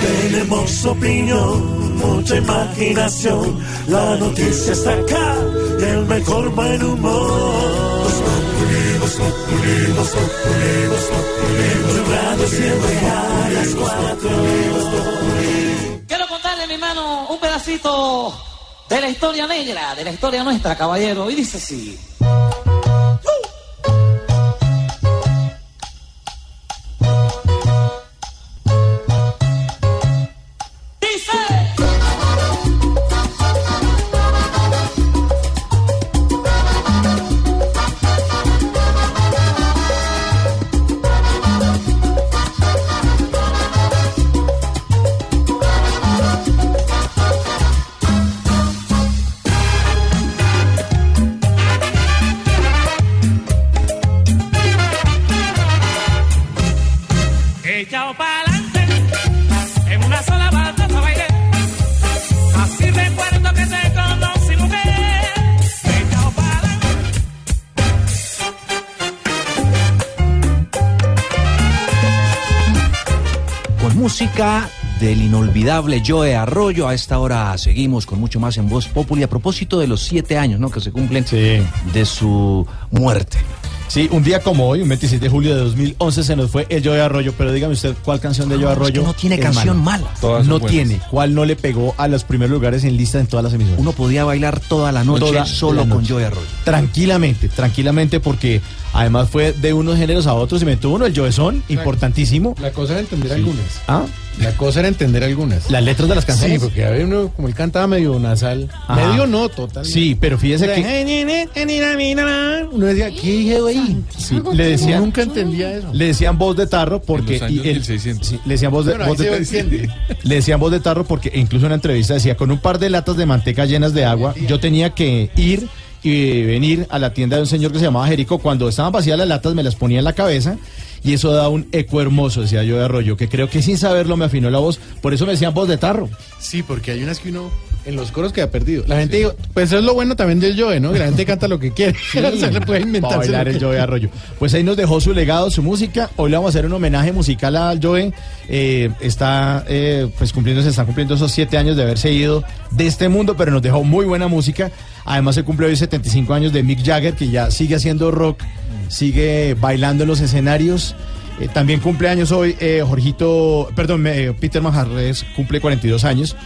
Tenemos opinión, mucha imaginación. La noticia está acá, y el mejor buen humor. Tu radio siempre a las cuatro. Quiero contarle, mi hermano, un pedacito de la historia negra, de la historia nuestra, caballero. Y dice así. Música del inolvidable Joe Arroyo. A esta hora seguimos con mucho más en Voz Populi a propósito de los siete años ¿no? que se cumplen de su muerte. Sí, un día como hoy, un 27 de julio de 2011, se nos fue el Joe Arroyo. Pero dígame usted, ¿cuál canción de Joe No, es Arroyo? que no tiene canción mala. Todas no tiene. ¿Cuál no le pegó a los primeros lugares en lista en todas las emisoras? Uno podía bailar toda la noche Toda solo la con. Joe Arroyo. Tranquilamente, tranquilamente, porque además fue de unos géneros a otros. Y me tuvo uno, el Joe Son, importantísimo. La cosa era entender Sí. algunas. ¿Ah? La cosa era entender algunas. Las letras de las canciones. Sí, porque había uno, como él cantaba medio nasal. Ajá. Medio no, total. Sí, pero fíjese que Uno decía, ¿qué dije ahí? sí, le decían, Nunca entendía eso. le decían voz de tarro porque En los años y él- 1600. sí, le decían voz de, Bueno, voz de se ta- entiende. le decían voz de tarro porque incluso en una entrevista decía con un par de latas de manteca llenas de agua yo tenía que ir y venir a la tienda de un señor que se llamaba Jerico cuando estaban vacías las latas me las ponía en la cabeza y eso da un eco hermoso decía yo de Arroyo que creo que sin saberlo me afinó la voz por eso me decían voz de tarro Sí, porque hay unas que uno en los coros que ha perdido. La gente, digo, pues eso es lo bueno también del Joe, ¿no? Que la gente canta lo que quiere. Se le puede inventar. bailar el Joe Arroyo. Pues ahí nos dejó su legado, su música. Hoy le vamos a hacer un homenaje musical al Joe. Eh, está eh, pues cumpliendo, se están cumpliendo esos siete años de haberse ido de este mundo, pero nos dejó muy buena música. Además se cumple hoy 75 años de Mick Jagger, que ya sigue haciendo rock, sigue bailando en los escenarios. Eh, también cumple años hoy eh, Jorgito, perdón, eh, Peter Manjarres cumple 42 años.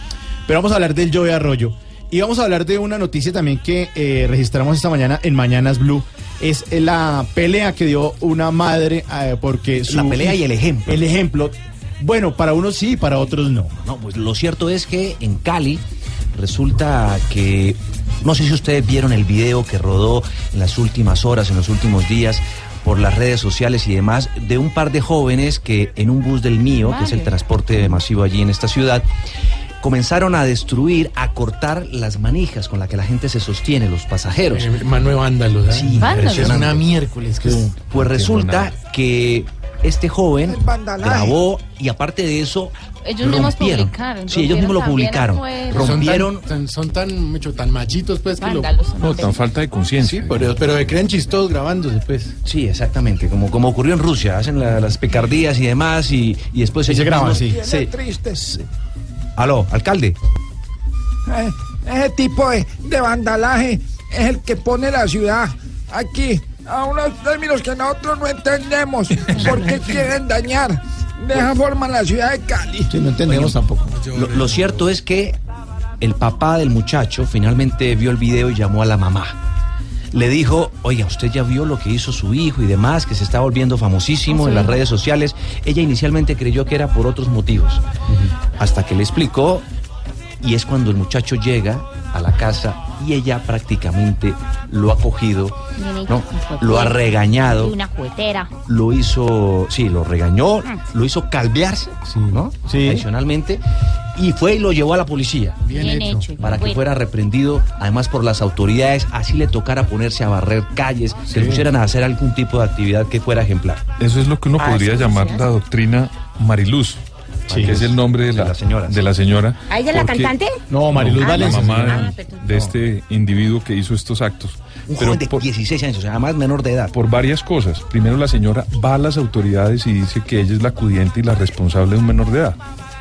Pero vamos a hablar del Joe Arroyo. Y vamos a hablar de una noticia también que registramos esta mañana en Mañanas Blue. Es la pelea que dio una madre porque su La pelea y el ejemplo. El ejemplo. Bueno, para unos sí, para otros no. No, pues lo cierto es que en Cali resulta que no sé si ustedes vieron el video que rodó en las últimas horas, en los últimos días por las redes sociales y demás de un par de jóvenes que en un bus del mío, que es el transporte masivo allí en esta ciudad, comenzaron a destruir, a cortar las manijas con las que la gente se sostiene, los pasajeros. Mano de vándalos. ¿eh? Sí, Vándalos. Es una miércoles. Que es- Pues resulta que este joven grabó y aparte de eso Ellos mismos rompieron. publicaron, Sí, ellos mismos lo rompieron publicaron. también son Rompieron tan, tan- son tan, mucho, tan machitos, pues, que lo... No, tan falta de conciencia. Sí, pero, pero se creen chistosos grabándose, pues. Sí, exactamente, como, como ocurrió en Rusia, hacen la- las picardías y demás y, y después Y se graban, sí. Sí. tristes. Aló, alcalde. Eh, ese tipo de, de vandalaje es el que pone la ciudad aquí a unos términos que nosotros no entendemos porque quieren dañar de esa forma la ciudad de Cali. Sí, no entendemos tampoco. Lo, lo cierto es que el papá del muchacho finalmente vio el video y llamó a la mamá. Le dijo, oiga, usted ya vio lo que hizo su hijo y demás, que se está volviendo famosísimo en las redes sociales. Ella inicialmente creyó que era por otros motivos, hasta que le explicó y es cuando el muchacho llega a la casa y ella prácticamente lo ha cogido, ¿no? lo ha regañado, una juguetera. lo hizo, sí, lo regañó, lo hizo calvearse, ¿no? Sí. Adicionalmente, y fue y lo llevó a la policía. Bien Bien hecho. Para que fuera reprendido, además por las autoridades, así le tocara ponerse a barrer calles, que le pusieran a hacer algún tipo de actividad que fuera ejemplar. Eso es lo que uno Ah, podría llamar sí. la doctrina Mariluz, Sí. que es el nombre de la, de la señora. ¿A ella la cantante? No, Mariluz la Valencia. mamá de- Ah, de, este individuo que hizo estos actos. Un joven de 16 años, o sea, además menor de edad. Por varias cosas. Primero, la señora va a las autoridades y dice que ella es la acudiente y la responsable de un menor de edad.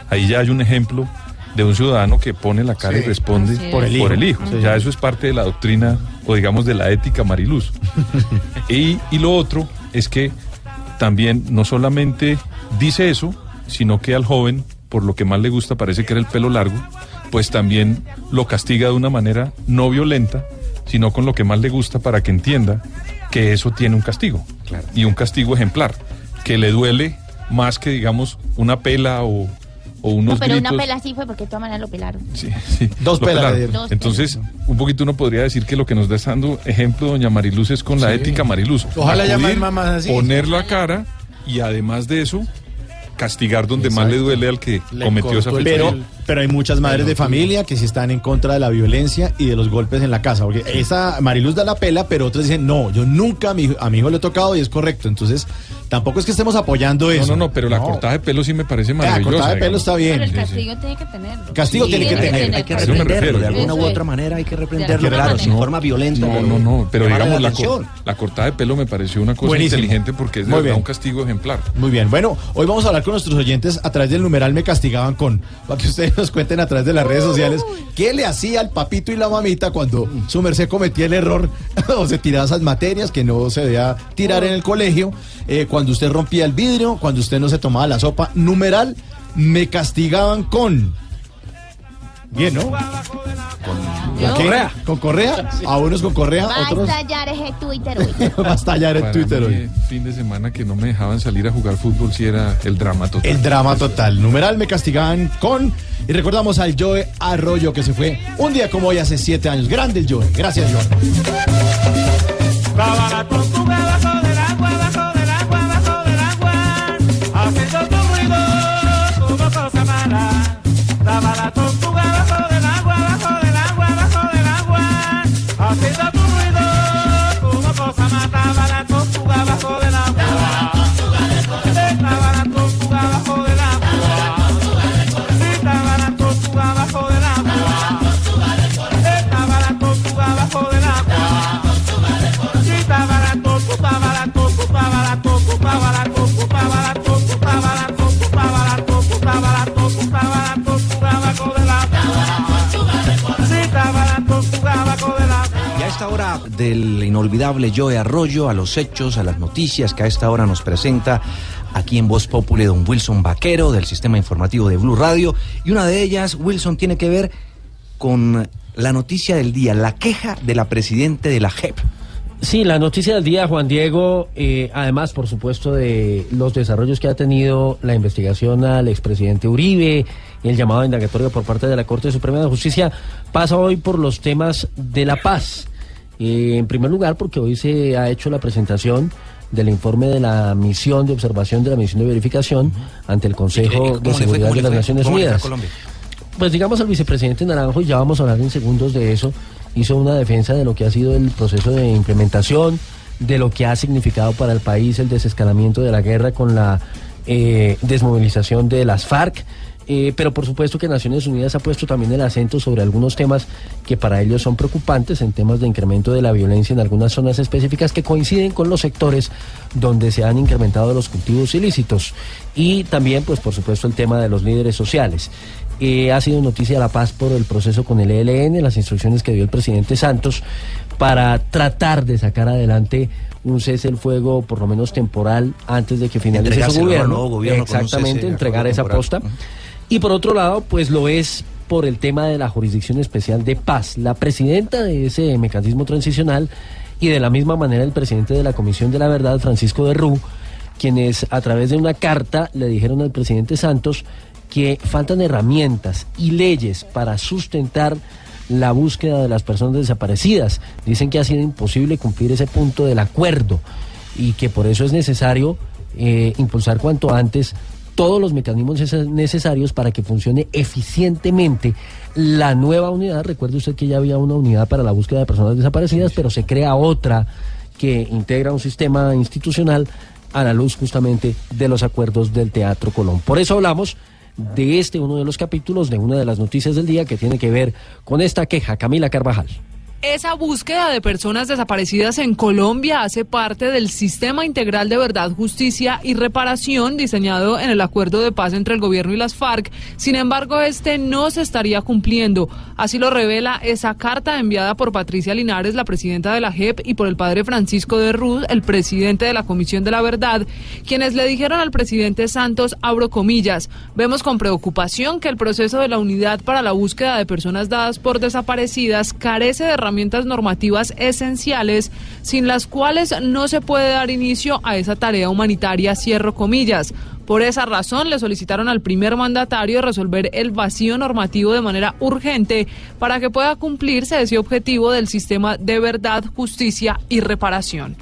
Ahí ya hay un ejemplo de un ciudadano que pone la cara y responde. Por el hijo. Sí. Ya eso es parte de la doctrina o digamos de la ética mariluz. y, y lo otro es que también no solamente dice eso, sino que al joven, por lo que más le gusta, parece que era el pelo largo, pues también lo castiga de una manera no violenta, sino con lo que más le gusta para que entienda que eso tiene un castigo. Y un castigo ejemplar, que le duele más que, digamos, una pela o, o unos No, pero gritos. una pela sí fue porque de todas maneras lo pelaron. Sí, sí. Dos pelas Entonces, un poquito uno podría decir que lo que nos da dando ejemplo doña Mariluz es con la Sí. ética Mariluz. Ojalá Acudir, más mamás así. Ponerlo a cara y además de eso, castigar donde más le duele al que Le cometió esa. Pero, pero hay muchas madres de familia que sí están en contra de la violencia y de los golpes en la casa. Porque esa Mariluz da la pela, pero otras dicen, no, yo nunca a mi, a mi hijo le he tocado y es correcto. Entonces, tampoco es que estemos apoyando No, eso. no, no, pero la cortada de pelo sí me parece La maravillosa. cortada de pelo digamos. está bien. Pero el Sí, sí. castigo tiene que tenerlo. Castigo tiene que tener. Hay que A eso me reprenderlo, refiero. de alguna u otra manera hay que De reprenderlo, claro, forma violenta. No, no, no, pero digamos, la, cor- la cortada de pelo me pareció una cosa Buenísimo. inteligente porque es de verdad un castigo ejemplar. Muy bien, bueno, hoy vamos a hablar con nuestros oyentes a través del numeral Me Castigaban con, para que ustedes nos cuenten a través de las redes sociales qué le hacía al papito y la mamita cuando su merced cometía el error o se tiraba esas materias que no se debía tirar en el colegio, eh, cuando usted rompía el vidrio, cuando usted no se tomaba la sopa. Numeral Me Castigaban con... Bien, ¿no? ¿Con? Correa. ¿Con correa? A unos con correa, Va a otros estallar ese Twitter hoy. va a estallar en Para Twitter mí, hoy. el fin de semana que no me dejaban salir a jugar fútbol sí era el drama total. El drama total. Numeral me castigaban con. Y recordamos al Joe Arroyo que se fue un día como hoy hace siete años. Grande el Joe. Gracias, Joe. Inolvidable Joe Arroyo, a los hechos, a las noticias que a esta hora nos presenta aquí en Voz Populi don Wilson Vaquero del sistema informativo de Blue Radio. Y una de ellas, Wilson, tiene que ver con la noticia del día, la queja de la presidente de la JEP. Sí, la noticia del día, Juan Diego, eh, además, por supuesto, de los desarrollos que ha tenido la investigación al expresidente Uribe y el llamado a indagatoria por parte de la Corte Suprema de Justicia, pasa hoy por los temas de la paz. Eh, en primer lugar, porque hoy se ha hecho la presentación del informe de la misión de observación de la misión de verificación ante el Consejo de Seguridad de las Naciones Unidas. Pues digamos al vicepresidente Naranjo, y ya vamos a hablar en segundos de eso, hizo una defensa de lo que ha sido el proceso de implementación, de lo que ha significado para el país el desescalamiento de la guerra con la eh, desmovilización de las FARC. Eh, pero por supuesto que Naciones Unidas ha puesto también el acento sobre algunos temas que para ellos son preocupantes, en temas de incremento de la violencia en algunas zonas específicas que coinciden con los sectores donde se han incrementado los cultivos ilícitos. Y también, pues por supuesto, el tema de los líderes sociales. Eh, ha sido noticia la paz por el proceso con el ELN, las instrucciones que dio el presidente Santos para tratar de sacar adelante un cese el fuego, por lo menos temporal, antes de que finalice su gobierno. nuevo Exactamente, cese entregar esa temporal. posta. Y por otro lado, pues lo es por el tema de la Jurisdicción Especial de Paz. La presidenta de ese mecanismo transicional y de la misma manera el presidente de la Comisión de la Verdad, Francisco de Rú, quienes a través de una carta le dijeron al presidente Santos que faltan herramientas y leyes para sustentar la búsqueda de las personas desaparecidas. Dicen que ha sido imposible cumplir ese punto del acuerdo y que por eso es necesario eh, impulsar cuanto antes todos los mecanismos neces- necesarios para que funcione eficientemente la nueva unidad. Recuerde usted que ya había una unidad para la búsqueda de personas desaparecidas, pero se crea otra que integra un sistema institucional a la luz justamente de los acuerdos del Teatro Colón. Por eso hablamos de este uno de los capítulos de una de las noticias del día que tiene que ver con esta queja. Camila Carvajal. Esa búsqueda de personas desaparecidas en Colombia hace parte del Sistema Integral de Verdad, Justicia y Reparación diseñado en el acuerdo de paz entre el gobierno y las FARC. Sin embargo, este no se estaría cumpliendo. Así lo revela esa carta enviada por Patricia Linares, la presidenta de la JEP, y por el padre Francisco de Ruz, el presidente de la Comisión de la Verdad, quienes le dijeron al presidente Santos, abro comillas, vemos con preocupación que el proceso de la unidad para la búsqueda de personas dadas por desaparecidas carece de herramientas normativas esenciales sin las cuales no se puede dar inicio a esa tarea humanitaria, cierro comillas. Por esa razón le solicitaron al primer mandatario resolver el vacío normativo de manera urgente para que pueda cumplirse ese objetivo del sistema de verdad, justicia y reparación.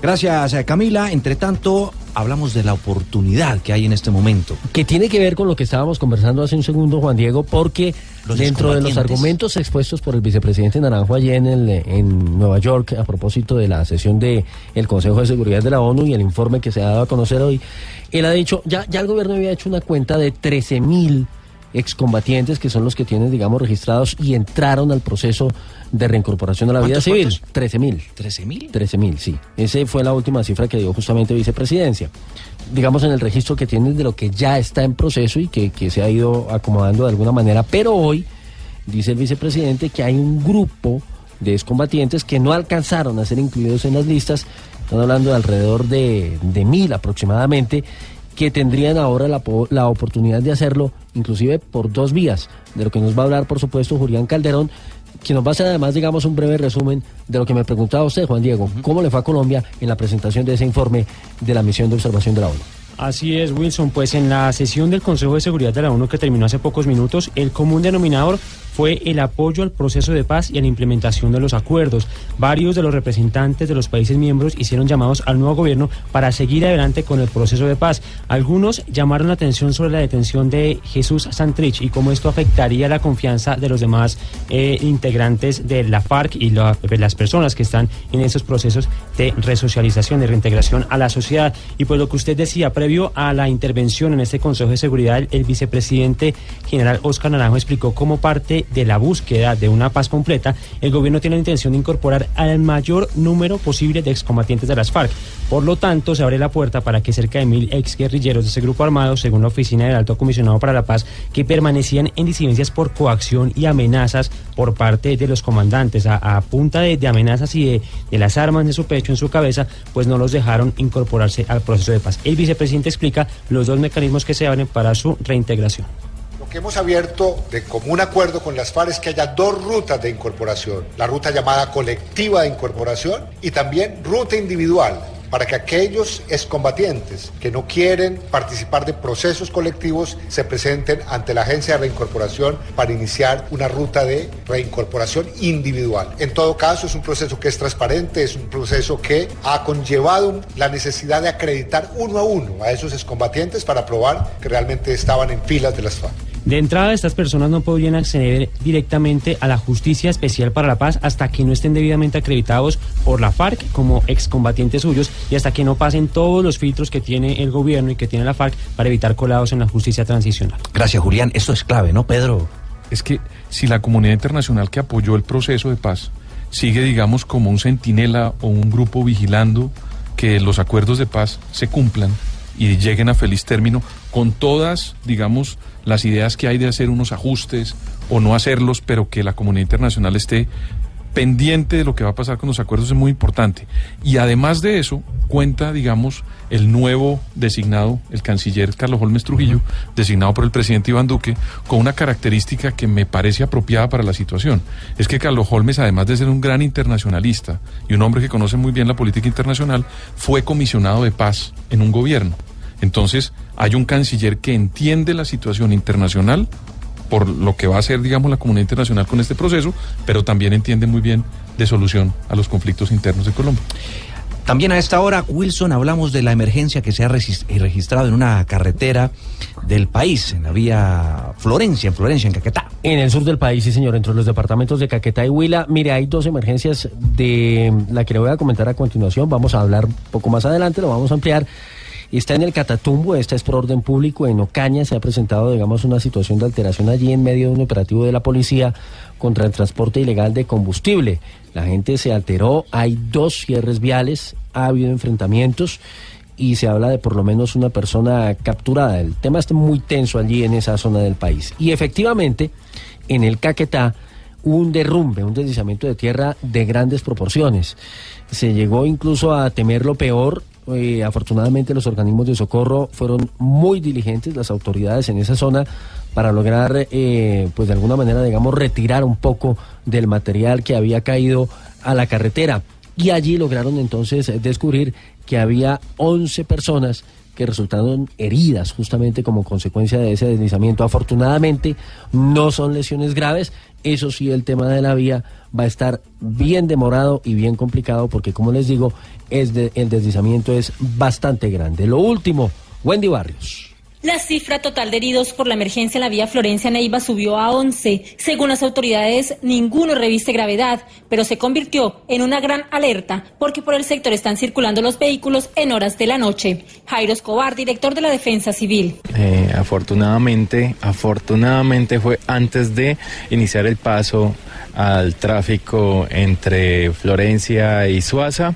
Gracias, eh, Camila. Entre tanto, hablamos de la oportunidad que hay en este momento. que tiene que ver con lo que estábamos conversando hace un segundo, Juan Diego, porque Los dentro de los argumentos expuestos por el vicepresidente Naranjo allí en, el, en Nueva York a propósito de la sesión del el Consejo de Seguridad de la ONU y el informe que se ha dado a conocer hoy, él ha dicho, ya, ya el gobierno había hecho una cuenta de 13 mil excombatientes que son los que tienen, digamos, registrados y entraron al proceso de reincorporación a la vida ¿Cuántos, civil. cuántos? 13 mil. ¿13 mil? 13 mil, sí. Esa fue la última cifra que dio justamente vicepresidencia. Digamos en el registro que tienen de lo que ya está en proceso y que, que se ha ido acomodando de alguna manera. Pero hoy dice el vicepresidente que hay un grupo de excombatientes que no alcanzaron a ser incluidos en las listas. Están hablando de alrededor de, de mil aproximadamente que tendrían ahora la, la oportunidad de hacerlo, inclusive por dos vías, de lo que nos va a hablar, por supuesto, Julián Calderón, que nos va a hacer además, digamos, un breve resumen de lo que me preguntaba usted, Juan Diego, cómo le fue a Colombia en la presentación de ese informe de la misión de observación de la ONU. Así es, Wilson. Pues en la sesión del Consejo de Seguridad de la ONU que terminó hace pocos minutos, el común denominador fue el apoyo al proceso de paz y a la implementación de los acuerdos. Varios de los representantes de los países miembros hicieron llamados al nuevo gobierno para seguir adelante con el proceso de paz. Algunos llamaron la atención sobre la detención de Jesús Santrich y cómo esto afectaría la confianza de los demás eh, integrantes de la FARC y de las personas que están en esos procesos de resocialización, de reintegración a la sociedad. Y pues lo que usted decía, previo a la intervención en este Consejo de Seguridad, el vicepresidente general Oscar Naranjo explicó cómo parte de la búsqueda de una paz completa, el gobierno tiene la intención de incorporar al mayor número posible de excombatientes de las FARC. Por lo tanto, se abre la puerta para que cerca de mil exguerrilleros de ese grupo armado, según la oficina del Alto Comisionado para la Paz, que permanecían en disidencias por coacción y amenazas por parte de los comandantes, a, punta de, de amenazas y de, de las armas en su pecho, en su cabeza, pues no los dejaron incorporarse al proceso de paz. El vicepresidente explica los dos mecanismos que se abren para su reintegración. Que hemos abierto de común acuerdo con las FARC es que haya dos rutas de incorporación, la ruta llamada colectiva de incorporación y también ruta individual, para que aquellos excombatientes que no quieren participar de procesos colectivos se presenten ante la agencia de reincorporación para iniciar una ruta de reincorporación individual. En todo caso, es un proceso que es transparente, es un proceso que ha conllevado la necesidad de acreditar uno a uno a esos excombatientes para probar que realmente estaban en filas de las FARC. De entrada, estas personas no podrían acceder directamente a la Justicia Especial para la Paz hasta que no estén debidamente acreditados por la FARC como excombatientes suyos y hasta que no pasen todos los filtros que tiene el gobierno y que tiene la FARC para evitar colados en la justicia transicional. Gracias, Julián. Esto es clave, ¿no, Pedro? Es que si la comunidad internacional que apoyó el proceso de paz sigue, digamos, como un centinela o un grupo vigilando que los acuerdos de paz se cumplan y lleguen a feliz término con todas, digamos, las ideas que hay de hacer unos ajustes o no hacerlos, pero que la comunidad internacional esté pendiente de lo que va a pasar con los acuerdos es muy importante. Y además de eso, cuenta, digamos, el nuevo designado, el canciller Carlos Holmes Trujillo, designado por el presidente Iván Duque, con una característica que me parece apropiada para la situación. Es que Carlos Holmes, además de ser un gran internacionalista y un hombre que conoce muy bien la política internacional, fue comisionado de paz en un gobierno. Entonces, hay un canciller que entiende la situación internacional por lo que va a hacer, digamos, la comunidad internacional con este proceso, pero también entiende muy bien de solución a los conflictos internos de Colombia. También a esta hora, Wilson, hablamos de la emergencia que se ha eh, registrado en una carretera del país, en la vía Florencia, en Florencia, en Caquetá. En el sur del país, sí señor, entre los departamentos de Caquetá y Huila. Mire, hay dos emergencias de la que le voy a comentar a continuación. Vamos a hablar un poco más adelante, lo vamos a ampliar. Está en el Catatumbo, esta es por orden público. En Ocaña se ha presentado, digamos, una situación de alteración allí en medio de un operativo de la policía contra el transporte ilegal de combustible. La gente se alteró, hay dos cierres viales, ha habido enfrentamientos y se habla de por lo menos una persona capturada. El tema está muy tenso allí en esa zona del país. Y efectivamente, en el Caquetá un derrumbe, un deslizamiento de tierra de grandes proporciones. Se llegó incluso a temer lo peor. Eh, afortunadamente los organismos de socorro fueron muy diligentes, las autoridades en esa zona, para lograr, eh, pues de alguna manera, digamos, retirar un poco del material que había caído a la carretera. Y allí lograron entonces descubrir que había 11 personas que resultaron heridas justamente como consecuencia de ese deslizamiento. Afortunadamente no son lesiones graves, eso sí el tema de la vía va a estar bien demorado y bien complicado porque como les digo, es el deslizamiento es bastante grande. Lo último, Wendy Barrios. La cifra total de heridos por la emergencia en la vía Florencia-Neiva subió a 11. Según las autoridades, ninguno reviste gravedad, pero se convirtió en una gran alerta porque por el sector están circulando los vehículos en horas de la noche. Jairo Escobar, director de la Defensa Civil. Eh, afortunadamente, afortunadamente fue antes de iniciar el paso al tráfico entre Florencia y Suaza.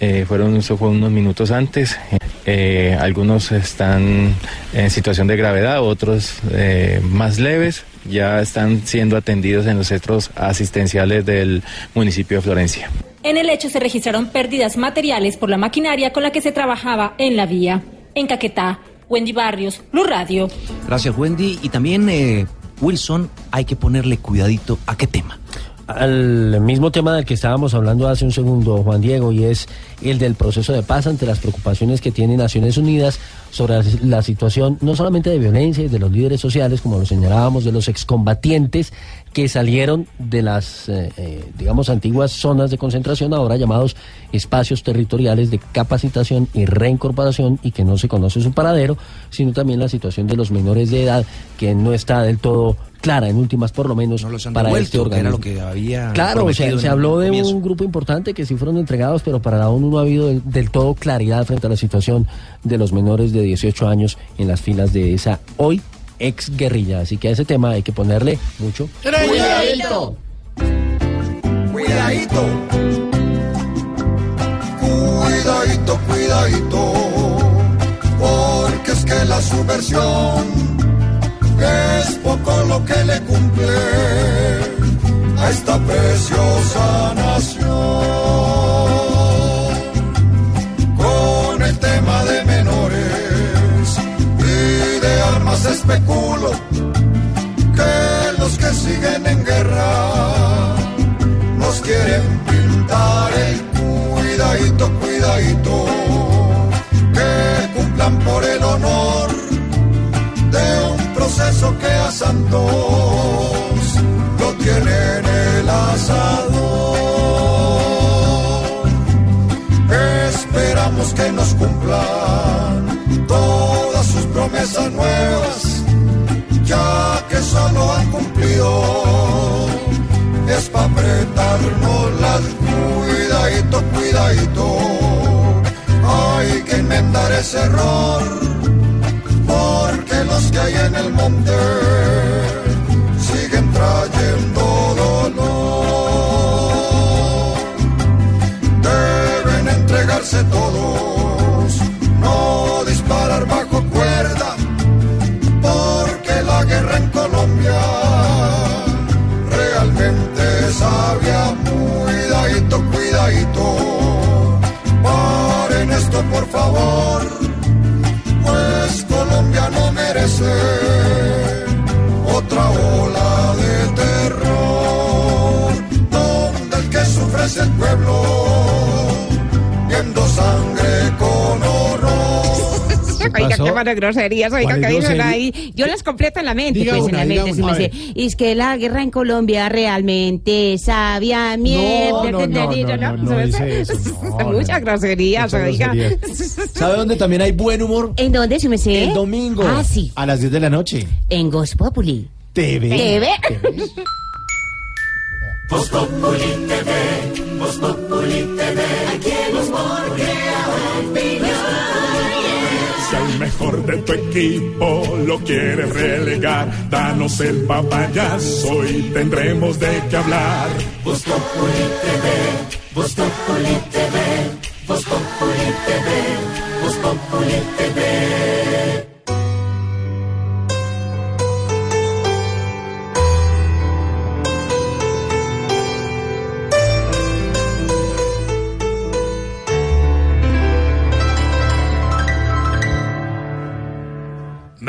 Eh, fueron, eso fue unos minutos antes. Eh, algunos están en situación de gravedad, otros eh, más leves. Ya están siendo atendidos en los centros asistenciales del municipio de Florencia. En el hecho se registraron pérdidas materiales por la maquinaria con la que se trabajaba en la vía. En Caquetá, Wendy Barrios, Blue Radio. Gracias, Wendy. Y también, eh, Wilson, hay que ponerle cuidadito a qué tema. Al mismo tema del que estábamos hablando hace un segundo, Juan Diego, y es el del proceso de paz ante las preocupaciones que tiene Naciones Unidas sobre la- situación no solamente de violencia y de los líderes sociales, como lo señalábamos, de los excombatientes que salieron de las, eh, eh, digamos, antiguas zonas de concentración, ahora llamados espacios territoriales de capacitación y reincorporación, y que no se conoce su paradero, sino también la situación de los menores de edad, que no está del todo clara, en últimas por lo menos, para este era organismo. lo que había Claro, o sea, prometido se habló de comienzo. un grupo importante que sí fueron entregados, pero para la ONU no ha habido del, del todo claridad frente a la situación de los menores de 18 años en las filas de esa hoy ex guerrilla. Así que a ese tema hay que ponerle mucho. Cuidadito. Cuidadito. Cuidadito, cuidadito. Porque es que la subversión es poco lo que le cumple a esta preciosa nación. Especulo que los que siguen en guerra nos quieren pintar el cuidadito, cuidadito, que cumplan por el honor de un proceso que a Santos lo tiene en el asador. Esperamos que nos cumplan todas sus promesas nuevas ya que solo han cumplido es para apretarnos las cuidadito, cuidadito. Hay que enmendar ese error porque los que hay en el monte siguen trayendo dolor. Deben entregarse todos, por favor, pues Colombia no merece otra ola de terror, donde el que sufre es el pueblo, viendo sangre con groserías, ahí. Yo las completo en la mente, Diga pues en la mente. me es que la guerra en Colombia realmente sabía mierda. no, no, no, no, no dice eso, no, Muchas groserías, oiga. ¿Sabe dónde también hay buen humor? ¿En dónde, si me sé? El domingo. Ah, sí. A las 10 de la noche. En Ghost Populi. TV. TV. Voz Populi TV, Voz Populi TV. Aquí mejor de tu equipo lo quieres relegar, danos el papayazo y tendremos de qué hablar. Voz Populi TV, Voz Populi TV, Voz Populi TV, Voz Populi TV.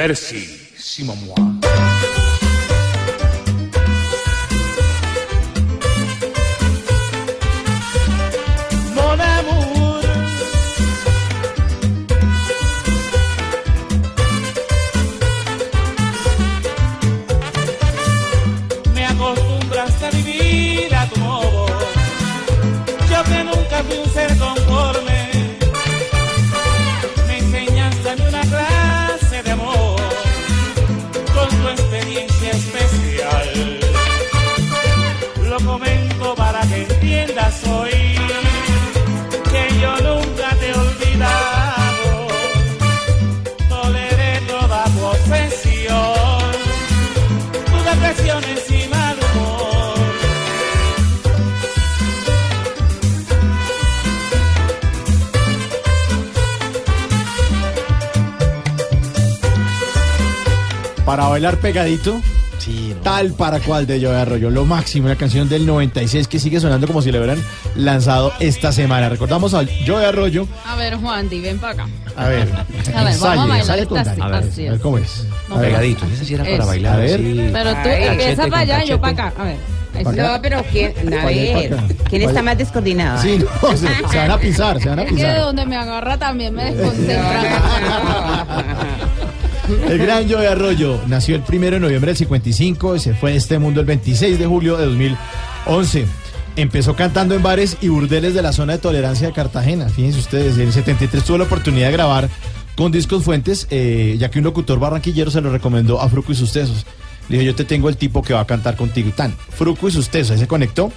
Merci, Simon moi. Acostumbraste a vivir a tu modo. Yo que nunca fui un Para bailar pegadito. Tal para cual de Joe Arroyo, lo máximo, una canción del 96 que sigue sonando como si le hubieran lanzado esta semana. Recordamos a Joe Arroyo. A ver, Juan, di, ven para acá. A ver, A ver, vamos a bailar ensaye con esta Dani. así, A ver, así a ver es. cómo es. No, A ver. Pegadito, ese sí era para bailar. A ver. sí. Pero tú Ay, empieza para allá y yo para acá. A ver. ¿quién? A ¿Cuál es ver? ¿quién está más descoordinado? Sí, no, se, se van a pisar, se van a Es que de donde me agarra también me desconcentra. El gran Joe Arroyo nació el 1 de noviembre del 55 y se fue de este mundo el 26 de julio de 2011. Empezó cantando en bares y burdeles de la zona de tolerancia de Cartagena. Fíjense ustedes, en el 73 tuvo la oportunidad de grabar con Discos Fuentes, eh, ya que un locutor barranquillero se lo recomendó a Fruco y sus tesos. Le dijo, yo te tengo el tipo que va a cantar contigo. Tan, Fruco y sus tesos, ahí se conectó.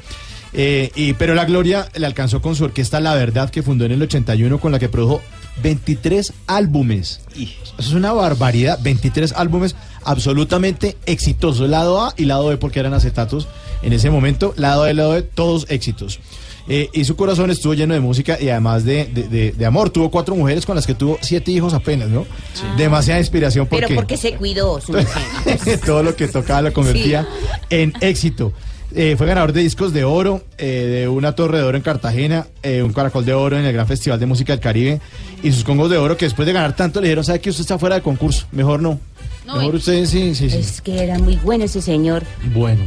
Eh, y, pero la gloria le alcanzó con su orquesta La Verdad, que fundó en el 81, con la que produjo 23 álbumes. Eso es una barbaridad, 23 álbumes absolutamente exitosos. Lado A y lado B, porque eran acetatos en ese momento. Lado A y lado B, todos éxitos. Eh, y su corazón estuvo lleno de música y además de, de- de- de amor. Tuvo cuatro mujeres con las que tuvo siete hijos apenas, ¿no? Demasiada inspiración porque Pero porque se cuidó. su todo lo que tocaba lo convertía en éxito. Eh, fue ganador de discos de oro, eh, de una torre de oro en Cartagena, eh, un caracol de oro en el Gran Festival de Música del Caribe y sus congos de oro que después de ganar tanto le dijeron, ¿sabe que usted está fuera de concurso? Mejor no. No, Mejor eh. usted sí, sí, sí. Es que era muy bueno ese señor. Bueno.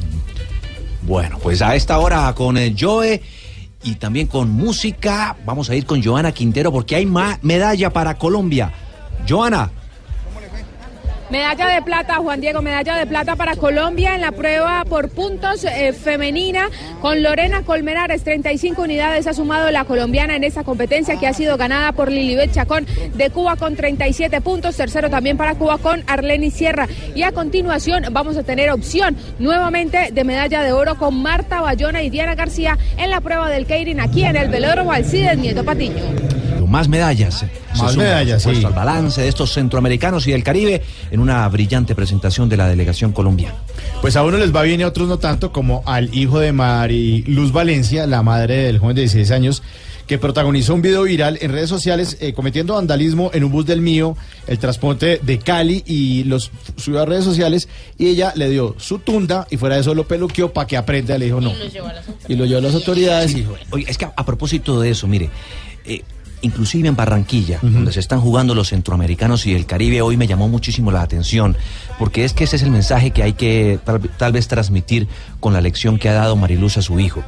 Bueno, pues a esta hora con el Joe y también con música, vamos a ir con Joana Quintero porque hay más medalla para Colombia. Joana, Medalla de plata, Juan Diego, medalla de plata para Colombia en la prueba por puntos eh, femenina. Con Lorena Colmenares, 35 unidades ha sumado la colombiana en esta competencia que ha sido ganada por Lilibet Chacón de Cuba con 37 puntos, tercero también para Cuba con Arleni Sierra. Y a continuación vamos a tener opción nuevamente de medalla de oro con Marta Bayona y Diana García en la prueba del Keirin aquí en el velódromo Alcides Nieto Patiño. Más medallas. Más suma, medallas, sí. al balance de estos centroamericanos y del Caribe en una brillante presentación de la delegación colombiana. Pues a uno les va bien y a otros no tanto, como al hijo de Mari Luz Valencia, la madre del joven de 16 años, que protagonizó un video viral en redes sociales eh, cometiendo vandalismo en un bus del mío, el transporte de Cali y los subió a redes sociales y ella le dio su tunda y fuera de eso lo peluqueó para que aprenda, le dijo no. Y lo llevó a las autoridades y dijo, Oye, es que a, a propósito de eso, mire, eh, inclusive en Barranquilla, donde se están jugando los centroamericanos y el Caribe, hoy me llamó muchísimo la atención, porque es que ese es el mensaje que hay que tal, tal vez transmitir con la lección que ha dado Mariluz a su hijo,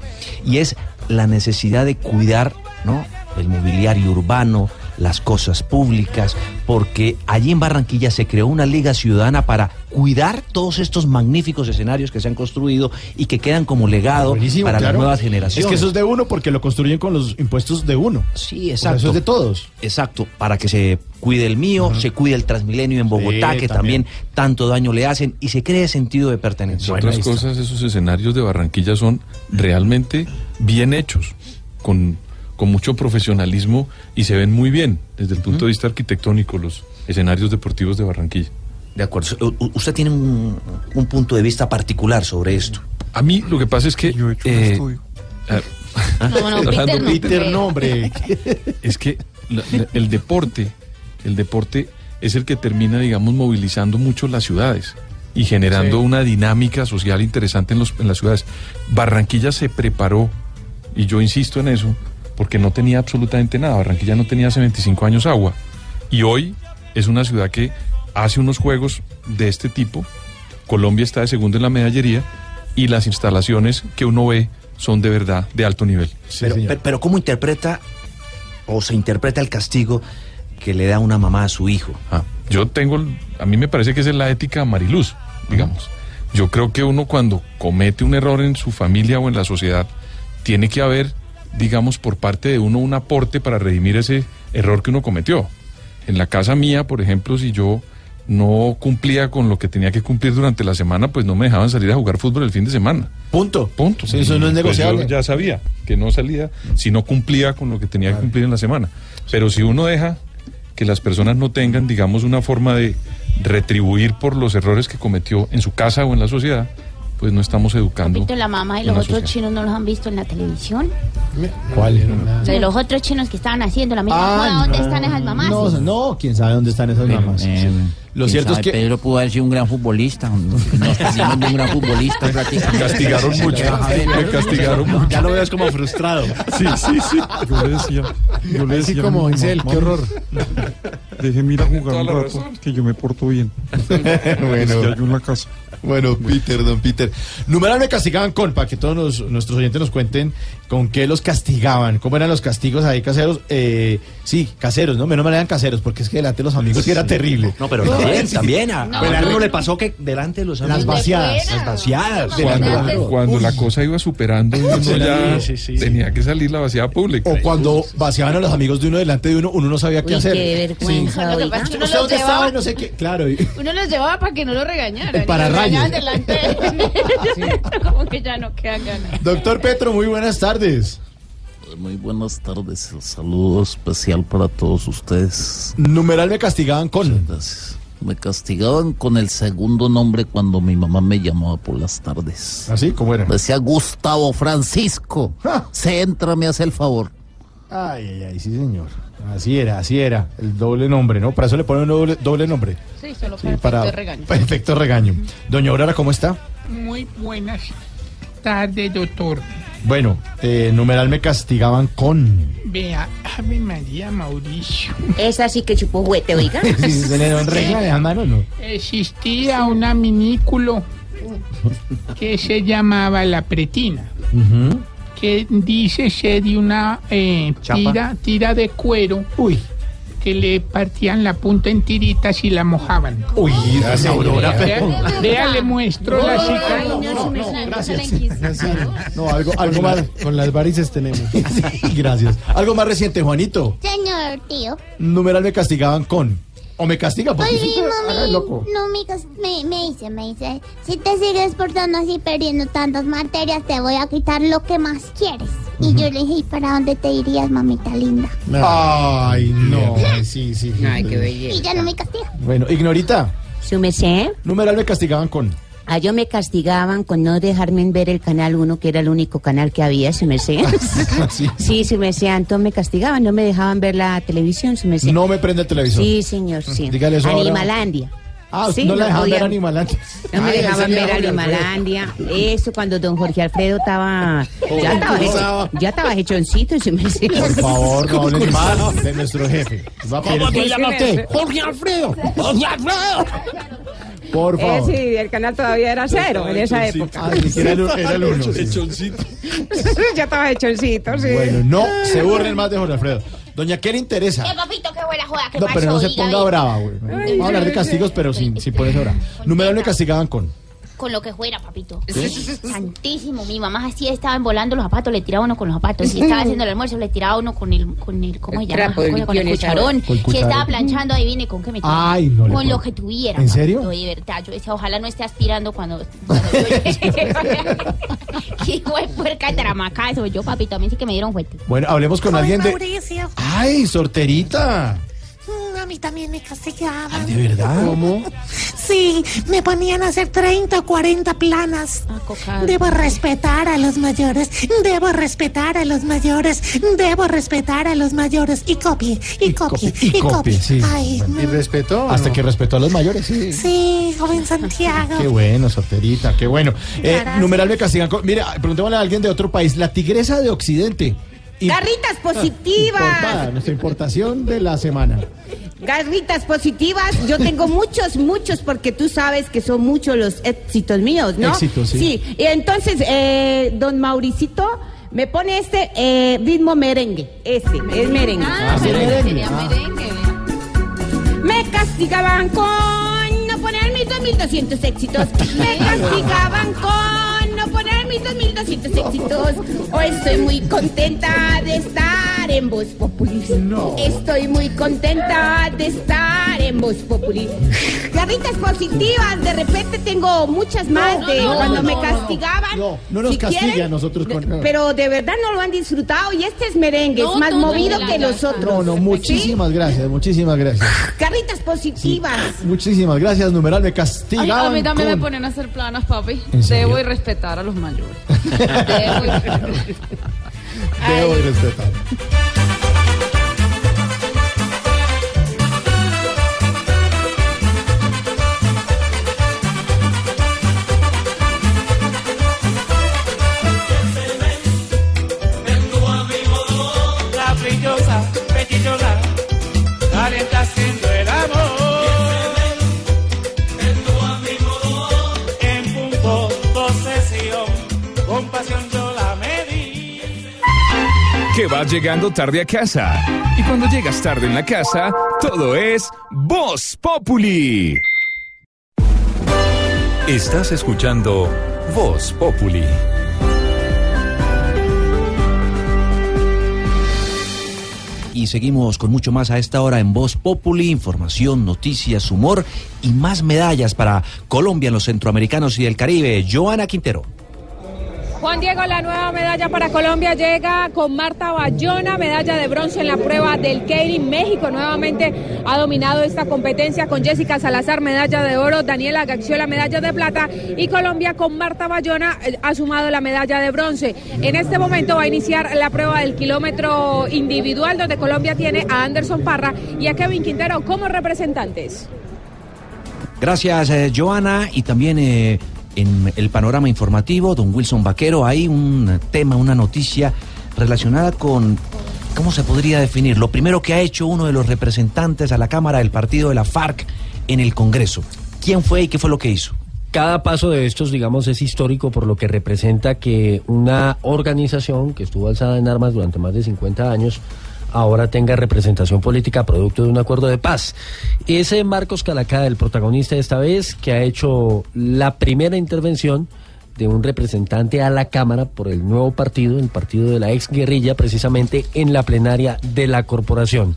y es la necesidad de cuidar, ¿no? El mobiliario urbano, las cosas públicas, porque allí en Barranquilla se creó una liga ciudadana para cuidar todos estos magníficos escenarios que se han construido y que quedan como legado Buenísimo, para claro. las nuevas generaciones. Es que eso es de uno porque lo construyen con los impuestos de uno. Sí, exacto. eso es de todos. Exacto, para que se cuide el mío, se cuide el Transmilenio en Bogotá, Sí, que también. también. tanto daño le hacen, y se cree sentido de pertenencia. Entre otras cosas, esos escenarios de Barranquilla son realmente bien hechos, con, con mucho profesionalismo y se ven muy bien desde el punto de vista arquitectónico los escenarios deportivos de Barranquilla. De acuerdo. U- Usted tiene un, un punto de vista particular sobre esto. A mí lo que pasa es que... eh, ah, No, no, Peter no. Peter no, hombre. Es que la- la- el deporte, el deporte es el que termina, digamos, movilizando mucho las ciudades y generando Sí. una dinámica social interesante en, los, en las ciudades. Barranquilla se preparó, y yo insisto en eso, porque no tenía absolutamente nada. Barranquilla no tenía hace 25 años agua. Y hoy es una ciudad que hace unos juegos de este tipo. Colombia está de segundo en la medallería y las instalaciones que uno ve son de verdad de alto nivel. pero, pero, pero ¿cómo interpreta o se interpreta el castigo que le da una mamá a su hijo? Ah, yo tengo, a mí me parece que esa es la ética Mariluz, digamos. Yo creo que uno cuando comete un error en su familia o en la sociedad, tiene que haber, digamos, por parte de uno un aporte para redimir ese error que uno cometió. En la casa mía, por ejemplo, si yo no cumplía con lo que tenía que cumplir durante la semana, pues no me dejaban salir a jugar fútbol el fin de semana. Punto. Punto. Sí, eso no es pues, negociable. yo ya sabía que no salía si no cumplía con lo que tenía que cumplir en la semana. Pero si uno deja que las personas no tengan, digamos, una forma de retribuir por los errores que cometió en su casa o en la sociedad, pues no estamos educando. ¿Viste la mamá y los otros sociedad. chinos no los han visto en la televisión? ¿Cuál? De los otros chinos que estaban haciendo la misma Ah, ¿dónde no. están esas mamás? No, no, quién sabe dónde están esas mamás. Lo quién cierto es que Pedro pudo haber sido un gran futbolista. Nos perdimos de un gran futbolista prácticamente. Castigaron mucho. Me castigaron mucho. ya lo ves como frustrado. Sí, sí, sí. Yo le decía, yo le Así decía. como a mi Isel, mamá, qué horror. Déjeme ir a jugar un rato, que yo me porto bien. Bueno. Yo en la casa. Bueno, Peter, don Peter. Numeral me castigaban con, para que todos nos- nuestros oyentes nos cuenten con qué los castigaban, cómo eran los castigos ahí caseros. Eh, sí, caseros, ¿no? Menos mal eran caseros, porque es que delante de los amigos sí era terrible. No, pero también, Sí. también. A, No. a uno le pasó que delante de los Las amigos- vaciadas. Las vaciadas. Cuando, cuando la cosa iba superando, uno Sí, ya sí, sí, tenía que salir la vaciada pública. O cuando vaciaban a los amigos de uno delante de uno, uno no sabía qué Uy, hacer. qué vergüenza, Sí. oiga. Lo que pasa es que uno ¿Usted los dónde estaba? llevaba, Y no sé qué. Claro. y- uno los llevaba para que no lo regañaran. El y pararrayos. los regañaban delante de Como que ya no ganas. Doctor Petro, muy buenas tardes. Muy buenas tardes, el saludo especial para todos ustedes. Numeral me castigaban con. Me castigaban con el segundo nombre cuando mi mamá me llamaba por las tardes. ¿Así? ¿Cómo era? Decía Gustavo Francisco. Se entra, me hace el favor. Ay, ay, ay, sí, señor. Así era, así era. El doble nombre, ¿no? Para eso le ponen un doble, doble nombre. Sí, solo Sí, para, para efecto de regaño. para efecto regaño. Doña Aurora, ¿cómo está? Muy buenas tardes, doctor. Bueno, eh, numeral me castigaban con. Vea, Ave María Mauricio. Esa sí que chupó juguete, oiga. Si se le en regla de la mano, ¿no? Existía una minículo que se llamaba la pretina, que dice ser de una eh, tira, tira de cuero. Que le partían la punta en tiritas y la mojaban. Uy, gracias, Aurora. Vea, vea, le muestro la Ay, cicatriz. no, no, no, gracias. No, algo, algo más. Con las varices tenemos. Sí, gracias. Algo más reciente, Juanito. Señor tío. Numeral me castigaban con. O me castiga porque Ay, usted- mami, Ay, loco. no, me, me, me dice, me dice, si te sigues portando así perdiendo tantas materias, te voy a quitar lo que más quieres. Y yo le dije, ¿y para dónde te irías, mamita linda? Ay, no. Sí, sí. Ay, qué belleza. Y ya no me castiga. Bueno, Ignorita. ¿Su merced? Numeral me castigaban con. A yo me castigaban con no dejarme ver el canal 1, que era el único canal que había, su merced. Sí. Sí, su merced, entonces me castigaban, no me dejaban ver la televisión, su merced. No me prende el televisor. Sí, señor, sí. Dígale eso ahora. Animalandia. Ah, Sí, no le dejaban ver Animalandia. No me dejaban ver Animalandia. Eso cuando don Jorge Alfredo estaba. Ya Oh, estaba, estaba. hecho, ya estaba hechoncito, su merced. Por favor, no hables mal de nuestro jefe. ¿Cómo te llama usted? Jorge Alfredo. Jorge Alfredo. Por Eh, favor. sí, el canal todavía era cero en esa época. Ah, siquiera era, el- era el uno. sí. Hechoncito. ya estaba hechoncito, sí. Bueno, no se burlen más de Jorge Alfredo. Doña, ¿qué le interesa? Eh, papito, qué buena joda, ¿qué No, pasó? pero no se ponga brava, güey. Vamos a hablar de castigos, pero sin, sin ponerse brava. Numeral me castigaban con. Con lo que fuera, papito. ¿Sí? Santísimo, mi mamá así estaba volando los zapatos, le tiraba uno con los zapatos. Si estaba haciendo el almuerzo, le tiraba uno con el, con el, ¿cómo se llama? trapo, el Con, con el cucharón. con el Si estaba planchando, adivine con qué me tiraba. Ay, no le Con lo que tuviera. ¿En serio? de verdad, yo decía, ojalá no esté aspirando cuando, cuando yo. Qué hijo de puerca tramacazo. Yo, papito, a mí sí que me dieron fuerte. Bueno, hablemos con alguien de. ¡Ay, sorterita! A mí también me castigaban. ¿De verdad? ¿Cómo? Sí, me ponían a hacer 30 o 40 planas. Debo respetar a los mayores, debo respetar a los mayores, debo respetar a los mayores. Y copie, y copie, Y copie, sí. Ay, no. ¿Y respetó? Hasta que respetó a los mayores, sí. Sí, joven Santiago. Qué bueno, sorterita, qué bueno. Eh, numeral me castigan con. Mira, preguntémosle a alguien de otro país. La tigresa de Occidente. Y- Garritas positivas. Importada, nuestra importación de la semana. Garritas positivas, yo tengo muchos, muchos, porque tú sabes que son muchos los éxitos míos, ¿no? Éxitos, sí. Sí, y entonces, eh, don Mauricito me pone este eh, ritmo merengue, ese, es merengue. Ah, merengue, merengue. sería Ah. merengue. Me castigaban con no poner mis 2200 éxitos. Me castigaban con no poner mis 2200 éxitos. Hoy estoy muy contenta de estar en Voz Populi. Estoy muy contenta de estar en Voz Populi. Garritas positivas, de repente tengo muchas más No, de no, cuando no, me no, no. castigaban. No, no nos Si quieren, a nosotros con- Pero de verdad no lo han disfrutado y este es merengue, No, es más no, no, movido no, que no, los otros. No, no, muchísimas gracias, muchísimas gracias. Garritas positivas. Muchísimas gracias, numeral me Ay, castigaban a mí también me ponen a hacer planas, papi. Debo y respetar a los mayores. Debo y respetar. Debo y respetar. Que vas llegando tarde a casa. Y cuando llegas tarde en la casa, todo es Voz Populi. Estás escuchando Voz Populi. Y seguimos con mucho más a esta hora en Voz Populi, información, noticias, humor y más medallas para Colombia, los centroamericanos y el Caribe. Joana Quintero. Juan Diego, la nueva medalla para Colombia llega con Marta Bayona, medalla de bronce en la prueba del Keirin. México nuevamente ha dominado esta competencia con Jessica Salazar, medalla de oro, Daniela Gaxiola, medalla de plata y Colombia con Marta Bayona eh, ha sumado la medalla de bronce. En este momento va a iniciar la prueba del kilómetro individual donde Colombia tiene a Anderson Parra y a Kevin Quintero como representantes. Gracias, eh, Joana. Y también eh, en el panorama informativo, don Wilson Vaquero, hay un tema, una noticia relacionada con, ¿cómo se podría definir? Lo primero que ha hecho uno de los representantes a la Cámara del partido de la FARC en el Congreso. ¿Quién fue y qué fue lo que hizo? Cada paso de estos, digamos, es histórico por lo que representa que una organización que estuvo alzada en armas durante más de 50 años ahora tenga representación política producto de un acuerdo de paz. Ese Marcos Calacada, el protagonista esta vez, que ha hecho la primera intervención de un representante a la Cámara por el nuevo partido, el partido de la ex guerrilla, precisamente en la plenaria de la corporación.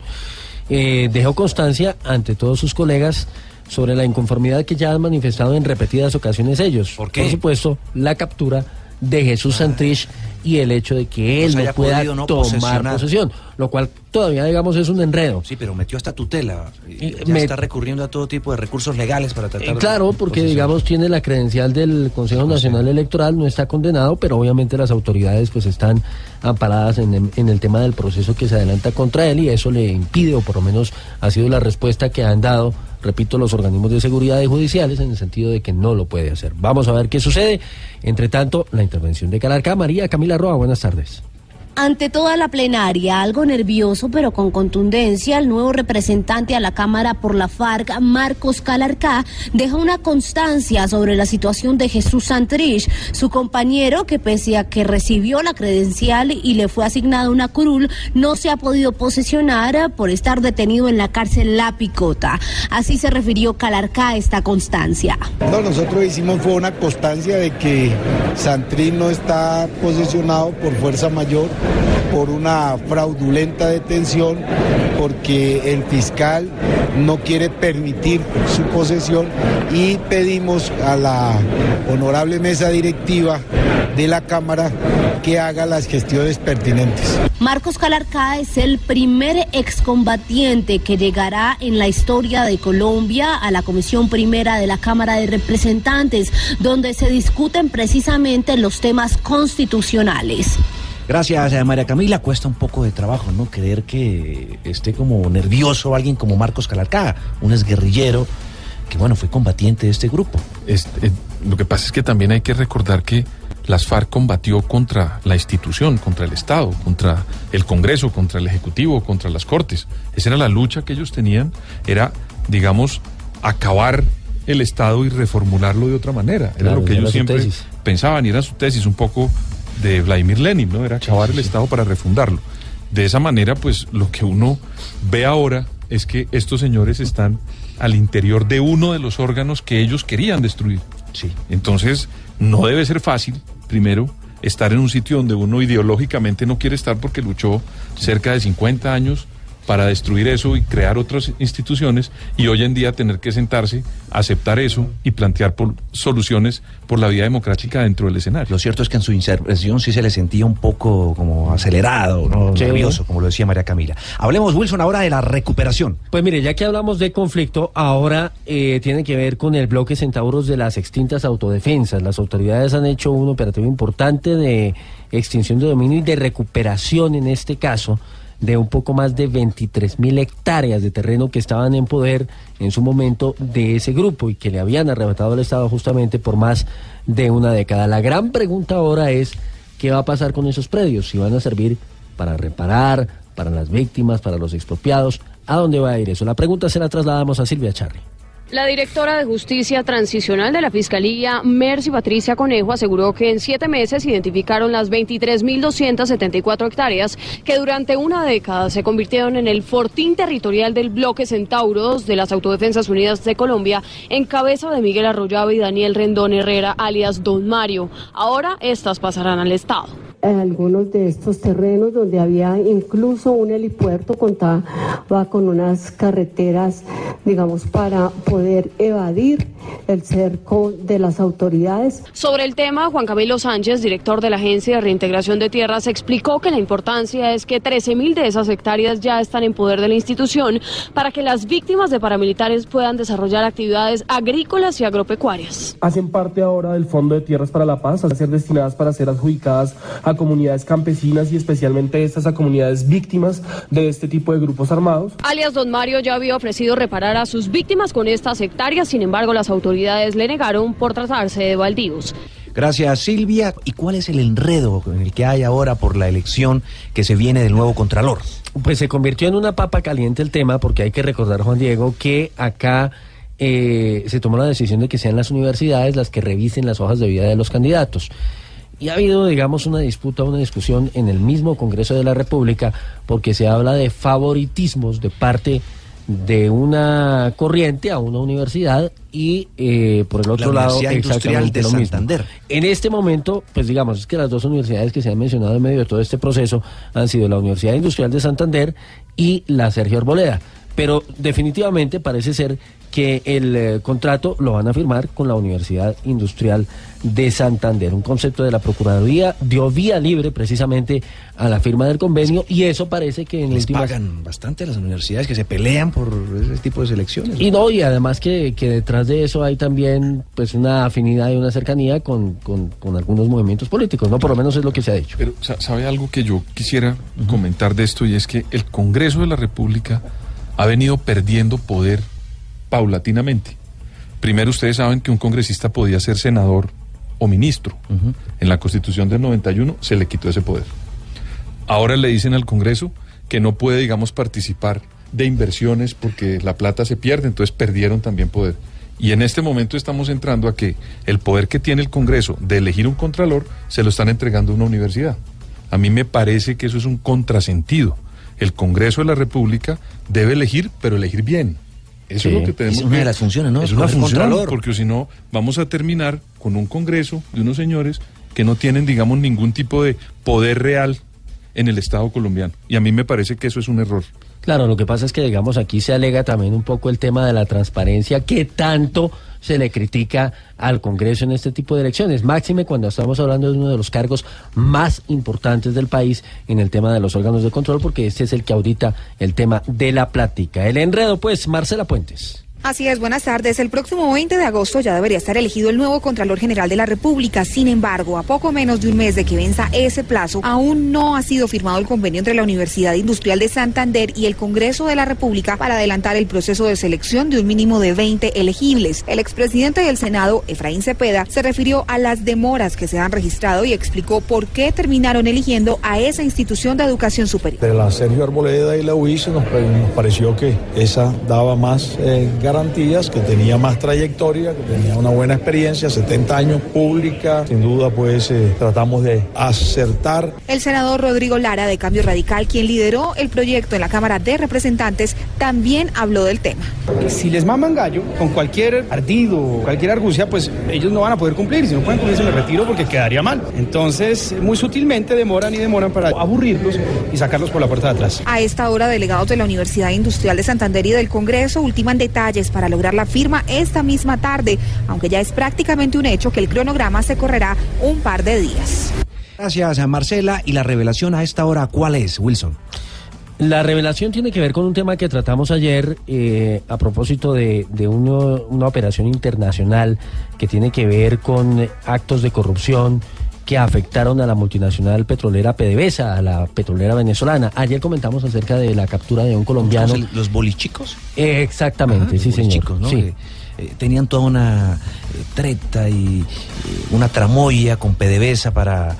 Eh, dejó constancia ante todos sus colegas sobre la inconformidad que ya han manifestado en repetidas ocasiones ellos. ¿Por qué? supuesto, la captura de Jesús Santrich y el hecho de que Pues él no pueda no tomar posesión, lo cual todavía, digamos, es un enredo. Sí, pero metió hasta tutela. Y ya me- está recurriendo a todo tipo de recursos legales para tratar Eh, claro, porque digamos tiene la credencial del Consejo Nacional Electoral, no está condenado, pero obviamente las autoridades pues están amparadas en, en el tema del proceso que se adelanta contra él y eso le impide, o por lo menos ha sido la respuesta que han dado, repito, los organismos de seguridad y judiciales en el sentido de que no lo puede hacer. Vamos a ver qué sucede. Entre tanto, la intervención de Calarca. María Camila Roa, buenas tardes. Ante toda la plenaria, algo nervioso pero con contundencia, el nuevo representante a la Cámara por la FARC, Marcos Calarcá, deja una constancia sobre la situación de Jesús Santrich, su compañero que pese a que recibió la credencial y le fue asignada una curul, no se ha podido posesionar por estar detenido en la cárcel La Picota. Así se refirió Calarcá a esta constancia. No, nosotros hicimos fue una constancia de que Santrín no está posesionado por fuerza mayor, por una fraudulenta detención, porque el fiscal no quiere permitir su posesión y pedimos a la honorable mesa directiva de la Cámara que haga las gestiones pertinentes. Marcos Calarcá es el primer excombatiente que llegará en la historia de Colombia a la Comisión Primera de la Cámara de Representantes, donde se discuten precisamente los temas constitucionales. Gracias, eh, María Camila. Cuesta un poco de trabajo, ¿no? Creer que esté como nervioso alguien como Marcos Calarcá, un exguerrillero que, bueno, fue combatiente de este grupo. Este, lo que pasa es que también hay que recordar que las FARC combatió contra la institución, contra el Estado, contra el Congreso, contra el Ejecutivo, contra las Cortes. Esa era la lucha que ellos tenían, era, digamos, acabar el Estado y reformularlo de otra manera. Era Claro, lo que ellos siempre tesis. pensaban y era su tesis un poco de Vladimir Lenin, ¿no? Era acabar el Estado para refundarlo. De esa manera, pues lo que uno ve ahora es que estos señores están al interior de uno de los órganos que ellos querían destruir. Sí. Entonces, no debe ser fácil, primero, estar en un sitio donde uno ideológicamente no quiere estar porque luchó cerca de 50 años para destruir eso y crear otras instituciones y hoy en día tener que sentarse, aceptar eso y plantear por soluciones por la vía democrática dentro del escenario. Lo cierto es que en su intervención sí se le sentía un poco como acelerado, ¿no? Sí. nervioso, como lo decía María Camila. Hablemos, Wilson, ahora de la recuperación. Pues mire, ya que hablamos de conflicto, ahora eh, tiene que ver con el bloque Centauros de las extintas autodefensas. Las autoridades han hecho un operativo importante de extinción de dominio y de recuperación en este caso de un poco más de 23 mil hectáreas de terreno que estaban en poder en su momento de ese grupo y que le habían arrebatado al Estado justamente por más de una década. La gran pregunta ahora es, ¿qué va a pasar con esos predios? Si van a servir para reparar, para las víctimas, para los expropiados, ¿a dónde va a ir eso? La pregunta se la trasladamos a Silvia Charri. La directora de Justicia Transicional de la Fiscalía, Mercy Patricia Conejo, aseguró que en siete meses identificaron las 23.274 hectáreas que durante una década se convirtieron en el fortín territorial del bloque Centauros de las Autodefensas Unidas de Colombia, en cabeza de Miguel Arroyave y Daniel Rendón Herrera, alias Don Mario. Ahora estas pasarán al Estado. En algunos de estos terrenos donde había incluso un helipuerto, contaba con unas carreteras, digamos, para poder evadir el cerco de las autoridades. Sobre el tema, Juan Camilo Sánchez, director de la Agencia de Reintegración de Tierras, explicó que la importancia es que 13.000 de esas hectáreas ya están en poder de la institución para que las víctimas de paramilitares puedan desarrollar actividades agrícolas y agropecuarias. hacen parte ahora del Fondo de Tierras para la Paz, a ser destinadas para ser adjudicadas a comunidades campesinas y especialmente estas a comunidades víctimas de este tipo de grupos armados. Alias Don Mario ya había ofrecido reparar a sus víctimas con estas hectáreas, sin embargo las autoridades le negaron por tratarse de baldíos. Gracias, Silvia. ¿Y cuál es el enredo en el que hay ahora por la elección que se viene del nuevo Contralor? Pues se convirtió en una papa caliente el tema porque hay que recordar, Juan Diego, que acá eh, se tomó la decisión de que sean las universidades las que revisen las hojas de vida de los candidatos. Y ha habido, digamos, una disputa, una discusión en el mismo Congreso de la República porque se habla de favoritismos de parte de una corriente a una universidad y eh, por el otro La lado exactamente de lo mismo. Santander. En este momento, pues digamos, es que las dos universidades que se han mencionado en medio de todo este proceso han sido la Universidad Industrial de Santander y la Sergio Arboleda. Pero definitivamente parece ser que el eh, contrato lo van a firmar con la Universidad Industrial de Santander. Un concepto de la Procuraduría dio vía libre precisamente a la firma del convenio y eso parece que en Les últimas- pagan bastante las universidades que se pelean por ese tipo de selecciones. y no, y además que, que detrás de eso hay también pues una afinidad y una cercanía con, con, con algunos movimientos políticos, ¿no? Por lo menos es lo que se ha dicho. Pero sa- sabe algo que yo quisiera comentar de esto y es que el Congreso de la República ha venido perdiendo poder paulatinamente. Primero ustedes saben que un congresista podía ser senador o ministro. En la Constitución del 91 se le quitó ese poder. Ahora le dicen al Congreso que no puede, digamos, participar de inversiones porque la plata se pierde, entonces perdieron también poder. Y en este momento estamos entrando a que el poder que tiene el Congreso de elegir un contralor se lo están entregando a una universidad. A mí me parece que eso es un contrasentido. El Congreso de la República debe elegir, pero elegir bien. Eso Sí, es lo que tenemos es una de las funciones, ¿no? Es una función, contralor. porque si no, vamos a terminar con un Congreso de unos señores que no tienen, digamos, ningún tipo de poder real en el Estado colombiano. Y a mí me parece que eso es un error. Claro, lo que pasa es que, digamos, aquí se alega también un poco el tema de la transparencia que tanto se le critica al Congreso en este tipo de elecciones. Máxime cuando estamos hablando de uno de los cargos más importantes del país en el tema de los órganos de control, porque este es el que audita el tema de la plática. El enredo, pues, Marcela Puentes. Así es, buenas tardes. El próximo 20 de agosto ya debería estar elegido el nuevo Contralor General de la República. Sin embargo, a poco menos de un mes de que venza ese plazo, aún no ha sido firmado el convenio entre la Universidad Industrial de Santander y el Congreso de la República para adelantar el proceso de selección de un mínimo de 20 elegibles. El expresidente del Senado, Efraín Cepeda, se refirió a las demoras que se han registrado y explicó por qué terminaron eligiendo a esa institución de educación superior. Entre la Sergio Arboleda y la UIS nos, pa- nos pareció que esa daba más eh, garantías, que tenía más trayectoria, que tenía una buena experiencia, 70 años pública. Sin duda, pues eh, tratamos de acertar El senador Rodrigo Lara, de Cambio Radical, quien lideró el proyecto en la Cámara de Representantes, también habló del tema. Si les maman gallo con cualquier ardido, cualquier argucia, pues ellos no van a poder cumplir. Si no pueden cumplir, se me retiro porque quedaría mal. Entonces, muy sutilmente demoran y demoran para aburrirlos y sacarlos por la puerta de atrás. A esta hora, delegados de la Universidad Industrial de Santander y del Congreso ultiman detalles para lograr la firma esta misma tarde, aunque ya es prácticamente un hecho que el cronograma se correrá un par de días. Gracias a Marcela. ¿Y la revelación a esta hora cuál es, Wilson? La revelación tiene que ver con un tema que tratamos ayer eh, a propósito de, de uno- una operación internacional que tiene que ver con actos de corrupción que afectaron a la multinacional petrolera PDVSA, a la petrolera venezolana. Ayer comentamos acerca de la captura de un colombiano. ¿Los, bolichicos? Eh, exactamente, Ah, sí, los señor. bolichicos, ¿no? Sí. Que, eh, tenían toda una eh, treta y eh, una tramoya con PDVSA para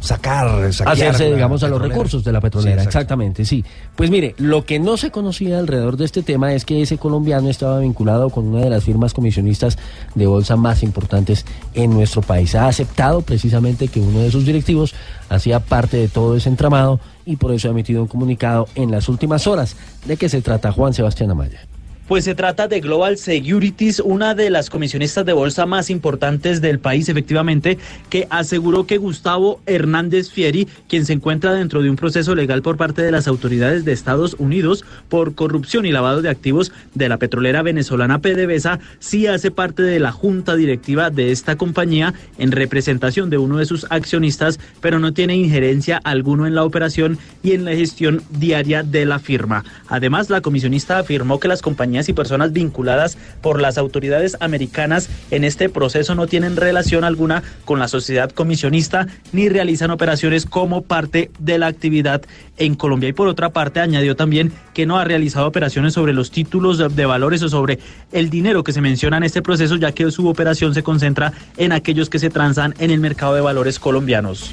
sacar, saquear hacerse, digamos, a los petrolera. recursos de la petrolera. Sí. Exactamente, sí. Pues mire, lo que no se conocía alrededor de este tema es que ese colombiano estaba vinculado con una de las firmas comisionistas de bolsa más importantes en nuestro país. Ha aceptado precisamente que uno de sus directivos hacía parte de todo ese entramado y por eso ha emitido un comunicado en las últimas horas. ¿De qué se trata Juan Sebastián Amaya? Pues se trata de Global Securities, una de las comisionistas de bolsa más importantes del país, efectivamente, que aseguró que Gustavo Hernández Fieri, quien se encuentra dentro de un proceso legal por parte de las autoridades de Estados Unidos por corrupción y lavado de activos de la petrolera venezolana PDVSA, sí hace parte de la junta directiva de esta compañía en representación de uno de sus accionistas, pero no tiene injerencia alguno en la operación y en la gestión diaria de la firma. Además, la comisionista afirmó que las compañías y personas vinculadas por las autoridades americanas en este proceso no tienen relación alguna con la sociedad comisionista ni realizan operaciones como parte de la actividad en Colombia. Y por otra parte, añadió también que no ha realizado operaciones sobre los títulos de, valores o sobre el dinero que se menciona en este proceso, ya que su operación se concentra en aquellos que se transan en el mercado de valores colombianos.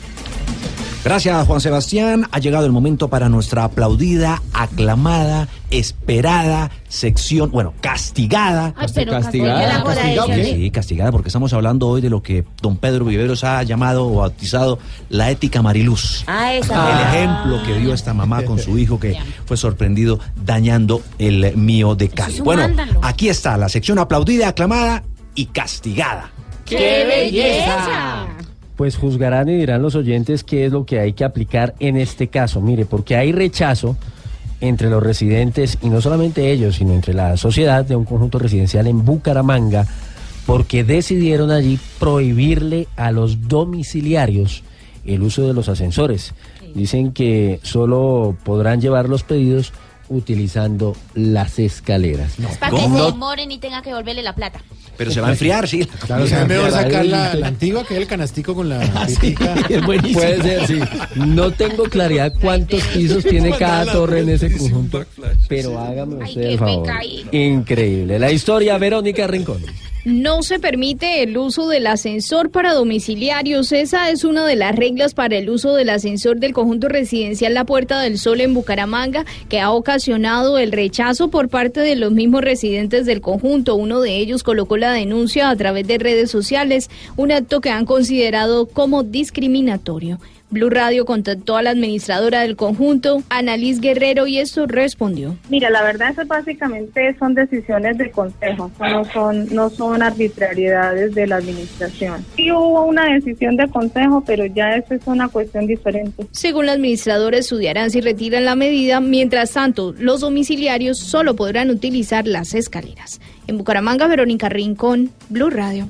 Gracias, Juan Sebastián. Ha llegado el momento para nuestra aplaudida, aclamada, esperada sección, bueno, castigada. Ay, pero castigada. castigada. Sí, castigada, porque estamos hablando hoy de lo que don Pedro Viveros ha llamado o bautizado la ética Mariluz. Ah, El esa. ejemplo que dio esta mamá con su hijo que fue sorprendido dañando el mío de Cali. es Bueno, vándalo. aquí está la sección aplaudida, aclamada y castigada. ¡Qué belleza! Pues juzgarán y dirán los oyentes qué es lo que hay que aplicar en este caso. Mire, porque hay rechazo entre los residentes, y no solamente ellos, sino entre la sociedad de un conjunto residencial en Bucaramanga, porque decidieron allí prohibirle a los domiciliarios el uso de los ascensores. Dicen que solo podrán llevar los pedidos utilizando las escaleras. Para que se demoren y tenga que devolverle la plata. Pero se va a enfriar, sí. Claro, o sea, es mejor sacar la, la antigua que el canastico con la. Es buenísimo. Puede ser, sí. No tengo claridad cuántos pisos tiene cada torre en ese conjunto, pero hágame usted el favor. Increíble. La historia, Verónica Rincón. No se permite el uso del ascensor para domiciliarios. Esa es una de las reglas para el uso del ascensor del conjunto residencial La Puerta del Sol en Bucaramanga, que ha ocasionado el rechazo por parte de los mismos residentes del conjunto. Uno de ellos colocó la denuncia a través de redes sociales, un acto que han considerado como discriminatorio. Blue Radio contactó a la administradora del conjunto, Annalise Guerrero, y esto respondió. Mira, la verdad eso básicamente son decisiones de consejo, no son, no son arbitrariedades de la administración. Sí hubo una decisión de consejo, pero ya eso es una cuestión diferente. Según la administradora, estudiarán si retiran la medida. Mientras tanto, los domiciliarios solo podrán utilizar las escaleras. En Bucaramanga, Verónica Rincón, Blue Radio.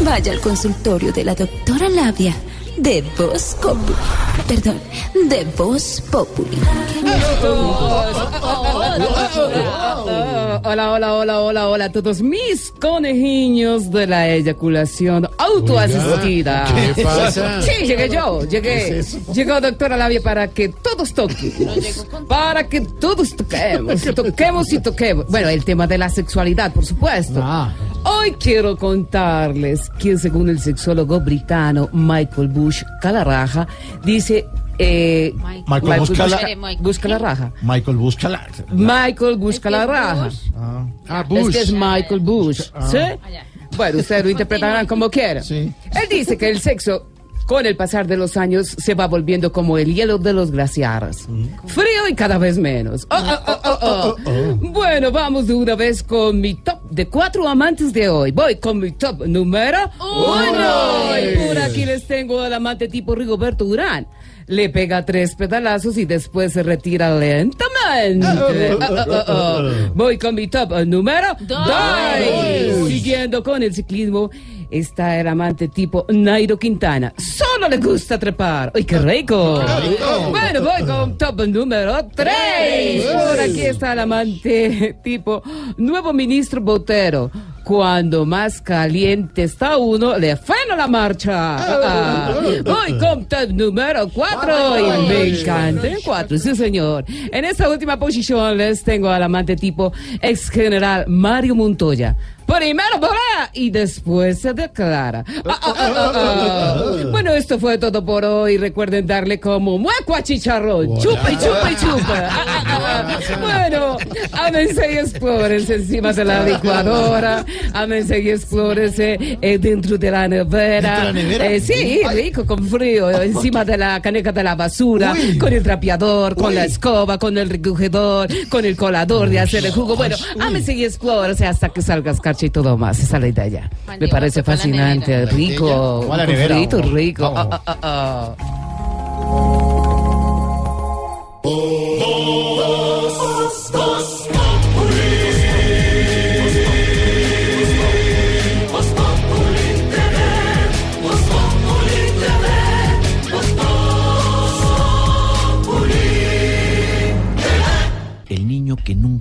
Vaya al consultorio de la doctora Labia de Voz Populi. Perdón, de Voz Populi. Hola, hola, hola, hola, hola a todos mis conejiños de la eyaculación autoasistida. ¿qué pasa? Sí, llegué yo, ¿Qué llegué. es? Llegó doctora Labia para que todos toquen. Para que todos toquemos, toquemos y toquemos. Bueno, el tema de la sexualidad, por supuesto. Hoy quiero contarles que según el sexólogo británico Michael Bush Calarraja, dice... Eh, Michael Bush Cala- busca la raja. Michael busca la... Michael busca la raja. Ah, Es que es Michael Bush. Ah. ¿Sí? Bueno, ustedes lo interpretarán como quieran. Él dice que el sexo, con el pasar de los años, se va volviendo como el hielo de los glaciares. Frío y cada vez menos. Oh, oh, oh, oh, oh. Bueno, vamos de una vez con mi top de cuatro amantes de hoy. Voy con mi top número uno. Y por aquí les tengo al amante tipo Rigoberto Urán. Le pega tres pedalazos y después se retira lentamente. Oh, oh, oh, oh. Voy con mi top número Dos. dos. Siguiendo con el ciclismo, está el amante tipo Nairo Quintana. Solo le gusta trepar. ¡Ay, qué rico! Bueno, voy con top número 3. Por aquí está el amante tipo nuevo ministro Botero. Cuando más caliente está uno, le freno la marcha. Ah, Voy con top número 4. Y me encanta el 4, sí señor. En esta última posición les tengo al amante tipo ex general Mario Montoya. Primero volea y después se declara. Ah, ah, ah. Bueno, esto fue todo por hoy. Recuerden darle como mueco a chicharrón. Chupa y chupa y chupa. Bueno, ámense y explórense encima de la licuadora. Ámense y explórense eh, dentro de la nevera. ¿Dentro de la nevera? Eh, sí, rico, con frío. Encima de la caneca de la basura. Con el trapeador, con la escoba, con el recogedor, con el colador de hacer el jugo. Bueno, ámense y explórense hasta que salga y todo más. Esa es la idea. Me parece fascinante, rico. Frito rico. Vamos. Ah, ah,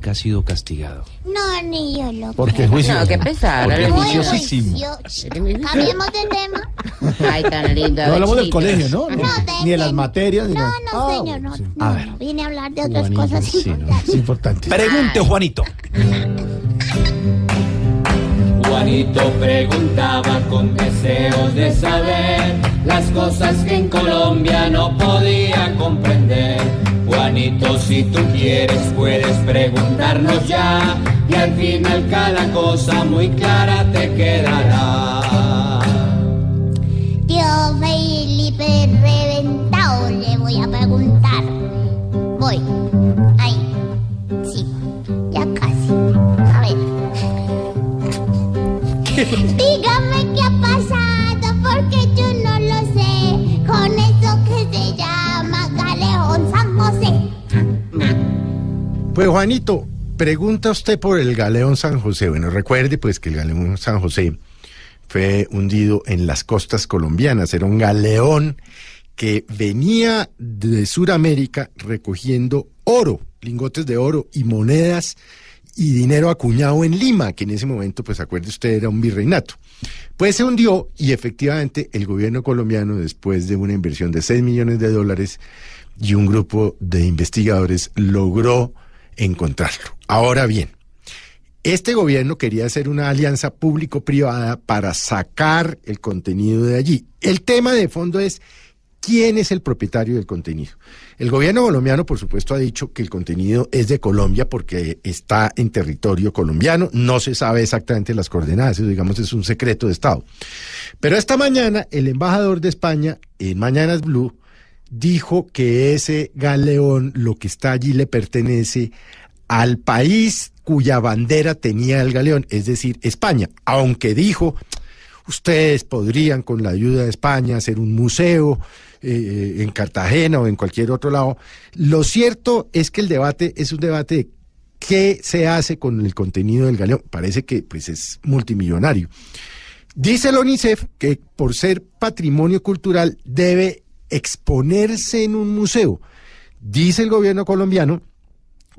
nunca ha sido castigado. No, ni yo lo Porque juicio. No, qué pesar. Porque Muy juiciosísimo. Cambiemos de tema. Ay, tan lindo. No hablamos del colegio, ¿no? No, Ni de las materias. Ni No, nada. no, señor, no. A no, ver. no, Vine a hablar de otras Juanito, cosas sí, ¿no? importantes. Es importante. Pregunte, Juanito. Juanito preguntaba con deseos de saber las cosas que en Colombia no podía comprender. Juanito, si tú quieres, puedes preguntarnos ya y al final cada cosa muy clara te quedará. Tío Felipe reventado le voy a preguntar. Voy. Dígame qué ha pasado porque yo no lo sé. Con eso que se llama Galejón San José. Pues Juanito, pregunta usted por el galeón San José. Bueno, recuerde pues que el galeón San José fue hundido en las costas colombianas. Era un galeón que venía de Sudamérica recogiendo oro, lingotes de oro y monedas y dinero acuñado en Lima, que en ese momento, pues acuerde usted, era un virreinato. Pues se hundió y efectivamente el gobierno colombiano, después de una inversión de 6 millones de dólares y un grupo de investigadores, logró encontrarlo. Ahora bien, este gobierno quería hacer una alianza público-privada para sacar el contenido de allí. El tema de fondo es quién es el propietario del contenido. El gobierno colombiano, por supuesto, ha dicho que el contenido es de Colombia porque está en territorio colombiano. No se sabe exactamente las coordenadas, eso digamos es un secreto de Estado. Pero esta mañana el embajador de España en Mañanas Blue dijo que ese galeón, lo que está allí, le pertenece al país cuya bandera tenía el galeón, es decir, España, aunque dijo, ustedes podrían con la ayuda de España hacer un museo eh, en Cartagena o en cualquier otro lado. Lo cierto es que el debate es un debate de qué se hace con el contenido del galeón. Parece que pues es multimillonario. Dice el UNICEF que por ser patrimonio cultural debe exponerse en un museo. Dice el gobierno colombiano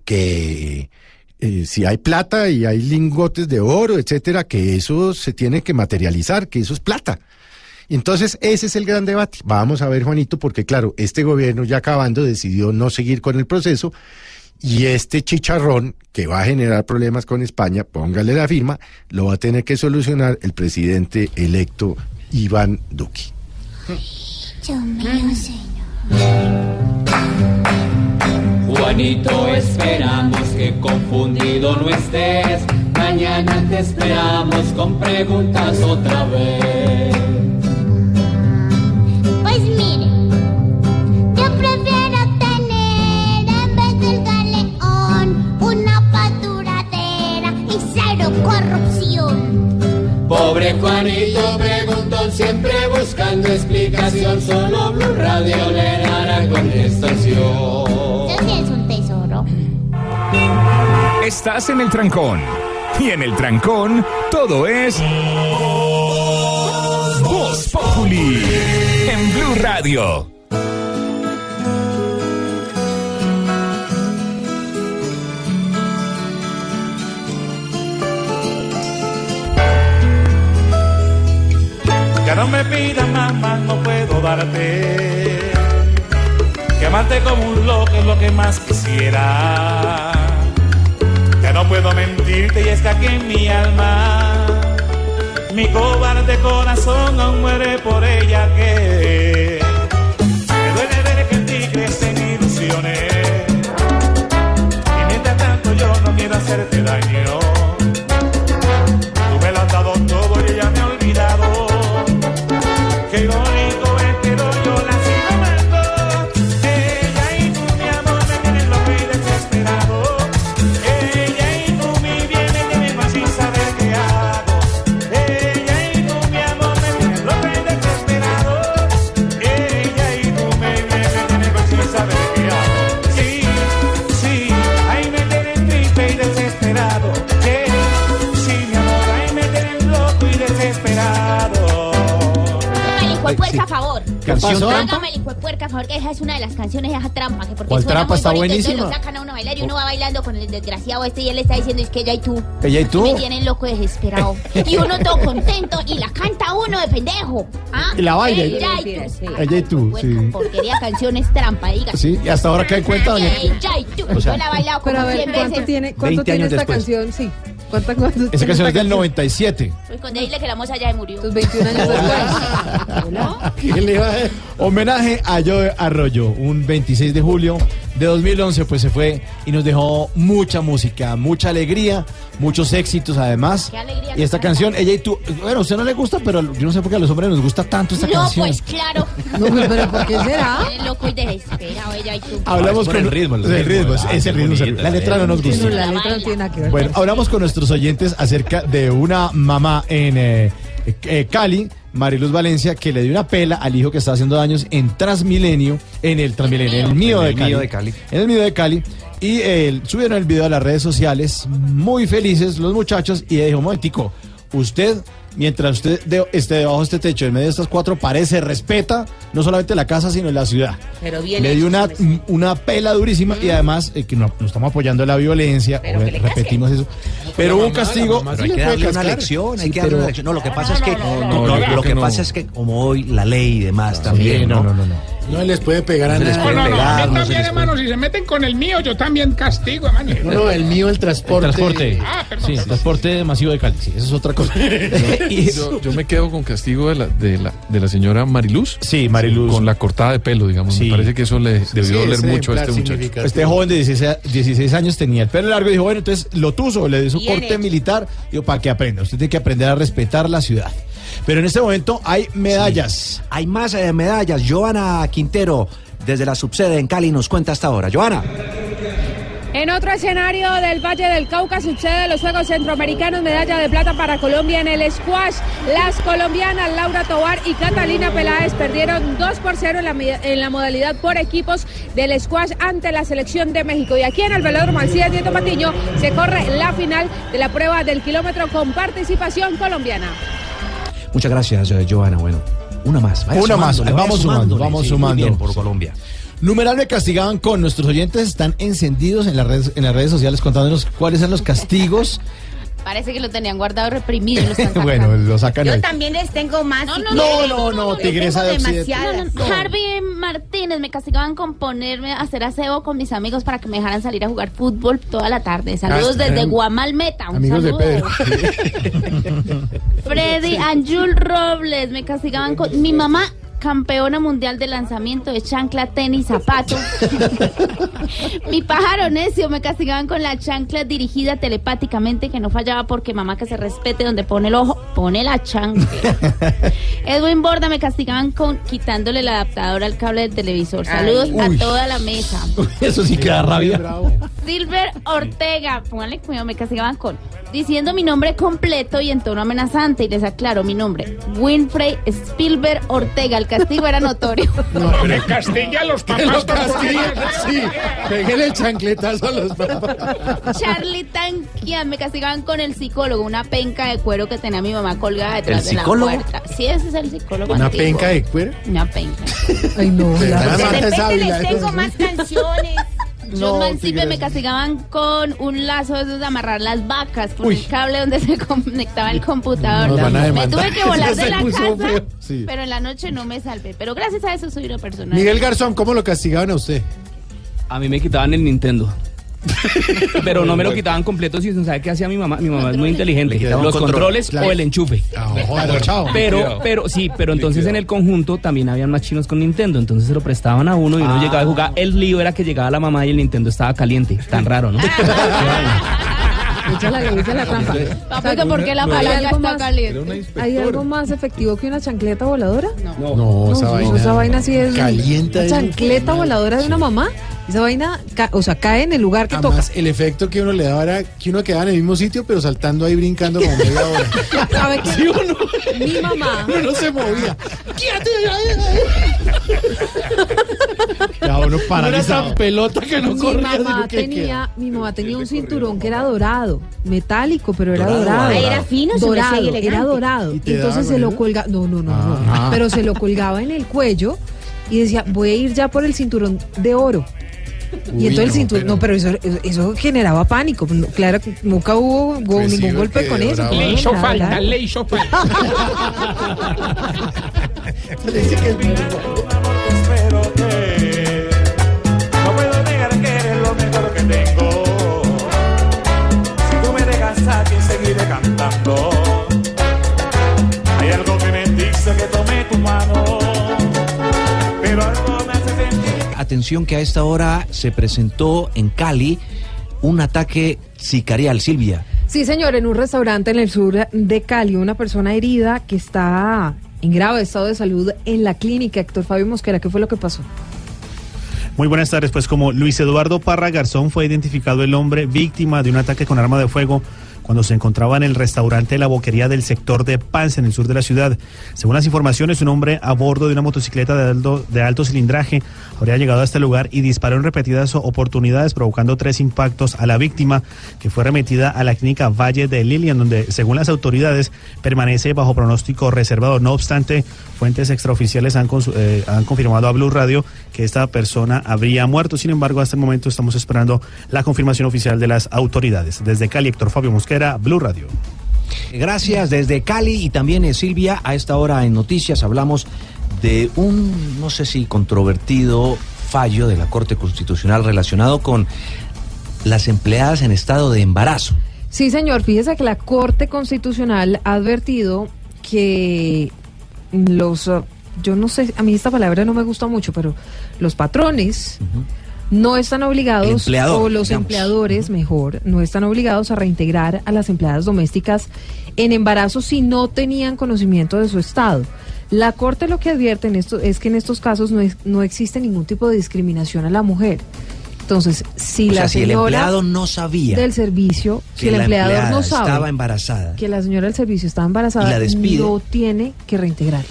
que eh, si hay plata y hay lingotes de oro, etcétera, que eso se tiene que materializar, que eso es plata. Entonces, ese es el gran debate. Vamos a ver, Juanito, porque claro, este gobierno ya acabando decidió no seguir con el proceso y este chicharrón que va a generar problemas con España, póngale la firma, lo va a tener que solucionar el presidente electo Iván Duque. Dios mío, señor. Juanito, esperamos que confundido no estés. Mañana te esperamos con preguntas otra vez. Corrupción. Pobre Juanito preguntó siempre buscando explicación. Solo Blue Radio le dará contestación. Es un tesoro. Estás en el trancón. Y en el trancón, todo es. Voz Populi. En Blue Radio. No me pidas más, más no puedo darte. Que amarte como un loco es lo que más quisiera. Ya no puedo mentirte y es que aquí en mi alma, mi cobarde corazón aún muere por ella que me duele ver que en ti crecen ilusiones. Y mientras tanto yo no quiero hacerte daño. Hijo de puerca a favor. ¿Canción pasó? trampa? Hágame el hijo de puerca a favor, que esa es una de las canciones, esa trampa. Que porque ¿Cuál suena trampa? muy Está bonito, entonces buenísima. lo sacan a uno a bailar y uno va bailando con el desgraciado este y él le está diciendo es que ella y tú. ¿Ella y tú? Me tienen loco desesperado. y uno todo contento y la canta uno de pendejo. ¿Ah? Y la baila. Ella y tú. Ella y tú, sí. Porquería canciones trampa, diga. Sí, y hasta ahora en cuenta, doña. Ella y tú. O sea, Yo la he bailado como Pero a ver, 100 ¿cuánto veces. tiene, cuánto 20 tiene años esta después. canción? Sí. ¿Cuánta, cuánto Esa canción es del 97. Pues con decirle que la moza ya se murió. Tus 21 años después. ¿Qué le iba a? Homenaje a Joe Arroyo, un 26 de julio de 2011, pues se fue y nos dejó mucha música, mucha alegría, muchos éxitos además. Qué alegría Y esta canción, ella y tú, bueno, a usted no le gusta, pero yo no sé por qué a los hombres nos gusta tanto esta No, canción. pues claro. No, pero ¿por qué será? Loco y desesperado ella y tú. Hablamos por con el ritmo, el el ritmo, ritmo, ah, es el qué ritmo. bonita, La letra no nos gusta. no, la letra no tiene nada que ver. Bueno, hablamos con nuestros oyentes acerca de una mamá en, eh, eh, Cali, Mariluz Valencia, que le dio una pela al hijo que está haciendo daños en Transmilenio, en el Transmilenio, en el mío, En de, el Cali, mío de Cali. En el mío de Cali. Y eh, subieron el video a las redes sociales, muy felices los muchachos, y dijo, momentico, usted, mientras usted de- esté debajo de este techo, en medio de estas cuatro paredes, se respeta no solamente la casa, sino la ciudad. Pero bien Le dio una, una pela durísima y además eh, que no, no estamos apoyando la violencia, repetimos eso. Pero hubo un castigo. Pero hay que darle una lección, hay Sí, que darle una lección. No, lo que pasa es que, lo- que pasa es que como hoy la ley y demás también, no, ¿no? no, no, No les puede pegar a No les nadie. puede No, no, pegar, a mí no también, hermano, si se meten con el mío, yo también castigo, hermano. No, no, el mío, el transporte. transporte. Ah, perdón. Sí, transporte masivo de Cali, sí, eso es otra cosa. Yo, yo me quedo con castigo de la, de la, de la señora Mariluz. Sí, Mariluz. Con la cortada de pelo, digamos. Sí. Me parece que eso le debió doler mucho a este muchacho. Este joven de 16, 16 años tenía el pelo largo y dijo, bueno, entonces lo tuzo, le dio su corte hecho. militar. Digo, para que aprenda, usted tiene que aprender a respetar la ciudad. Pero en este momento hay medallas. Hay más eh, medallas. Joana Quintero, desde la subsede en Cali, nos cuenta hasta ahora. Joana. En otro escenario del Valle del Cauca sucede los Juegos Centroamericanos, medalla de plata para Colombia en el squash. Las colombianas Laura Tobar y Catalina Peláez perdieron 2 por 0 en la, mi- en la modalidad por equipos del squash ante la selección de México. Y aquí en el Velódromo Alcides Nieto Patiño se corre la final de la prueba del kilómetro con participación colombiana. Muchas gracias, eh, Joana. Bueno, una más. vaya Una más, vamos sumando, vamos Sí, sumando. bien por Colombia. Numeral me castigaban con nuestros oyentes, están encendidos en las redes, en las redes sociales contándonos cuáles son los castigos. Parece que lo tenían guardado reprimido y lo están sacando. bueno, lo sacan Yo también les tengo más. No, no, no, no, Les tigresa de Occidente. demasiadas. No, no, Harvey Martínez me castigaban con ponerme a hacer aseo con mis amigos para que me dejaran salir a jugar fútbol toda la tarde. Saludos Ah, desde eran Guamalmeta. Un Amigos de saludo. Pedro. Freddy Anjul Robles me castigaban con mi mamá campeona mundial de lanzamiento de chancla, tenis, zapatos. Mi pájaro necio me castigaban con la chancla dirigida telepáticamente que no fallaba porque mamá que se respete donde pone el ojo, pone la chancla. Edwin Borda me castigaban con quitándole el adaptador al cable del televisor. Saludos Ay. a toda la mesa. Eso sí que da rabia. Silver Ortega, póngale cuidado, me castigaban con diciendo mi nombre completo y en tono amenazante y les aclaro mi nombre, Winfrey Spielberg Ortega. El castigo era notorio. No, Le castiga a los papás castigue, poner- sí. Pégale el chancletazo a los papás. Charlie Tanquian me castigaban con el psicólogo, una penca de cuero que tenía mi mamá colgada detrás ¿El de la psicólogo? puerta. Sí, ese es el psicólogo. ¿Una antiguo. penca de cuero? Una penca. Ay, no. De repente les tengo más canciones. John No, Tigresa. me castigaban con un lazo de esos de amarrar las vacas por Uy. el cable donde se conectaba el computador. Nos van a me tuve que volar de la casa. Sí. pero en la noche no me salvé. Pero gracias a eso soy una persona. Miguel Garzón, ¿cómo lo castigaban a usted? A mí me quitaban el Nintendo. Pero no me lo quitaban completo, sino ¿sabe qué hacía mi mamá? Mi mamá es muy inteligente. Los control. controles Claro. o el enchufe. joder, chao. Pero, pero sí, pero entonces en el conjunto también habían más chinos con Nintendo, entonces se lo prestaban a uno y uno Ah. llegaba a jugar. El lío era que llegaba la mamá y el Nintendo estaba caliente. Tan raro, ¿no? Echa la ley, echa la trampa. Papito, ¿por qué la ¿Hay palanca algo está más- caliente? ¿Hay algo más efectivo que una chancleta voladora? No, No, esa no, vaina. esa vaina sí es Calienta chancleta voladora de una mamá. Esa vaina, ca- o sea, cae en el lugar que Además, el efecto que uno le daba era que uno quedaba en el mismo sitio, pero saltando ahí, brincando como media hora. ¿Sabe qué? ¿Sí o no? Mi mamá. Uno no se movía. Ya uno No era paralizado. tan pelota que no mi corría. mamá sino que tenía, mi mamá tenía un cinturón que era dorado, metálico, pero era Dorado, dorado. ah, era fino, se dorado, elegante. era dorado. ¿Y Entonces se lo colgaba, no, no, no, no, Ah. pero se lo colgaba en el cuello y decía, voy a ir ya por el cinturón de oro. Uy, y entonces el no, cinturón, pero- no, pero eso, eso, generaba pánico. No, Claro, nunca hubo, Pues ningún golpe con eso. Le hizo nada, falta, nada. le hizo falta. Dice que es Pero que no puedo negar que eres lo mejor que tengo. Si tú me dejas aquí, seguiré cantando. Hay algo que me dice que tome tu mano, pero algo. Atención que a esta hora se presentó en Cali un ataque sicarial, Silvia. Sí, señor, en un restaurante en el sur de Cali, una persona herida que está en grave estado de salud en la clínica. Héctor Fabio Mosquera, ¿qué fue lo que pasó? Muy buenas tardes. Pues como Luis Eduardo Parra Garzón fue identificado el hombre víctima de un ataque con arma de fuego cuando se encontraba en el restaurante La Boquería del sector de Pans, en el sur de la ciudad. Según las informaciones, un hombre a bordo de una motocicleta de alto, de cilindraje habría llegado a este lugar y disparó en repetidas oportunidades, provocando tres impactos a la víctima, que fue remitida a la clínica Valle de Lilian, donde, según las autoridades, permanece bajo pronóstico reservado. No obstante, fuentes extraoficiales han, eh, han confirmado a Blue Radio que esta persona habría muerto. Sin embargo, hasta el momento estamos esperando la confirmación oficial de las autoridades. Desde Cali, Héctor Fabio Mosquera, Blue Radio. Gracias desde Cali y también eh, Silvia. A esta hora en Noticias hablamos de un, no sé si controvertido fallo de la Corte Constitucional relacionado con las empleadas en estado de embarazo. Sí, señor. Fíjese que la Corte Constitucional ha advertido que los, uh, yo no sé, a mí esta palabra no me gusta mucho, pero los patrones no están obligados, El empleador, o los digamos. empleadores, mejor, no están obligados a reintegrar a las empleadas domésticas en embarazo si no tenían conocimiento de su estado. La Corte lo que advierte en esto es que en estos casos no, es- no existe ningún tipo de discriminación a la mujer. Entonces, si o la sea, si el señora empleado no sabía del servicio, si que el la empleador no sabe estaba embarazada, que la señora del servicio está embarazada, Y la despide. no tiene que reintegrarla.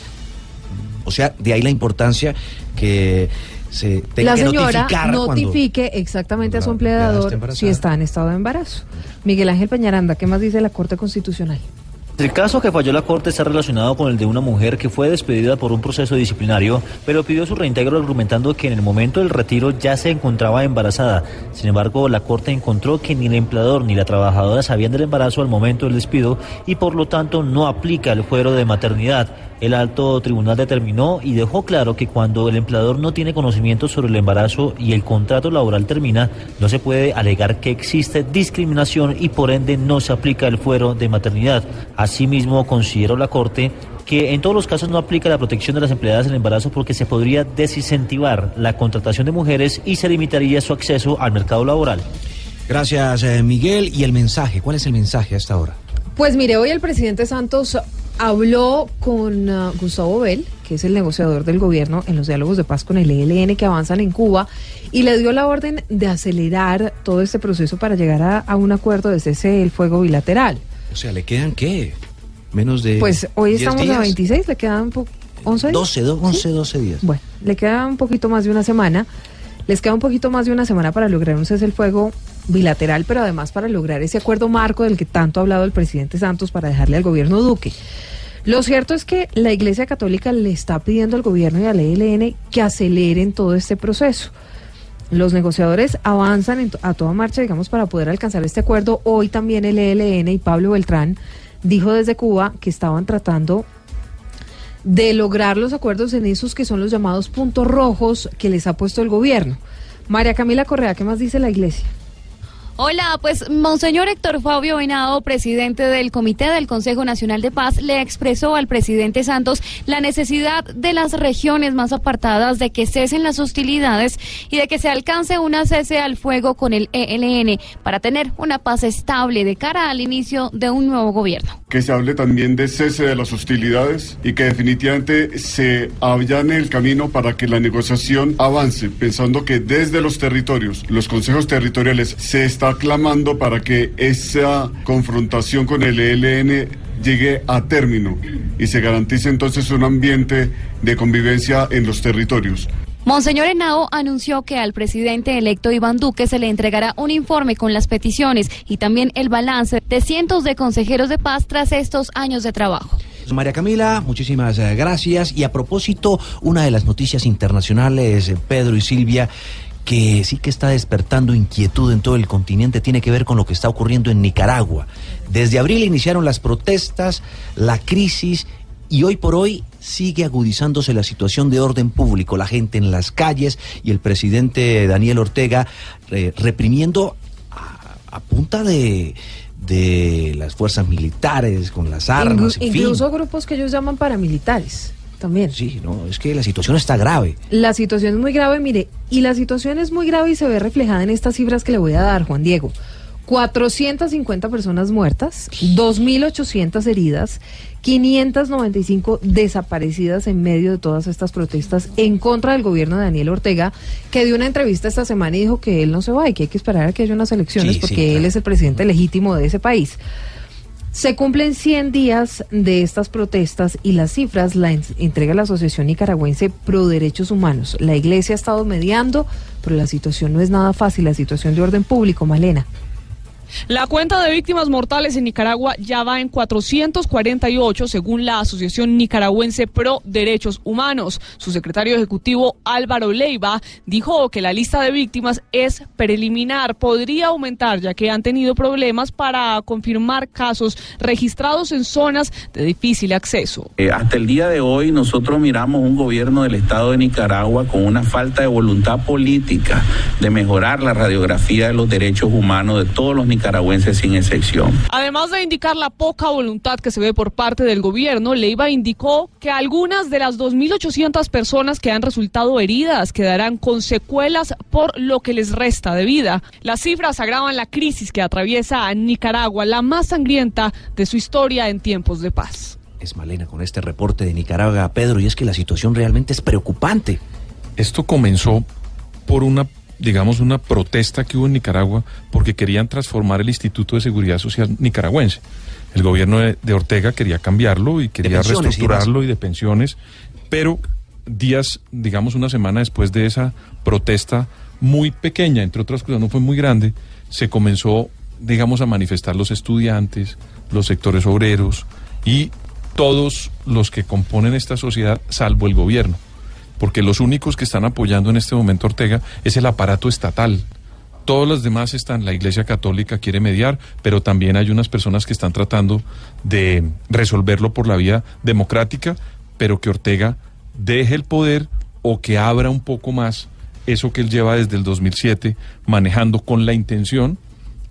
o sea, de ahí la importancia que se tenga la que señora cuando- notifique exactamente a su empleador si está en estado de embarazo. Miguel Ángel Peñaranda, ¿qué más dice la Corte Constitucional? El caso que falló la Corte está relacionado con el de una mujer que fue despedida por un proceso disciplinario, pero pidió su reintegro argumentando que en el momento del retiro ya se encontraba embarazada. Sin embargo, la Corte encontró que ni el empleador ni la trabajadora sabían del embarazo al momento del despido y por lo tanto no aplica el fuero de maternidad. El alto tribunal determinó y dejó claro que cuando el empleador no tiene conocimiento sobre el embarazo y el contrato laboral termina, no se puede alegar que existe discriminación y por ende no se aplica el fuero de maternidad. Asimismo, consideró la Corte que en todos los casos no aplica la protección de las empleadas en embarazo porque se podría desincentivar la contratación de mujeres y se limitaría su acceso al mercado laboral. Gracias, eh, Miguel. ¿Y el mensaje? ¿Cuál es el mensaje a esta hora? Pues mire, hoy el presidente Santos habló con ah, Gustavo Bell, que es el negociador del gobierno en los diálogos de paz con el ELN que avanzan en Cuba, y le dio la orden de acelerar todo este proceso para llegar a, a un acuerdo de cese del fuego bilateral. O sea, ¿le quedan qué? Menos de. Pues hoy 10 estamos días? a 26, le quedan po- 11 días. 12, do- 11, 12 días. Bueno, le queda un poquito más de una semana. Les queda un poquito más de una semana para lograr un cese el fuego bilateral, pero además para lograr ese acuerdo marco del que tanto ha hablado el presidente Santos para dejarle al gobierno Duque. Lo cierto es que la Iglesia Católica le está pidiendo al gobierno y al ELN que aceleren todo este proceso. Los negociadores avanzan en a toda marcha, digamos, para poder alcanzar este acuerdo. Hoy también el ELN y Pablo Beltrán dijo desde Cuba que estaban tratando de lograr los acuerdos en esos que son los llamados puntos rojos que les ha puesto el gobierno. María Camila Correa, ¿qué más dice la iglesia? Hola, pues Monseñor Héctor Fabio Venado, presidente del Comité del Consejo Nacional de Paz, le expresó al presidente Santos la necesidad de las regiones más apartadas de que cesen las hostilidades y de que se alcance una cese al fuego con el ELN para tener una paz estable de cara al inicio de un nuevo gobierno. que se hable también de cese de las hostilidades y que definitivamente se allane el camino para que la negociación avance, pensando que desde los territorios, los consejos territoriales, se está clamando para que esa confrontación con el ELN llegue a término y se garantice entonces un ambiente de convivencia en los territorios. Monseñor Henao anunció que al presidente electo Iván Duque se le entregará un informe con las peticiones y también el balance de cientos de consejeros de paz tras estos años de trabajo. María Camila, muchísimas eh, gracias. Y a propósito, una de las noticias internacionales, eh, Pedro y Silvia, que sí que está despertando inquietud en todo el continente, tiene que ver con lo que está ocurriendo en Nicaragua. Desde abril iniciaron las protestas, la crisis y hoy por hoy sigue agudizándose la situación de orden público, la gente en las calles y el presidente Daniel Ortega eh, reprimiendo a, a punta de, de las fuerzas militares, con las armas, Inclu- en fin. incluso grupos que ellos llaman paramilitares también. Sí, no, es que la situación está grave. La situación es muy grave, mire, y la situación es muy grave y se ve reflejada en estas cifras que le voy a dar, Juan Diego. 450 personas muertas, 2.800 heridas, 595 desaparecidas en medio de todas estas protestas en contra del gobierno de Daniel Ortega, que dio una entrevista esta semana y dijo que él no se va y que hay que esperar a que haya unas elecciones Sí, sí, porque él es el presidente legítimo de ese país. Se cumplen 100 días de estas protestas y las cifras las entrega la Asociación Nicaragüense Pro Derechos Humanos. La iglesia ha estado mediando, pero la situación no es nada fácil, la situación de orden público, Malena. La cuenta de víctimas mortales en Nicaragua ya va en 448, según la Asociación Nicaragüense Pro Derechos Humanos. Su secretario ejecutivo Álvaro Leiva dijo que la lista de víctimas es preliminar, podría aumentar ya que han tenido problemas para confirmar casos registrados en zonas de difícil acceso. Eh, hasta el día de hoy nosotros miramos un gobierno del Estado de Nicaragua con una falta de voluntad política de mejorar la radiografía de los derechos humanos de todos los nicaragüenses sin excepción. Además de indicar la poca voluntad que se ve por parte del gobierno, Leiva indicó que algunas de las 2.800 personas que han resultado heridas quedarán con secuelas por lo que les resta de vida. Las cifras agravan la crisis que atraviesa a Nicaragua, la más sangrienta de su historia en tiempos de paz. Es Malena con este reporte de Nicaragua, Pedro, y es que la situación realmente es preocupante. Esto comenzó por una, digamos, una protesta que hubo en Nicaragua porque querían transformar el Instituto de Seguridad Social nicaragüense. El gobierno de, de Ortega quería cambiarlo y quería y reestructurarlo y, de pensiones, pero días, digamos, una semana después de esa protesta muy pequeña, entre otras cosas, no fue muy grande, se comenzó, digamos, a manifestar los estudiantes, los sectores obreros y todos los que componen esta sociedad, salvo el gobierno porque los únicos que están apoyando en este momento a Ortega es el aparato estatal. Todos los demás están, la Iglesia Católica quiere mediar, pero también hay unas personas que están tratando de resolverlo por la vía democrática, pero que Ortega deje el poder o que abra un poco más eso que él lleva desde el 2007 manejando con la intención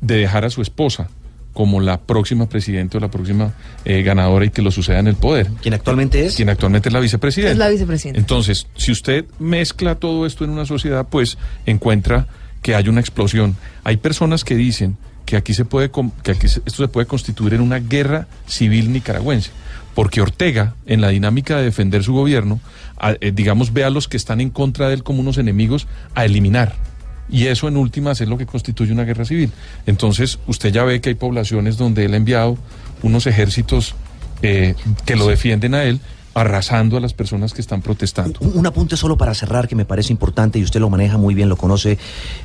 de dejar a su esposa como la próxima presidenta o la próxima eh, ganadora y que lo suceda en el poder. ¿Quién actualmente es? Quien actualmente es la vicepresidenta. Es la vicepresidenta. Entonces, si usted mezcla todo esto en una sociedad, pues encuentra que hay una explosión. Hay personas que dicen que aquí se puede com- que aquí se- esto se puede constituir en una guerra civil nicaragüense, porque Ortega en la dinámica de defender su gobierno, a- eh, digamos ve a los que están en contra de él como unos enemigos a eliminar. Y eso en últimas es lo que constituye una guerra civil. Entonces, usted ya ve que hay poblaciones donde él ha enviado unos ejércitos eh, que lo defienden a él, arrasando a las personas que están protestando. Un, un apunte solo para cerrar que me parece importante y usted lo maneja muy bien, lo conoce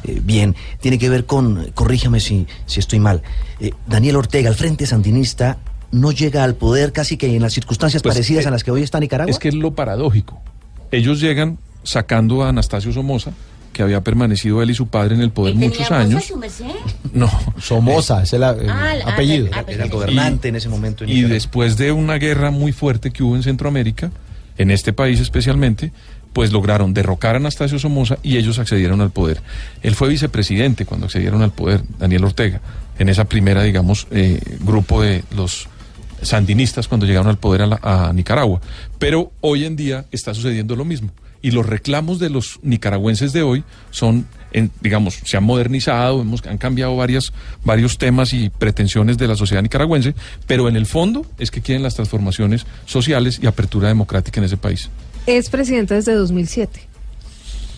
eh, bien. Tiene que ver con, corríjame si, si estoy mal, eh, Daniel Ortega, el Frente Sandinista, no llega al poder casi que en las circunstancias Pues, parecidas eh, a las que hoy está Nicaragua. Es que es lo paradójico. Ellos llegan sacando a Anastasio Somoza, que había permanecido él y su padre en el poder muchos años. No. Somoza, es el, el Ah, apellido. ah, Era el gobernante en ese momento. en Y Nicaragua. después de una guerra muy fuerte que hubo en Centroamérica, en este país especialmente, pues lograron derrocar a Anastasio Somoza y ellos accedieron al poder. Él fue vicepresidente cuando accedieron al poder, Daniel Ortega, en esa primera, digamos, eh, grupo de los sandinistas cuando llegaron al poder a, la- a Nicaragua. Pero hoy en día está sucediendo lo mismo. Y los reclamos de los nicaragüenses de hoy son, en, digamos, se han modernizado, hemos, han cambiado varias, varios temas y pretensiones de la sociedad nicaragüense, pero en el fondo es que quieren las transformaciones sociales y apertura democrática en ese país. Es presidente desde 2007.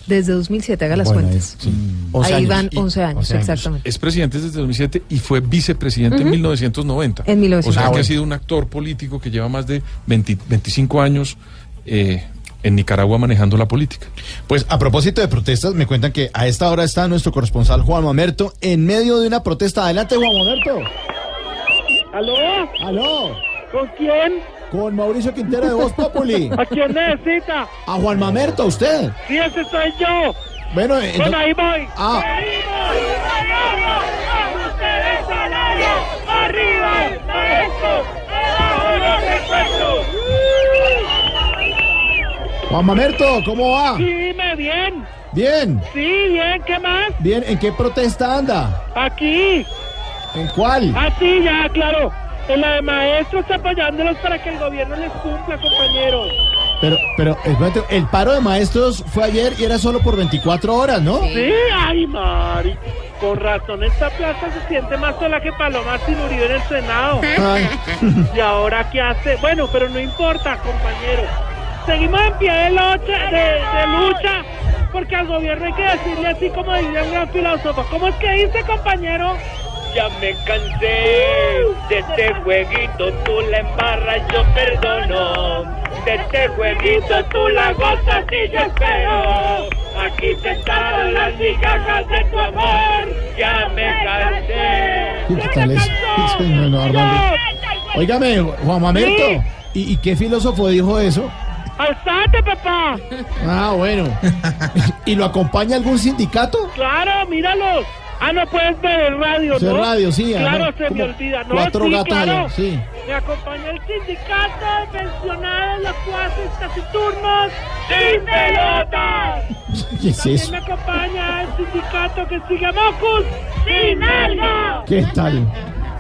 Desde 2007, haga las Bueno, cuentas. es- sí. 11 Ahí años. van Y- 11 años, 11 años. exactamente. Es presidente desde 2007 y fue vicepresidente en Ujú. 1990. En 1990. O sea Ah, que bueno. ha sido un actor político que lleva más de 20 25 años eh, en Nicaragua manejando la política. Pues a propósito de protestas, me cuentan que a esta hora está nuestro corresponsal Juan Mamerto en medio de una protesta. Adelante, Juan Mamerto. ¿Aló? ¿Aló? ¿Con quién? Con Mauricio Quintero de Voz Populi. ¿A quién necesita? A Juan Mamerto, usted. Sí, ese soy yo. Bueno, eh, Bueno, ahí voy. Ah. ¡Arriba el maestro! ¡Abajo los impuestos! Juan Mamerto, ¿cómo va? Sí, dime bien. Bien. Sí, bien, ¿qué más? Bien, ¿en qué protesta anda? Aquí. ¿En cuál? Ah, sí, ya, claro. En la de maestros apoyándolos para que el gobierno les cumpla, compañeros. Pero, pero, espérate, el paro de maestros fue ayer y era solo por 24 horas, ¿no? Sí, ay, Mari. Con razón, esta plaza se siente más sola que Paloma sin Uribe en el Senado. ¿Y ahora qué hace? Bueno, pero no importa, compañero. Seguimos en pie de lucha, de, de lucha porque al gobierno hay que decirle así como diría un gran filósofo. ¿Cómo es que dice, compañero? Ya me cansé de este jueguito, tú la embarras, yo perdono. De este jueguito tú la gozas y yo espero. Aquí sentado en las migajas de tu amor, ya me cansé. ¿Qué tal es? No, no, Juan Mamerto, ¿y, y qué filósofo dijo eso? ¡Alzate, papá! Ah, bueno. ¿Y lo acompaña algún sindicato? Claro, míralos. Ah, no puedes ver el radio, ¿no? radio, sí, Claro, ajá, se me olvida. No, cuatro sí, gatos claro. allá, sí. Me acompaña el sindicato de pensionados, los clases taciturnos. ¡Sin pelotas! ¿Qué es También eso? me acompaña el sindicato que sigue a Mocus. ¡Sin algo! ¿Qué tal?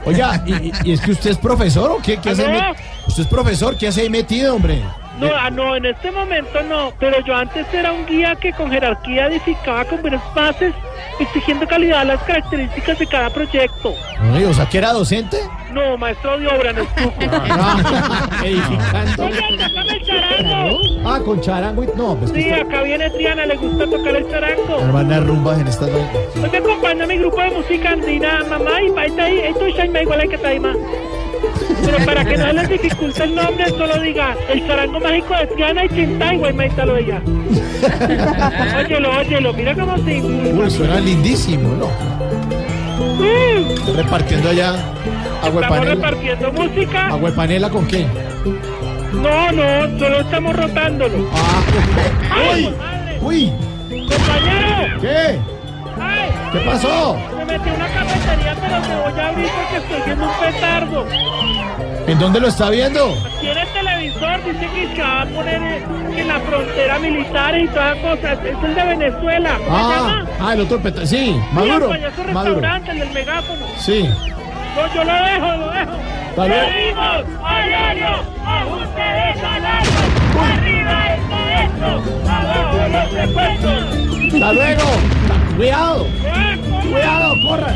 Oiga, ¿y, es que usted es profesor o qué? ¿Qué hace ¿Aló? met- ¿Usted es profesor? ¿Qué hace ahí metido, hombre? No, ah, no, en este momento no. Pero yo antes era un guía que con jerarquía edificaba con buenas bases, exigiendo calidad a las características de cada proyecto. Oye, o sea, ¿que era docente? No, maestro de obra, no estuvo. Edificando. Oye, el charango. Ah, con charango y... No, pues Sí, está- acá viene Triana, le gusta tocar el charango. Hermana rumbas en estas... Hoy me acompaña mi grupo de música andina, mamá, y paita ahí, esto es Shaima igual que Taima. Pero para que no les dificulte el nombre, solo diga el charango mágico de Triana y Chintay, güey, maítalo ella. óyelo, óyelo, mira cómo se Uy, suena lindísimo, ¿no? Está Repartiendo allá agua Estamos repartiendo música. ¿Agua panela con qué? No, no, solo estamos rotándolo. ¡Uy! ¡Uy! ¡Compañero! ¿Qué? ¡Ay! ¿Qué pasó? Me metí en una cafetería, pero me voy a abrir porque estoy viendo un petardo. ¿En dónde lo está viendo? En el televisor dice que se va a poner eh, en la frontera militar y todas las cosas. Es el de Venezuela. ¿Cómo se Ah, llama? ah, el otro peta. Sí, Sí, Maduro. el payaso Maduro. restaurante, el del megáfono. Sí. No, yo lo dejo, lo dejo. Pedimos a diario ajuste de salario. Arriba el maestro, abajo los repuestos. Hasta luego. Cuidado. Cuidado, corra.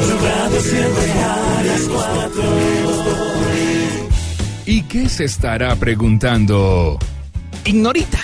Blue Radio siempre a las cuatro. ¿Y qué se estará preguntando? Ignorita.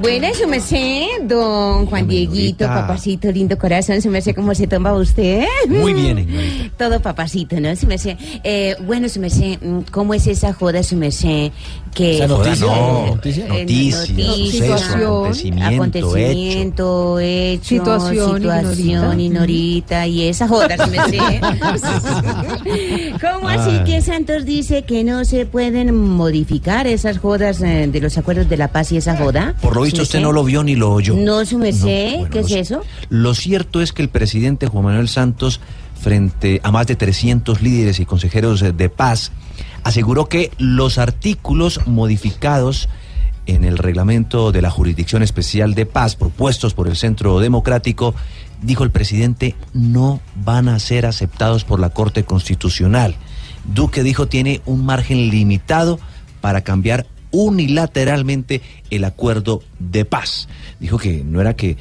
Buena, su merced, don Juan Dieguito, papacito, lindo corazón, su merced, ¿cómo se toma usted? Muy bien, Ignorita. Todo papacito, ¿no? Su merced. Eh, bueno, su merced, mm, ¿cómo es esa joda, su merced? Que, ¿Esa noticia? Eh, Noticia. eh, Noticia, noticia, suceso, acontecimiento, acontecimiento, hecho, Situación, situación, ignorita, y esa joda, su merced. ¿Cómo así que Santos dice que no se pueden modificar esas jodas eh, de los acuerdos de la paz y esa joda? Por lo visto usted no lo vio ni lo oyó. No, su merced, bueno, ¿qué es eso? Lo cierto es que el presidente Juan Manuel Santos, frente a más de 300 líderes y consejeros de paz, aseguró que los artículos modificados en el reglamento de la Jurisdicción Especial de Paz propuestos por el Centro Democrático, dijo el presidente, no van a ser aceptados por la Corte Constitucional. Duque dijo tiene un margen limitado para cambiar unilateralmente el acuerdo de paz. Dijo que no era que eh,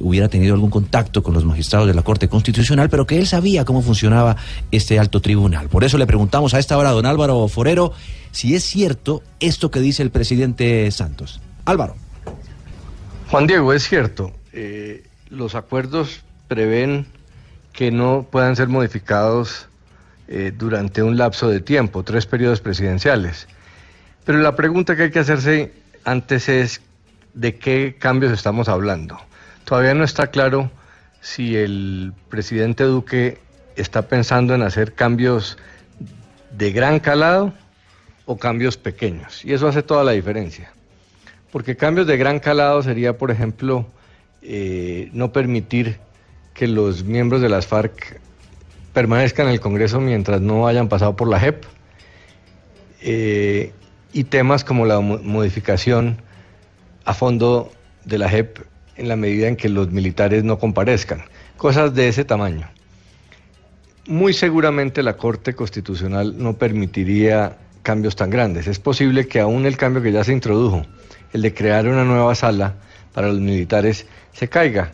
hubiera tenido algún contacto con los magistrados de la Corte Constitucional, pero que él sabía cómo funcionaba este alto tribunal. Por eso le preguntamos a esta hora a don Álvaro Forero si es cierto esto que dice el presidente Santos. Álvaro. Juan Diego, es cierto, eh, los acuerdos prevén que no puedan ser modificados eh, durante un lapso de tiempo, tres periodos presidenciales. Pero la pregunta que hay que hacerse antes es de qué cambios estamos hablando. Todavía no está claro si el presidente Duque está pensando en hacer cambios de gran calado o cambios pequeños. Y eso hace toda la diferencia. Porque cambios de gran calado sería, por ejemplo, eh, no permitir que los miembros de las FARC permanezcan en el Congreso mientras no hayan pasado por la JEP. Eh, y temas como la mo- modificación a fondo de la JEP en la medida en que los militares no comparezcan. Cosas de ese tamaño. Muy seguramente la Corte Constitucional no permitiría cambios tan grandes. Es posible que aún el cambio que ya se introdujo, el de crear una nueva sala para los militares, se caiga,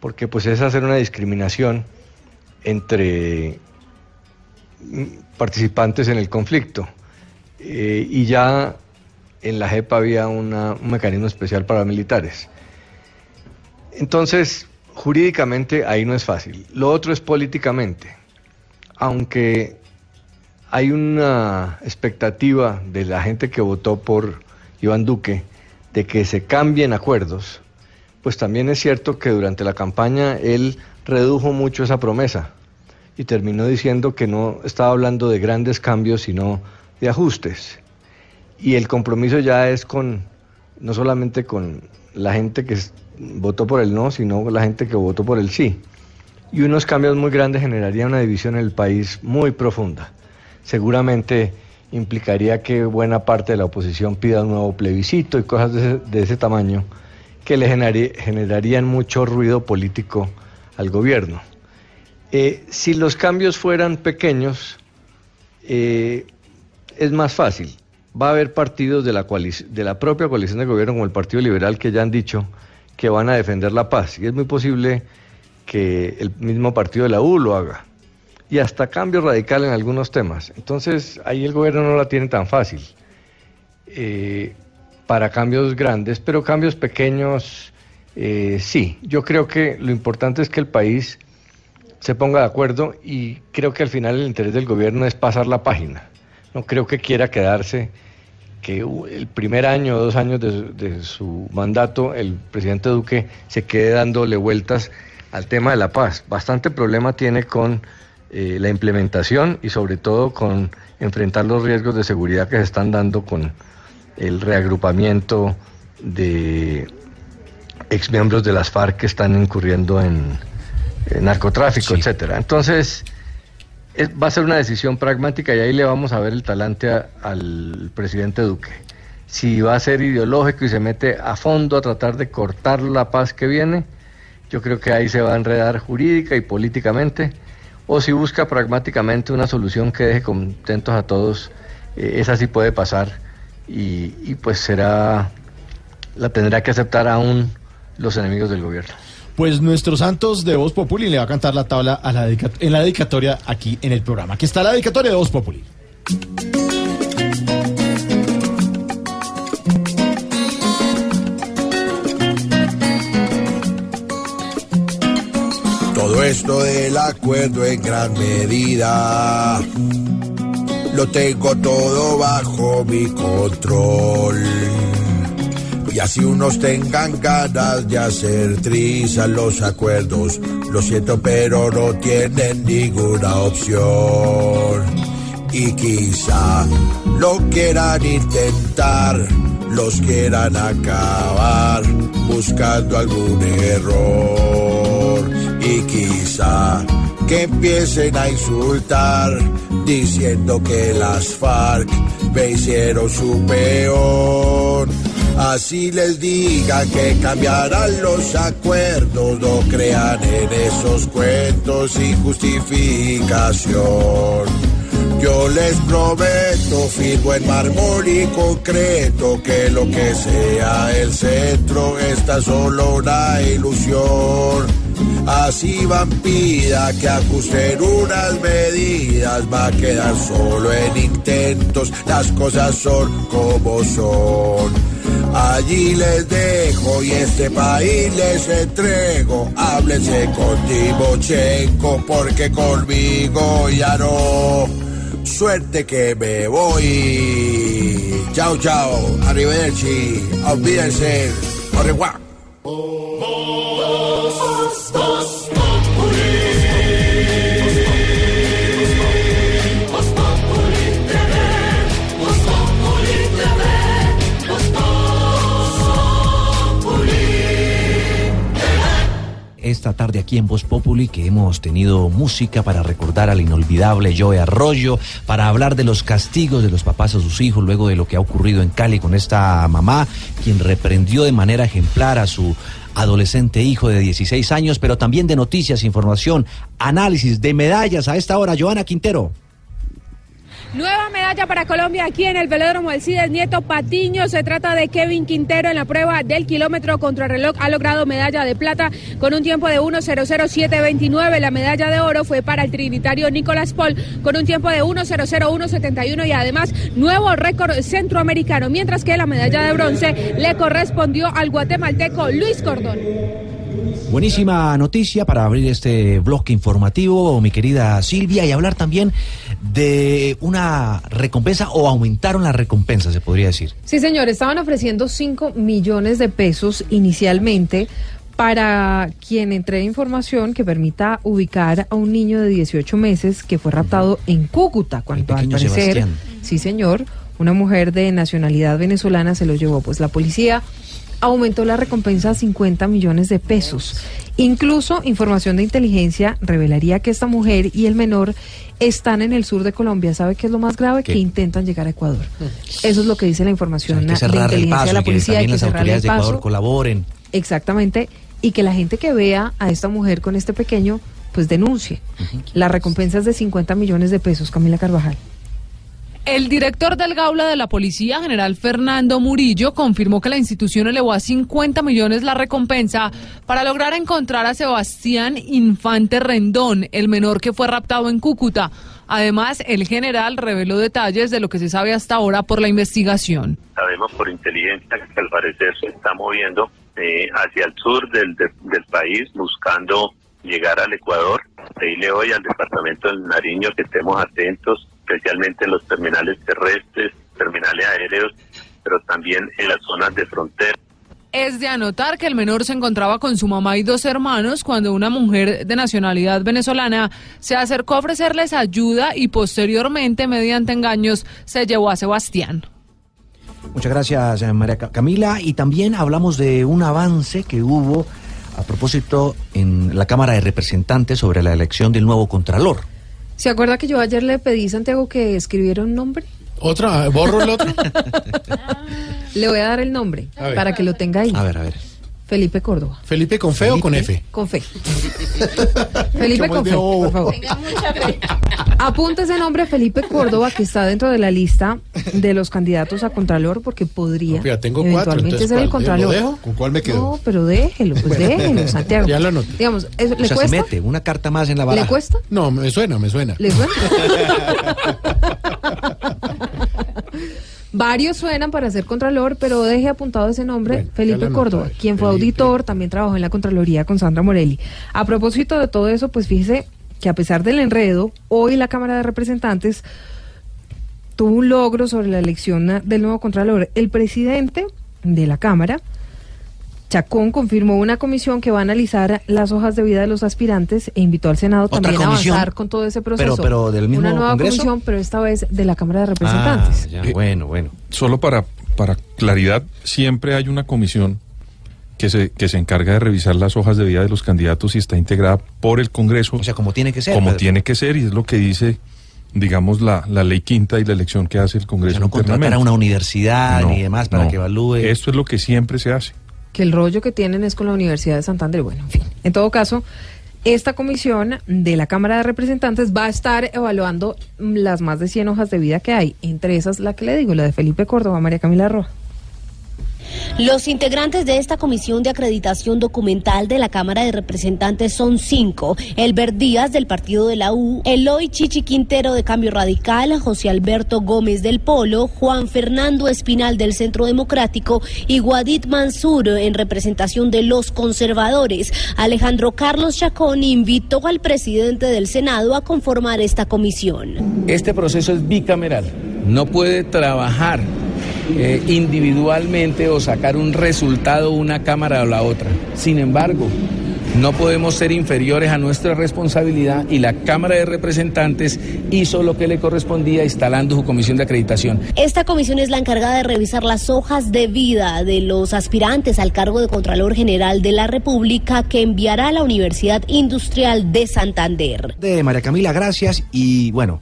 porque pues es hacer una discriminación entre participantes en el conflicto. Eh, y ya en la JEP había un mecanismo especial para militares. Entonces, jurídicamente ahí no es fácil. Lo otro es políticamente. Aunque hay una expectativa de la gente que votó por Iván Duque de que se cambien acuerdos, pues también es cierto que durante la campaña él redujo mucho esa promesa y terminó diciendo que no estaba hablando de grandes cambios, sino de ajustes. Y el compromiso ya es con, no solamente con la gente que votó por el no, sino con la gente que votó por el sí. Y unos cambios muy grandes generarían una división en el país muy profunda. Seguramente implicaría que buena parte de la oposición pida un nuevo plebiscito y cosas de ese, de ese tamaño que le generarían mucho ruido político al gobierno. Eh, si los cambios fueran pequeños, eh, es más fácil. Va a haber partidos de la, de la propia coalición de gobierno, como el Partido Liberal, que ya han dicho que van a defender la paz. Y es muy posible que el mismo partido de la U lo haga. Y hasta cambio radical en algunos temas. Entonces, ahí el gobierno no la tiene tan fácil eh, para cambios grandes, pero cambios pequeños, eh, sí. Yo creo que lo importante es que el país se ponga de acuerdo y creo que al final el interés del gobierno es pasar la página. No creo que quiera quedarse que el primer año o dos años de, de su mandato el presidente Duque se quede dándole vueltas al tema de la paz. Bastante problema tiene con eh, la implementación y sobre todo con enfrentar los riesgos de seguridad que se están dando con el reagrupamiento de exmiembros de las FARC que están incurriendo en, en narcotráfico, etcétera. Entonces, es- va a ser una decisión pragmática y ahí le vamos a ver el talante al presidente Duque. Si va a ser ideológico y se mete a fondo a tratar de cortar la paz que viene, yo creo que ahí se va a enredar jurídica y políticamente, o si busca pragmáticamente una solución que deje contentos a todos, eh, esa sí puede pasar y pues será, la tendrá que aceptar aún los enemigos del gobierno. Pues nuestro Santos de Voz Populi le va a cantar la tabla en la dedicatoria aquí en el programa. Aquí está la dedicatoria de Voz Populi. Todo esto del acuerdo en gran medida lo tengo todo bajo mi control. Y así unos tengan ganas de hacer trizas los acuerdos, lo siento pero no tienen ninguna opción. Y quizá lo quieran intentar, los quieran acabar buscando algún error. Y quizá que empiecen a insultar diciendo que las FARC me hicieron su peor. Así les diga que cambiarán los acuerdos, no crean en esos cuentos sin justificación. Yo les prometo, firmo en mármol y concreto, que lo que sea el centro está solo una ilusión. Así van que ajusten unas medidas, va a quedar solo en intentos, las cosas son como son. Allí les dejo y este país les entrego. Háblense con Timochenko porque conmigo ya no. Suerte que me voy. Chao, chao. Arrivederci. Olvídense. Au revoir. Esta tarde aquí en Voz Populi que hemos tenido música para recordar al inolvidable Joe Arroyo, para hablar de los castigos de los papás a sus hijos luego de lo que ha ocurrido en Cali con esta mamá, quien reprendió de manera ejemplar a su adolescente hijo de 16 años, pero también de noticias, información, análisis de medallas a esta hora. Joana Quintero. Nueva medalla para Colombia aquí en el velódromo Alcides Nieto Patiño. Se trata de Kevin Quintero en la prueba del kilómetro contra reloj. Ha logrado medalla de plata con un tiempo de 1.00729. La medalla de oro fue para el trinitario Nicolás Paul con un tiempo de 1.00171 y además nuevo récord centroamericano. Mientras que la medalla de bronce le correspondió al guatemalteco Luis Cordón. Buenísima noticia para abrir este bloque informativo, mi querida Silvia, y hablar también de una recompensa o aumentaron la recompensa, se podría decir. Sí, señor, estaban ofreciendo 5 millones de pesos inicialmente para quien entregue información que permita ubicar a un niño de 18 meses que fue raptado en Cúcuta, cuando al parecer, Sebastián. sí señor, una mujer de nacionalidad venezolana se lo llevó. Pues la policía aumentó la recompensa a 50 millones de pesos. Incluso información de inteligencia revelaría que esta mujer y el menor están en el sur de Colombia. ¿Sabe qué es lo más grave? ¿Qué? Que intentan llegar a Ecuador. Eso es lo que dice la información que de inteligencia paso de la que policía. También que las cerrar el autoridades de Ecuador paso. colaboren. Exactamente. Y que la gente que vea a esta mujer con este pequeño, pues denuncie. La recompensa es de 50 millones de pesos, Camila Carvajal. El director del Gaula de la Policía, general Fernando Murillo, confirmó que la institución elevó a 50 millones la recompensa para lograr encontrar a Sebastián Infante Rendón, el menor que fue raptado en Cúcuta. Además, el general reveló detalles de lo que se sabe hasta ahora por la investigación. Sabemos por inteligencia que al parecer se está moviendo eh, hacia el sur del, de- del país buscando llegar al Ecuador. Pedirle hoy al departamento del Nariño que estemos atentos, especialmente en los terminales terrestres, terminales aéreos, pero también en las zonas de frontera. Es de anotar que el menor se encontraba con su mamá y dos hermanos cuando una mujer de nacionalidad venezolana se acercó a ofrecerles ayuda y posteriormente, mediante engaños, se llevó a Sebastián. Muchas gracias, eh, María Ca- Camila. Y también hablamos de un avance que hubo a propósito en la Cámara de Representantes sobre la elección del nuevo Contralor. ¿Se acuerda que yo ayer le pedí, Santiago, que escribiera un nombre? ¿Otra? ¿Borro el otro? Le voy a dar el nombre A para que lo tenga ahí. A ver, a ver. Felipe Córdoba. ¿Felipe con fe o con F? Con fe. Felipe con fe, por favor. Apunta ese nombre Felipe Córdoba que está dentro de la lista de los candidatos a Contralor porque podría No, fíjate, tengo cuatro, eventualmente ser el. Contralor. ¿Lo dejo? ¿Con cuál me quedo? No, pero déjelo, pues déjelo, Santiago. Ya lo anoté. Digamos, ¿eso O ¿le sea, se cuesta? mete una carta más en la ¿Le baraja. cuesta? No, me suena, me suena. ¿Le suena? Varios suenan para ser Contralor, pero deje apuntado ese nombre, Bueno, Felipe Córdoba, quien fue Felipe. auditor, también trabajó en la Contraloría con Sandra Morelli. A propósito de todo eso, pues fíjese que a pesar del enredo, hoy la Cámara de Representantes tuvo un logro sobre la elección del nuevo Contralor. El presidente de la Cámara, Chacón, confirmó una comisión que va a analizar las hojas de vida de los aspirantes e invitó al Senado ¿Otra también a avanzar con todo ese proceso. Pero- pero del mismo Una nueva Congreso. comisión, pero esta vez de la Cámara de Representantes. Ah, ya, bueno, bueno. Solo para, para claridad, siempre hay una comisión que se, que se encarga de revisar las hojas de vida de los candidatos y está integrada por el Congreso. O sea, como tiene que ser. Como Pedro. tiene que ser, y es lo que dice, digamos, la, la ley quinta y la elección que hace el Congreso. no contratar a una universidad No, ni demás para no. que evalúe. Esto es lo que siempre se hace. Que el rollo que tienen es con la Universidad de Santander. Bueno, en fin. En todo caso, esta comisión de la Cámara de Representantes va a estar evaluando las más de 100 hojas de vida que hay. Entre esas, la que le digo, la de Felipe Córdoba, María Camila Roja. Los integrantes de esta comisión de acreditación documental de la Cámara de Representantes son cinco. Elber Díaz del Partido de la U, Eloy Chichi Quintero de Cambio Radical, José Alberto Gómez del Polo, Juan Fernando Espinal del Centro Democrático y Guadit Mansur en representación de los conservadores. Alejandro Carlos Chacón invitó al presidente del Senado a conformar esta comisión. Este proceso es bicameral. No puede trabajar eh, individualmente o sacar un resultado una cámara o la otra. Sin embargo, No podemos ser inferiores a nuestra responsabilidad y la Cámara de Representantes hizo lo que le correspondía instalando su comisión de acreditación. Esta comisión es la encargada de revisar las hojas de vida de los aspirantes al cargo de Contralor General de la República que enviará a la Universidad Industrial de Santander. De María Camila, gracias. Y bueno,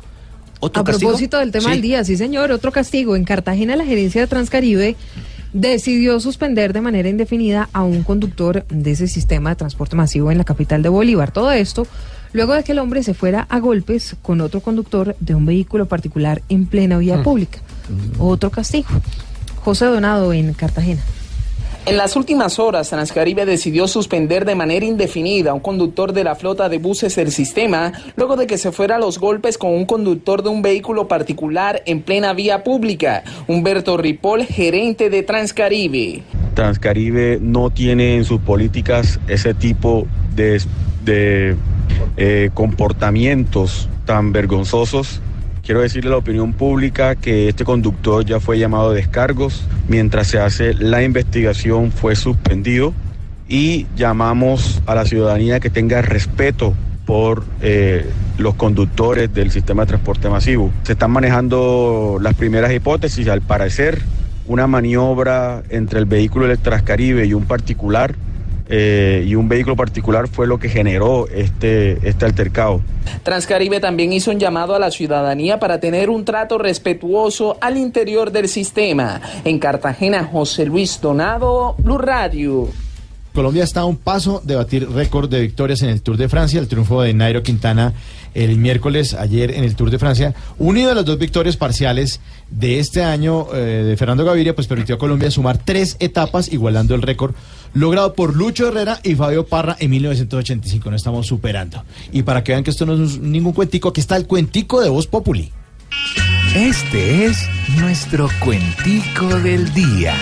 otro A castigo? propósito del tema Sí. del día, sí señor, otro castigo. En Cartagena la gerencia de Transcaribe decidió suspender de manera indefinida a un conductor de ese sistema de transporte masivo en la capital de Bolívar. Todo esto luego de que el hombre se fuera a golpes con otro conductor de un vehículo particular en plena vía Mm. pública. Otro castigo. José Donado en Cartagena. En las últimas horas, Transcaribe decidió suspender de manera indefinida a un conductor de la flota de buses del sistema luego de que se fuera a los golpes con un conductor de un vehículo particular en plena vía pública. Humberto Ripoll, gerente de Transcaribe. Transcaribe no tiene en sus políticas ese tipo de, eh, comportamientos tan vergonzosos. Quiero decirle a la opinión pública que este conductor ya fue llamado a descargos. Mientras se hace la investigación fue suspendido y llamamos a la ciudadanía que tenga respeto por eh, los conductores del sistema de transporte masivo. Se están manejando las primeras hipótesis. Al parecer, una maniobra entre el vehículo del Transcaribe y un particular eh, y un vehículo particular fue lo que generó este, este altercado. Transcaribe también hizo un llamado a la ciudadanía para tener un trato respetuoso al interior del sistema. En Cartagena, José Luis Donado, Blue Radio. Colombia está a un paso de batir récord de victorias en el Tour de Francia, el triunfo de Nairo Quintana el miércoles ayer en el Tour de Francia, unido a las dos victorias parciales de este año eh, de Fernando Gaviria, pues permitió a Colombia sumar tres etapas, igualando el récord logrado por Lucho Herrera y Fabio Parra en 1985. No estamos superando. Y para que vean que esto no es ningún cuentico, aquí está el cuentico de Voz Populi. Este es nuestro cuentico del día.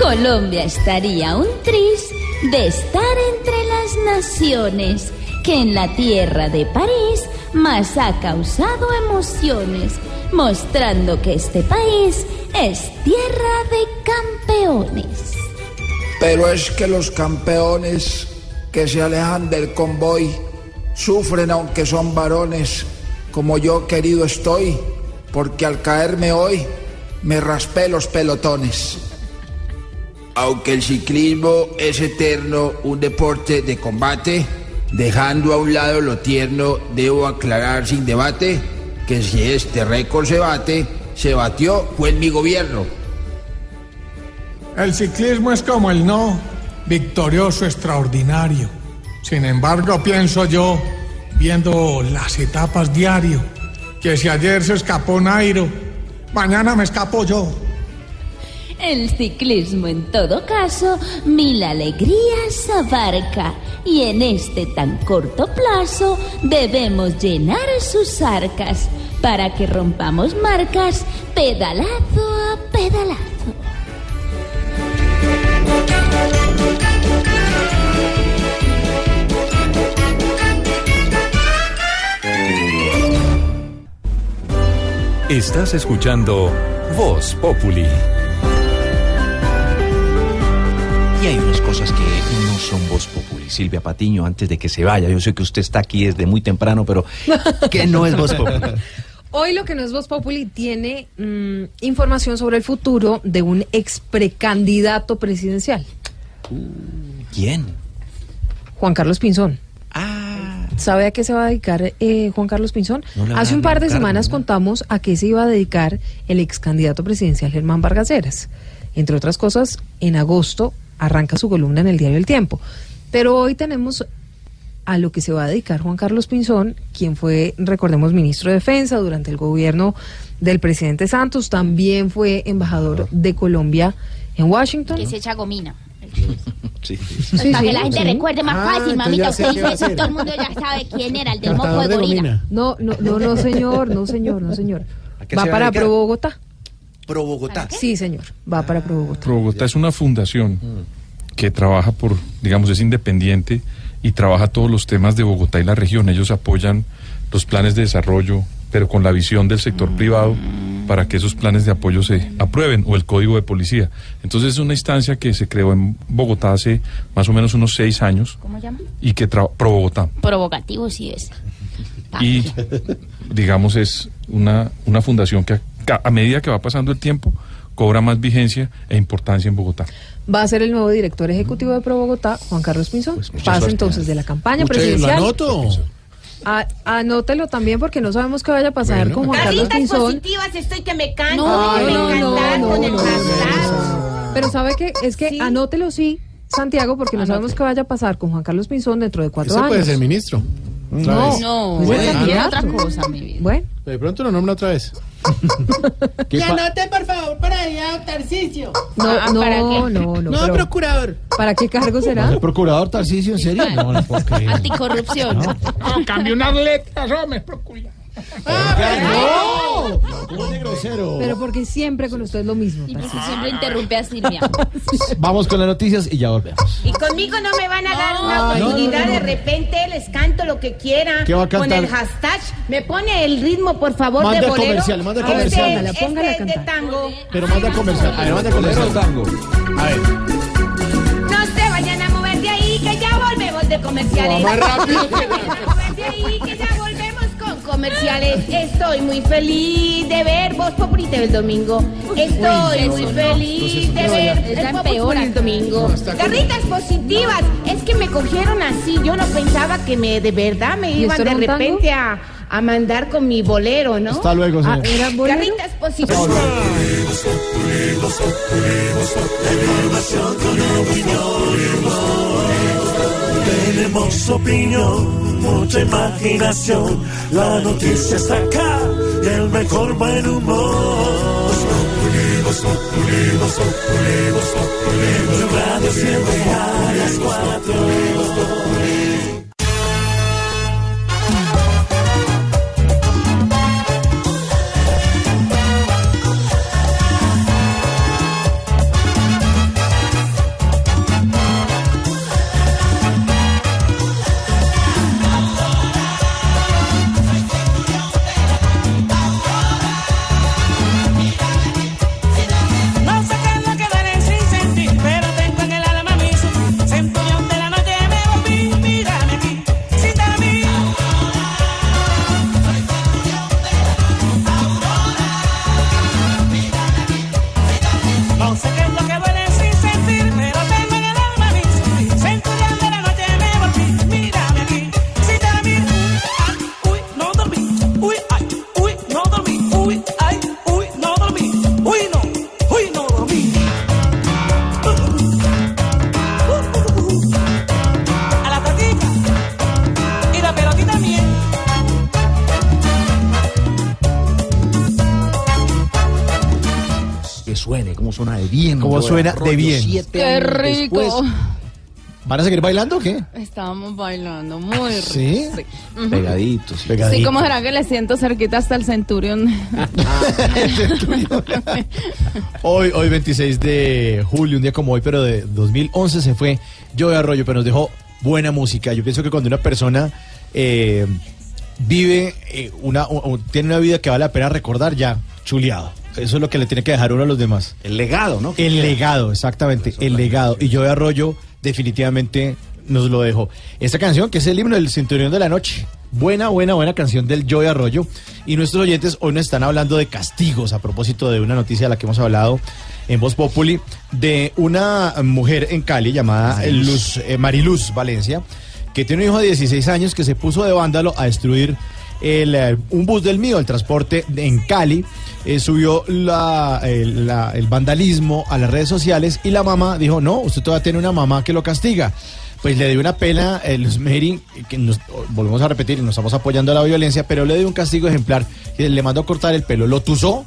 Colombia estaría un tris de estar entre las naciones que en la tierra de París más ha causado emociones, mostrando que este país es tierra de campeones. Pero es que los campeones que se alejan del convoy sufren aunque son varones, como yo querido estoy, porque al caerme hoy me raspé los pelotones. Aunque el ciclismo es eterno, un deporte de combate, dejando a un lado lo tierno, debo aclarar sin debate que si este récord se bate, se batió fue en mi gobierno. El ciclismo es como el no, victorioso, extraordinario. Sin embargo, pienso yo, viendo las etapas diario, que si ayer se escapó Nairo, mañana me escapo yo. El ciclismo en todo caso mil alegrías abarca y en este tan corto plazo debemos llenar sus arcas para que rompamos marcas pedalazo a pedalazo. Estás escuchando Voz Populi. Y hay unas cosas que no son voz populi. Silvia Patiño, antes de que se vaya, yo sé que usted está aquí desde muy temprano, pero que no es voz populi. Hoy lo que no es Voz Populi tiene mm, información sobre el futuro de un ex precandidato presidencial, ¿Quién? Juan Carlos Pinzón. Ah. ¿Sabe a qué se va a dedicar eh, Juan Carlos Pinzón? No Hace un par de semanas ¿no? contamos a qué se iba a dedicar el ex candidato presidencial Germán Vargas Lleras. Entre otras cosas, en agosto arranca su columna en el diario El Tiempo. Pero hoy tenemos a lo que se va a dedicar Juan Carlos Pinzón, quien fue, recordemos, ministro de Defensa durante el gobierno del presidente Santos, también fue embajador de Colombia en Washington. Que se echa gomina. Sí. Pues Sí, para sí, que la gente sí. recuerde más Ah, fácil, mamita. Usted dice eso, hacer. todo el mundo ya sabe quién era, el del moco de gorila. No, no, no, no, señor, no, señor, no, señor. Va para? Pro Bogotá. Pro Bogotá. Sí, señor, va para Pro Bogotá. Pro Bogotá es una fundación que trabaja por, digamos, es independiente y trabaja todos los temas de Bogotá y la región. Ellos apoyan los planes de desarrollo pero con la visión del sector privado para que esos planes de apoyo se aprueben o el código de policía. Entonces es una instancia que se creó en Bogotá hace más o menos unos seis años ¿Cómo llama? y que tra- pro Bogotá Provocativo sí es. y digamos es una, una fundación que a, medida que va pasando el tiempo cobra más vigencia e importancia en Bogotá. Va a ser el nuevo director ejecutivo de Pro Bogotá, Juan Carlos Pinzón. Pasa Pues suerte. entonces de la campaña Usted lo presidencial. anoto. A- anótelo también porque no sabemos qué vaya a pasar Bueno. con Juan Carlos Caritas Pinzón. positivas, estoy que me canto, No, que me no, no, encantar no, con el. Pero sabe que es que anótelo sí, Santiago, porque no sabemos qué vaya a pasar con Juan Carlos Pinzón dentro de cuatro Ese años. puede ser ministro. No, vez. no, Pues bueno, es otra cosa, mi vida. Bueno. De pronto lo nombra otra vez. Que anote, por favor, para allá, Tarcicio. No, Ah, no, ¿para qué? no, no, No, pero- procurador. ¿Para qué cargo será? ¿El procurador Tarcisio, en serio? No, no puedo creer. Anticorrupción. No, cambio unas letras, hombre, procurador. ¡No! ¿Cómo de grosero? Pero porque siempre con usted es lo mismo. Y porque siempre interrumpe a Silvia. Vamos con las noticias y ya volvemos. Y conmigo no me van a dar una oportunidad, no, no, no. de repente les canto lo que quiera. ¿Qué va a Con cantar? el hashtag, me pone el ritmo, por favor, Manda de bolero. comercial, manda Este- comercial. Póngala, póngala a este de tango. Pero manda comercial. A ver, manda comercial. tango. A ver. No se vayan a mover de ahí, que ya volvemos de comerciales. No, más rápido No se vayan a mover de ahí, que ya volvemos con comerciales. Estoy muy feliz de ver Voz Populi TV el domingo. Estoy muy feliz de ver el Voz Populi el domingo. Garritas positivas, es que me cogieron así. Yo no pensaba que me de verdad me ¿Y iban de repente a, a mandar con mi bolero, ¿no? Hasta luego, Ah, señor. Garritas positivas. Tenemos opinión, mucha imaginación. La noticia está acá y el mejor buen humor. Tu radio siempre a las cuatro. Suena de bien. ¿Cómo suena de bien? siete Qué rico. después, ¿Van a seguir bailando o qué? Estábamos bailando muy rico. ¿Sí? Ujú. Pegaditos. Sí, ¿cómo será que le siento cerquita hasta el Centurion? Hoy, hoy 26 de julio, un día como hoy, pero de 2011 se fue Joe Arroyo, pero nos dejó buena música. Yo pienso que cuando una persona eh, vive eh, una, o- o tiene una vida que vale la pena recordar, ya, chuleado. Eso es lo que le tiene que dejar uno a los demás. El legado, ¿no? El legado, exactamente, el legado. Y Joe Arroyo definitivamente nos lo dejó. Esta canción, que es el himno del Centurión de la Noche. Buena, buena, buena canción del Joe Arroyo. Y nuestros oyentes hoy nos están hablando de castigos a propósito de una noticia de la que hemos hablado en Voz Populi, de una mujer en Cali llamada Mariluz. Luz, eh, Mariluz Valencia, que tiene un hijo de 16 años que se puso de vándalo a destruir el, eh, un bus del mío, el transporte en Cali, eh, subió la- el, vandalismo a las redes sociales y la mamá dijo, no, usted todavía tiene una mamá que lo castiga. Pues le dio una pena, eh, Luz Mary, que nos, volvemos a repetir, no estamos apoyando la violencia, pero le dio un castigo ejemplar, le mandó cortar el pelo, lo tusó,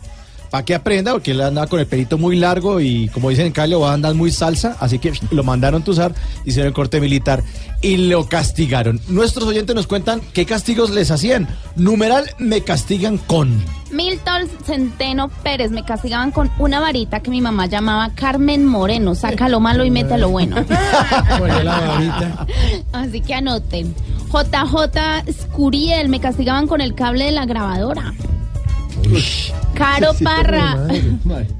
para que aprenda, porque él andaba con el pelito muy largo y como dicen en Cali, va a andar muy salsa, así que lo mandaron tusar, hicieron el corte militar y lo castigaron. Nuestros oyentes nos cuentan qué castigos les hacían. Numeral, me castigan con. Milton Centeno Pérez me castigaban con una varita que mi mamá llamaba Carmen Moreno. Saca lo malo y mete lo bueno. Oye, la varita. Así que anoten. JJ Scuriel, me castigaban con el cable de la grabadora. Caro Parra,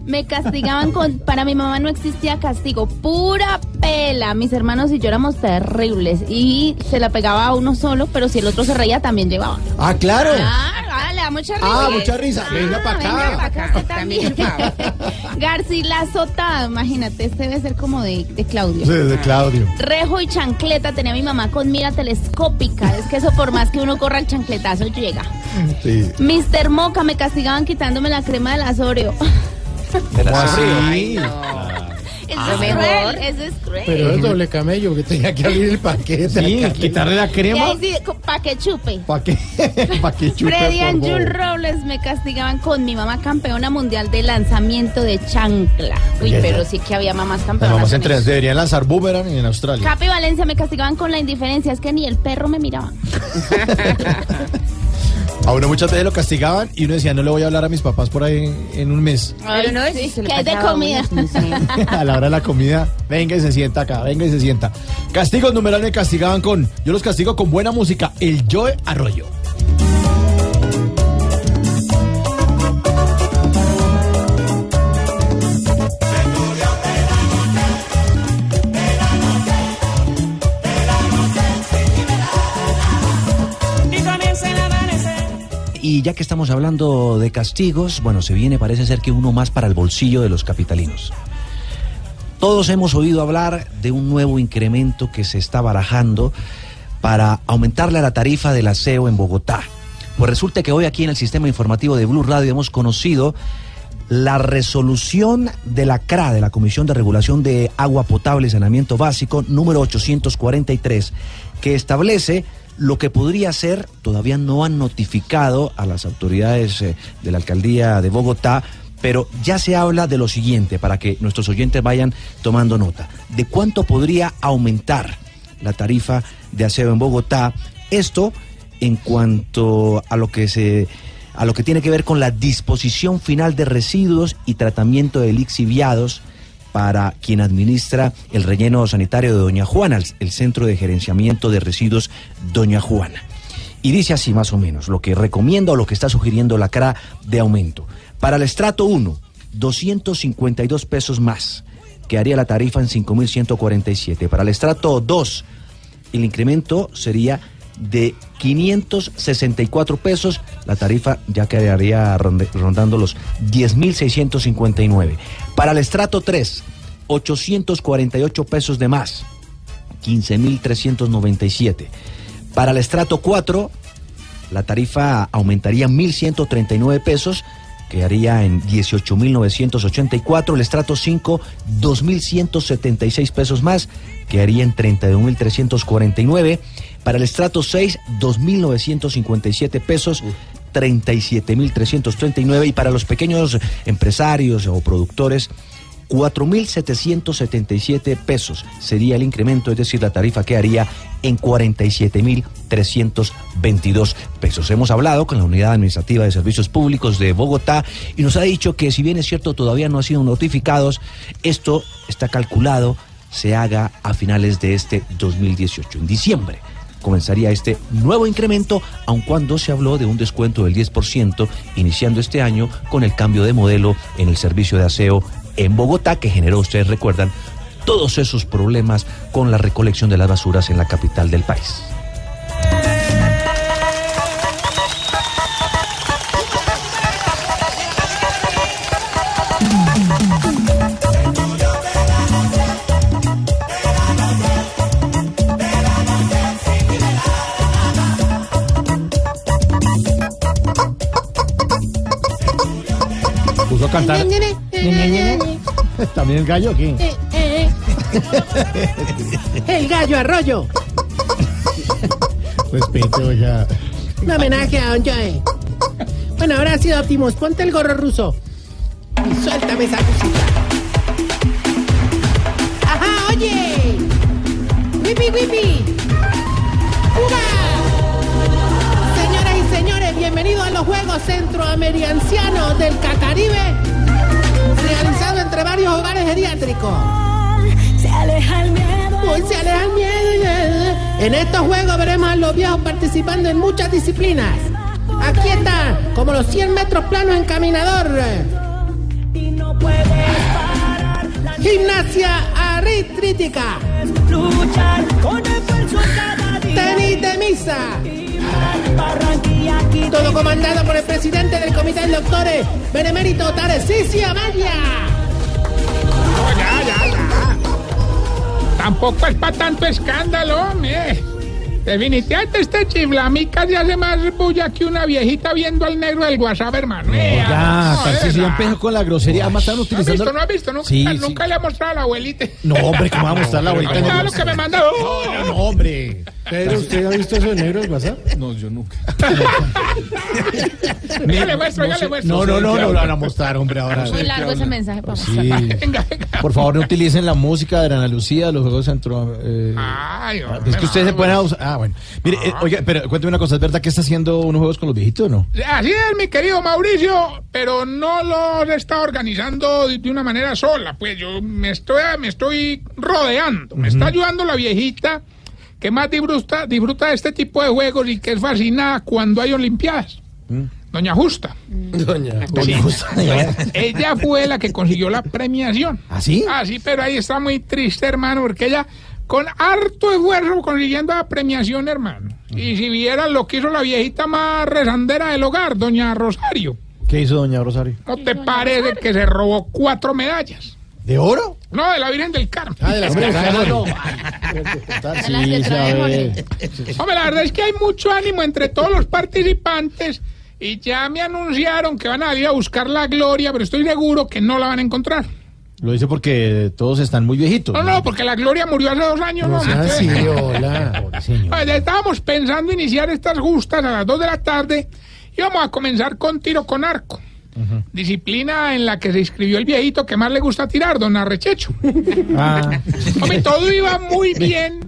me castigaban con... Para mi mamá no existía castigo, pura pela. Mis hermanos y yo éramos terribles y se la pegaba a uno solo, pero si el otro se reía también llevaba. Ah, claro. Ah, ah, le da mucha risa. Ah, mucha risa. Venga pa' acá. Venga pa' acá, usted también. García Azotado, imagínate, este debe ser como de, de Claudio. Sí, de Claudio. Rejo y chancleta tenía mi mamá con mira telescópica. Es que eso por más que uno corra el chancletazo llega. Sí. Mister Moca me castigaban quitándome la crema del asoreo. ¿Cómo así? Eso Ah, es mejor. cruel, eso es cruel. Pero es doble camello que tenía que abrir el paquete. Sí, quitarle la crema ahí sí, pa' que chupe. para que, pa' que chupe. Freddy Anjul favor. Robles me castigaban con mi mamá campeona mundial de lanzamiento de chancla. Uy, pero sí que había mamás campeonas. mamás en entre deberían lanzar boomerang en Australia. Capi Valencia me castigaban con la indiferencia, es que ni el perro me miraba. A uno muchas veces lo castigaban y uno decía, no le voy a hablar a mis papás por ahí en, un mes. Pero no es que es de comida. a la hora de la comida, venga y se sienta acá, venga y se sienta. Castigos numeral me castigaban con, yo los castigo con buena música, el Joe Arroyo. Y ya que estamos hablando de castigos, bueno, se viene parece ser que uno más para el bolsillo de los capitalinos. Todos hemos oído hablar de un nuevo incremento que se está barajando para aumentarle la tarifa del aseo en Bogotá. Pues resulta que hoy aquí en el sistema informativo de Blue Radio hemos conocido la resolución de la CRA, de la Comisión de Regulación de Agua Potable y Saneamiento Básico, número 843, que establece lo que podría ser, todavía no han notificado a las autoridades eh, de la alcaldía de Bogotá, pero ya se habla de lo siguiente, para que nuestros oyentes vayan tomando nota, de cuánto podría aumentar la tarifa de aseo en Bogotá. Esto en cuanto a lo que se a lo que tiene que ver con la disposición final de residuos y tratamiento de lixiviados para quien administra el relleno sanitario de Doña Juana, el- Centro de Gerenciamiento de Residuos Doña Juana. Y dice así más o menos lo que recomienda o lo que está sugiriendo la CRA de aumento. Para el estrato 1, 252 pesos más, que haría la tarifa en 5.147. Para el estrato 2, el incremento sería de 564 pesos, la tarifa ya quedaría rondando los 10.659. Para el estrato 3, 848 pesos de más, 15.397. Para el estrato 4, la tarifa aumentaría 1.139 pesos, quedaría en 18.984. El estrato 5, 2.176 pesos más, quedaría en 31.349. Para el estrato 6, 2.957 pesos. 37.339 y para los pequeños empresarios o productores 4.777 pesos sería el incremento, es decir, la tarifa quedaría en 47.322 pesos. Hemos hablado con la Unidad Administrativa de Servicios Públicos de Bogotá y nos ha dicho que si bien es cierto todavía no han sido notificados, esto está calculado se haga a finales de este 2018, en diciembre comenzaría este nuevo incremento, aun cuando se habló de un descuento del 10% iniciando este año con el cambio de modelo en el servicio de aseo en Bogotá, que generó, ustedes recuerdan, todos esos problemas con la recolección de las basuras en la capital del país. Cantar. También el gallo aquí. El gallo arroyo. Respete, oiga. Un homenaje a Don Joe. Bueno, ahora sí, Optimus, ponte el gorro ruso. Y suéltame esa música. ¡Ajá, oye! ¡Wipi, wipi! Juegos Centroamericanos del Cacaribe, realizado entre varios hogares geriátricos. Se aleja el miedo. Se aleja el miedo. En estos juegos veremos a los viejos participando en muchas disciplinas. Aquí está, como los 100 metros planos en caminador. Gimnasia arritrítica. Tenis de misa. Todo comandado por el presidente del comité de doctores, Benemérito Tarcisio Amaya. ya, ya, ya. Tampoco es para tanto escándalo, hombre. Definitivamente este chiflamica se hace más bulla que una viejita viendo al negro del WhatsApp, hermano. Eh, Ya, no, Tarcisio, ya empezó con la grosería. Además, están ¿No has utilizando. visto? ¿No has visto? Nunca, Sí, sí. nunca le ha mostrado a la abuelita. No, hombre, ¿cómo va a mostrar la abuelita? Lo que me manda. No, no, hombre. Pedro, ¿usted ha visto eso de negro del WhatsApp? No, yo nunca. Ya le muestro, ya le muestro. No, no, no, no lo van a mostrar, hombre, ahora. Muy largo ese mensaje para Sí. Venga, venga. Por favor, no utilicen la música de Ana Lucía, los juegos centro. eh, Ay, es que ustedes se pueden usar. Ah, bueno. Mire, eh, oiga, pero cuénteme una cosa, ¿es verdad que está haciendo unos juegos con los viejitos o no? Así es, mi querido Mauricio, pero no los está organizando de de una manera sola. Pues yo me estoy, me estoy rodeando. Me está ayudando la viejita que más disfruta, disfruta de este tipo de juegos y que es fascinada cuando hay Olimpiadas. Doña Justa. Doña. Sí. Ella fue la que consiguió la premiación. ¿Ah, sí? Ah, sí, pero ahí está muy triste, hermano, porque ella con harto esfuerzo consiguiendo la premiación, hermano. Y si vieran lo que hizo la viejita más rezandera del hogar, doña Rosario. ¿Qué hizo doña Rosario? ¿No te parece que se robó cuatro medallas? ¿De oro? No, de la Virgen del Carmen. Ah, de las. Tarcisio, a ver. Hombre, la verdad es que hay mucho ánimo entre todos los participantes y ya me anunciaron que van a ir a buscar la gloria, pero estoy seguro que no la van a encontrar. Lo dice porque todos están muy viejitos. No, no, porque la gloria murió hace dos años. No ¿no? sea así, Entonces- hola. Pues ya estábamos pensando iniciar estas justas a las 2 de la tarde y vamos a comenzar con tiro con arco. Disciplina en la que se inscribió el viejito que más le gusta tirar, don Arrechecho. Ah, Hombre, todo iba muy bien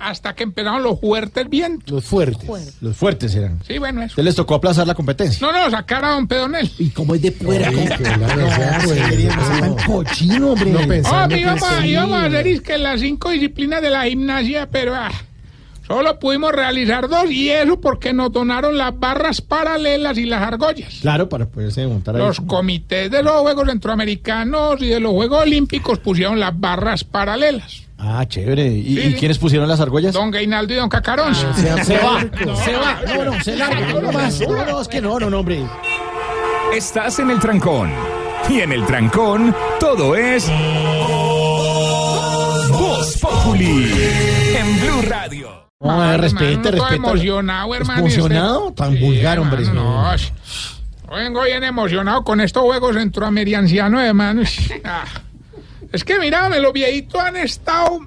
hasta que empezaron los fuertes vientos. Los fuertes. los fuertes eran. Sí, bueno, eso. Entonces les tocó aplazar la competencia. No, no, sacar a don Pedonel. ¿Y cómo es de fuera? No cochino, hombre. No íbamos, a- sí. íbamos a hacer es que las cinco disciplinas de la gimnasia, pero ah, solo pudimos realizar dos y eso porque nos donaron las barras paralelas y las argollas. Claro, para poderse montar ahí. Los comités de los Juegos Centroamericanos y de los Juegos Olímpicos pusieron las barras paralelas. Ah, chévere. ¿Y, Sí, y sí. quiénes pusieron las argollas? Don Gainaldo y Don Cacarón. sea Se va, puerco. se va. No, no, se larga. No, más. No, no, es que no, no, no, hombre. Estás en el trancón. Y en el trancón, todo es. Voz Populi. En Blue Radio. No, respete, respete. emocionado, hermano. ¿Emocionado? Tan vulgar, hombre. no, sh- Vengo bien emocionado con estos juegos centroamericanos, hermano. Ah, Es que mira, los viejitos han estado.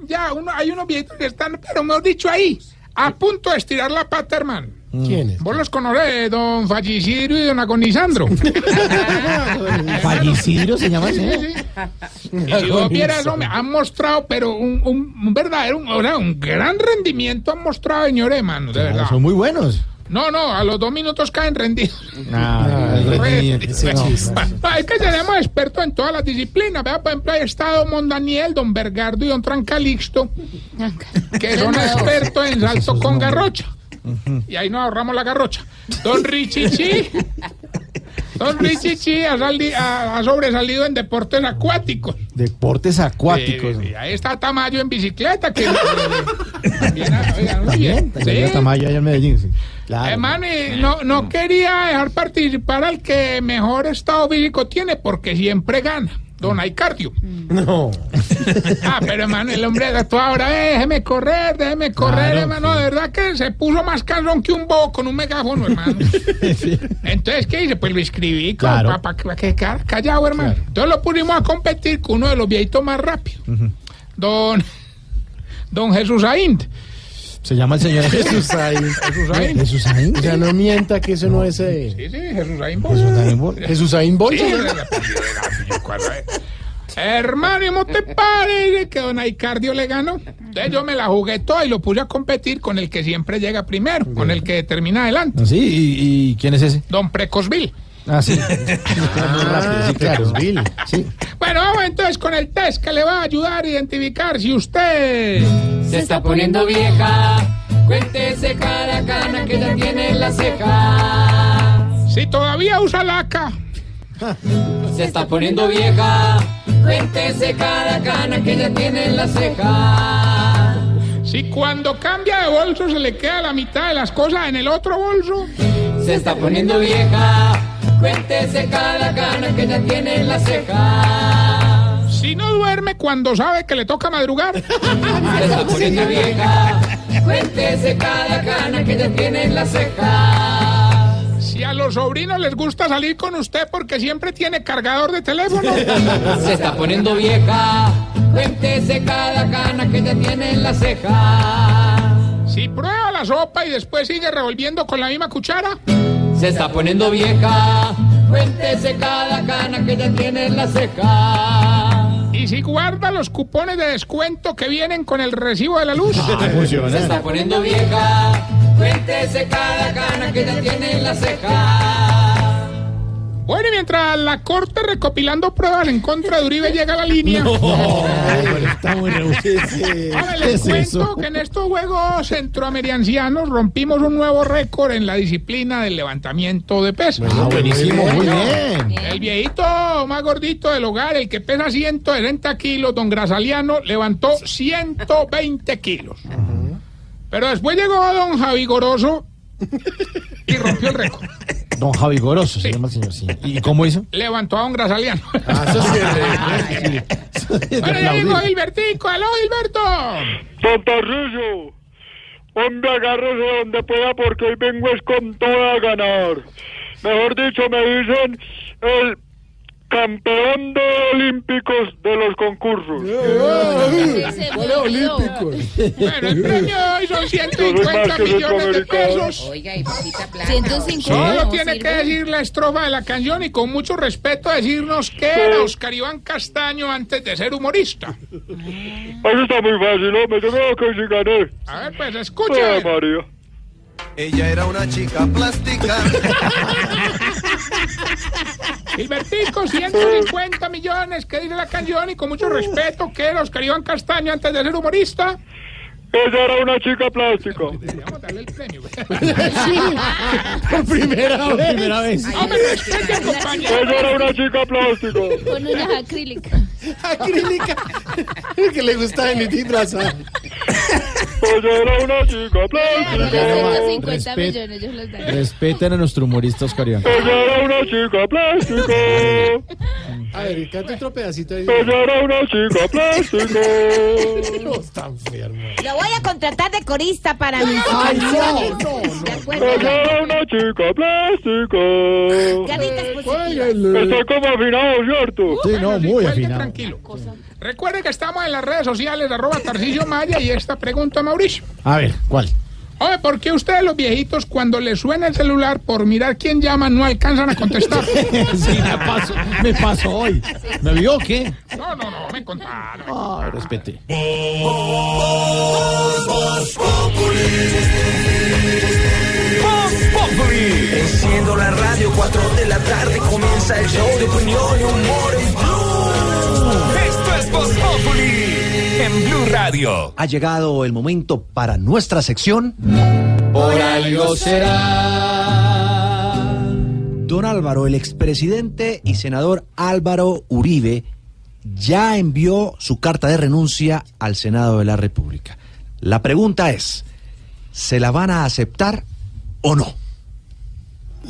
Ya, uno, hay unos viejitos que están, pero mejor dicho, ahí, a punto de estirar la pata, hermano. ¿Quién es? Vos los conocés, don Fallicidio y don Agonisandro. Fallicidio se llama así. Y si vos vieras, hombre, han mostrado, pero un, un, un verdadero, un, o sea, un gran rendimiento han mostrado, señores, hermano, de verdad. Son muy buenos. No, no, a los dos minutos caen rendidos. Ah, rendimiento. Pues, No, ah, es que tenemos expertos en todas las disciplinas. Vea, por ejemplo, ahí está don Mondaniel, don Bergardo y don Trancalixto, que son expertos en salto con garrocha. Y ahí nos ahorramos la garrocha. Don Richichi. Don Richichi ha, ha- ha sobresalido en deportes acuáticos. Deportes acuáticos. Sí, ahí está Tamayo en bicicleta. Que también, oiga, muy bien. También Sí. Tamayo allá en Medellín, sí. Claro. No, no quería dejar participar al que mejor estado físico tiene porque siempre gana. Don Aicardio. No. Ah, pero hermano, el hombre de toda hora, "Eh, déjeme correr, déjeme correr, Claro, hermano. De verdad que se puso más cansón que un bobo con un megáfono, hermano. Entonces, ¿qué hice? Pues lo escribí Claro. para que quedara callado, hermano. Entonces lo pusimos a competir con uno de los viejitos más rápidos. Don, don Jesús Aind. Se llama el señor Jesús ahí. Jesús Aind. Jesús Sainz. O sea, no mienta que eso no es eh, Sí, sí, Jesús. Jesús Sainz. Jesús Aín Bol. Sí, apellido, ¿cuál es? Hermano, ¿y ¿cómo te parece que don Aicardio le ganó? Entonces yo me la jugué toda y lo puse a competir con el que siempre llega primero, con el que termina adelante, ¿Sí? ¿Y, y quién es ese? don Precosville. Ah, sí. Muy rápido, sí, claro. Sí. Bueno, vamos entonces con el test que le va a ayudar a identificar si usted Se está poniendo vieja. Cuéntese cada cana que ya tiene en la ceja. Si todavía usa laca. Se está poniendo vieja. Cuéntese cada cana que ya tiene en la ceja. Si cuando cambia de bolso se le queda la mitad de las cosas en el otro bolso. Se está poniendo vieja. Cuéntese cada cana que ya tiene en la ceja. Si no duerme cuando sabe que le toca madrugar. Se está poniendo vieja. Cuéntese cada cana que ya tiene en la ceja. Si a los sobrinos les gusta salir con usted porque siempre tiene cargador de teléfono. Se está poniendo vieja. Cuéntese cada cana que ya tiene en la ceja. Si prueba la sopa y después sigue revolviendo con la misma cuchara. Se está poniendo vieja. Cuéntese cada cana que ya tiene en la ceja. Y si guarda los cupones de descuento que vienen con el recibo de la luz. Se está poniendo vieja. Cuéntese cada cana que ya tiene en la ceja. Bueno, y mientras la corte recopilando pruebas en contra de Uribe llega a la línea. está bueno. Ahora les cuento que en estos Juegos Centroamericanos rompimos un nuevo récord en la disciplina del levantamiento de peso. Ah, buenísimo, muy bien. El viejito más gordito del hogar, el que pesa 160 kilos, don Grasaliano, levantó 120 kilos. Pero después llegó don Javi Goroso y rompió el récord. Don Javi Goroso se llama el señor, sí. ¿Y cómo hizo? Levantó a don Grasaliano. Ah, eso sí es Bueno, ya llegó Gilbertico. ¡Aló, Gilberto! Don Tarrillo, hombre, agárrese donde pueda porque hoy vengo es con toda a ganar. Mejor dicho, me dicen el campeón de olímpicos de los concursos. ¿Cuáles olímpicos? Bueno, el premio hoy son 150 millones de pesos. Oiga, y poquita plata. 150. Solo no tiene que decir la estrofa de la canción y con mucho respeto decirnos qué era Oscar Iván Castaño antes de ser humorista. Eso está muy fácil, hombre, yo creo que sí gané. A ver, pues Ay, escuche. María. Ella era una chica plástica. Gilbertico, 150 millones, ¿qué dice la canción? Y con mucho respeto, ¿qué era Oscar Iván Castaño antes de ser humorista? Ella era una chica plástica. A darle el premio. Por primera vez. primera vez. Hombre, respete, compañero. Ella era una chica plástica. Con uñas acrílicas. Acrílica. que le gusta venir disfrazada. Ella era una chica plástica. 150 Respet- millones, yo los daré. Respeten a nuestro humorista Oscar Iván. Ella era una chica plástica. A ver, canta otro pedacito ahí. Ella era una chica plástica. No, está enfermo. Lo voy a contratar de corista para mis Ay, no, era una chica plástica. Caritas positivas. Está como afinado, ¿cierto? Sí, no, muy afinado. Tranquilo. Recuerde que estamos en las redes sociales, arroba Tarcillo Maya, y esta pregunta a Mauricio. A ver, ¿cuál? Oye, ¿por qué ustedes los viejitos cuando les suena el celular por mirar quién llama no alcanzan a contestar? sí, me pasó, me pasó hoy. ¿Me vio o qué? No, no, no, me contaron. Ah, respete. Enciendo la radio, 4 de la tarde comienza el show de opinión y humor Voz Populi en Blue Radio. Ha llegado el momento para nuestra sección. Por algo será. Don Álvaro, el expresidente y senador Álvaro Uribe ya envió su carta de renuncia al Senado de la República. La pregunta es, ¿se la van a aceptar o no?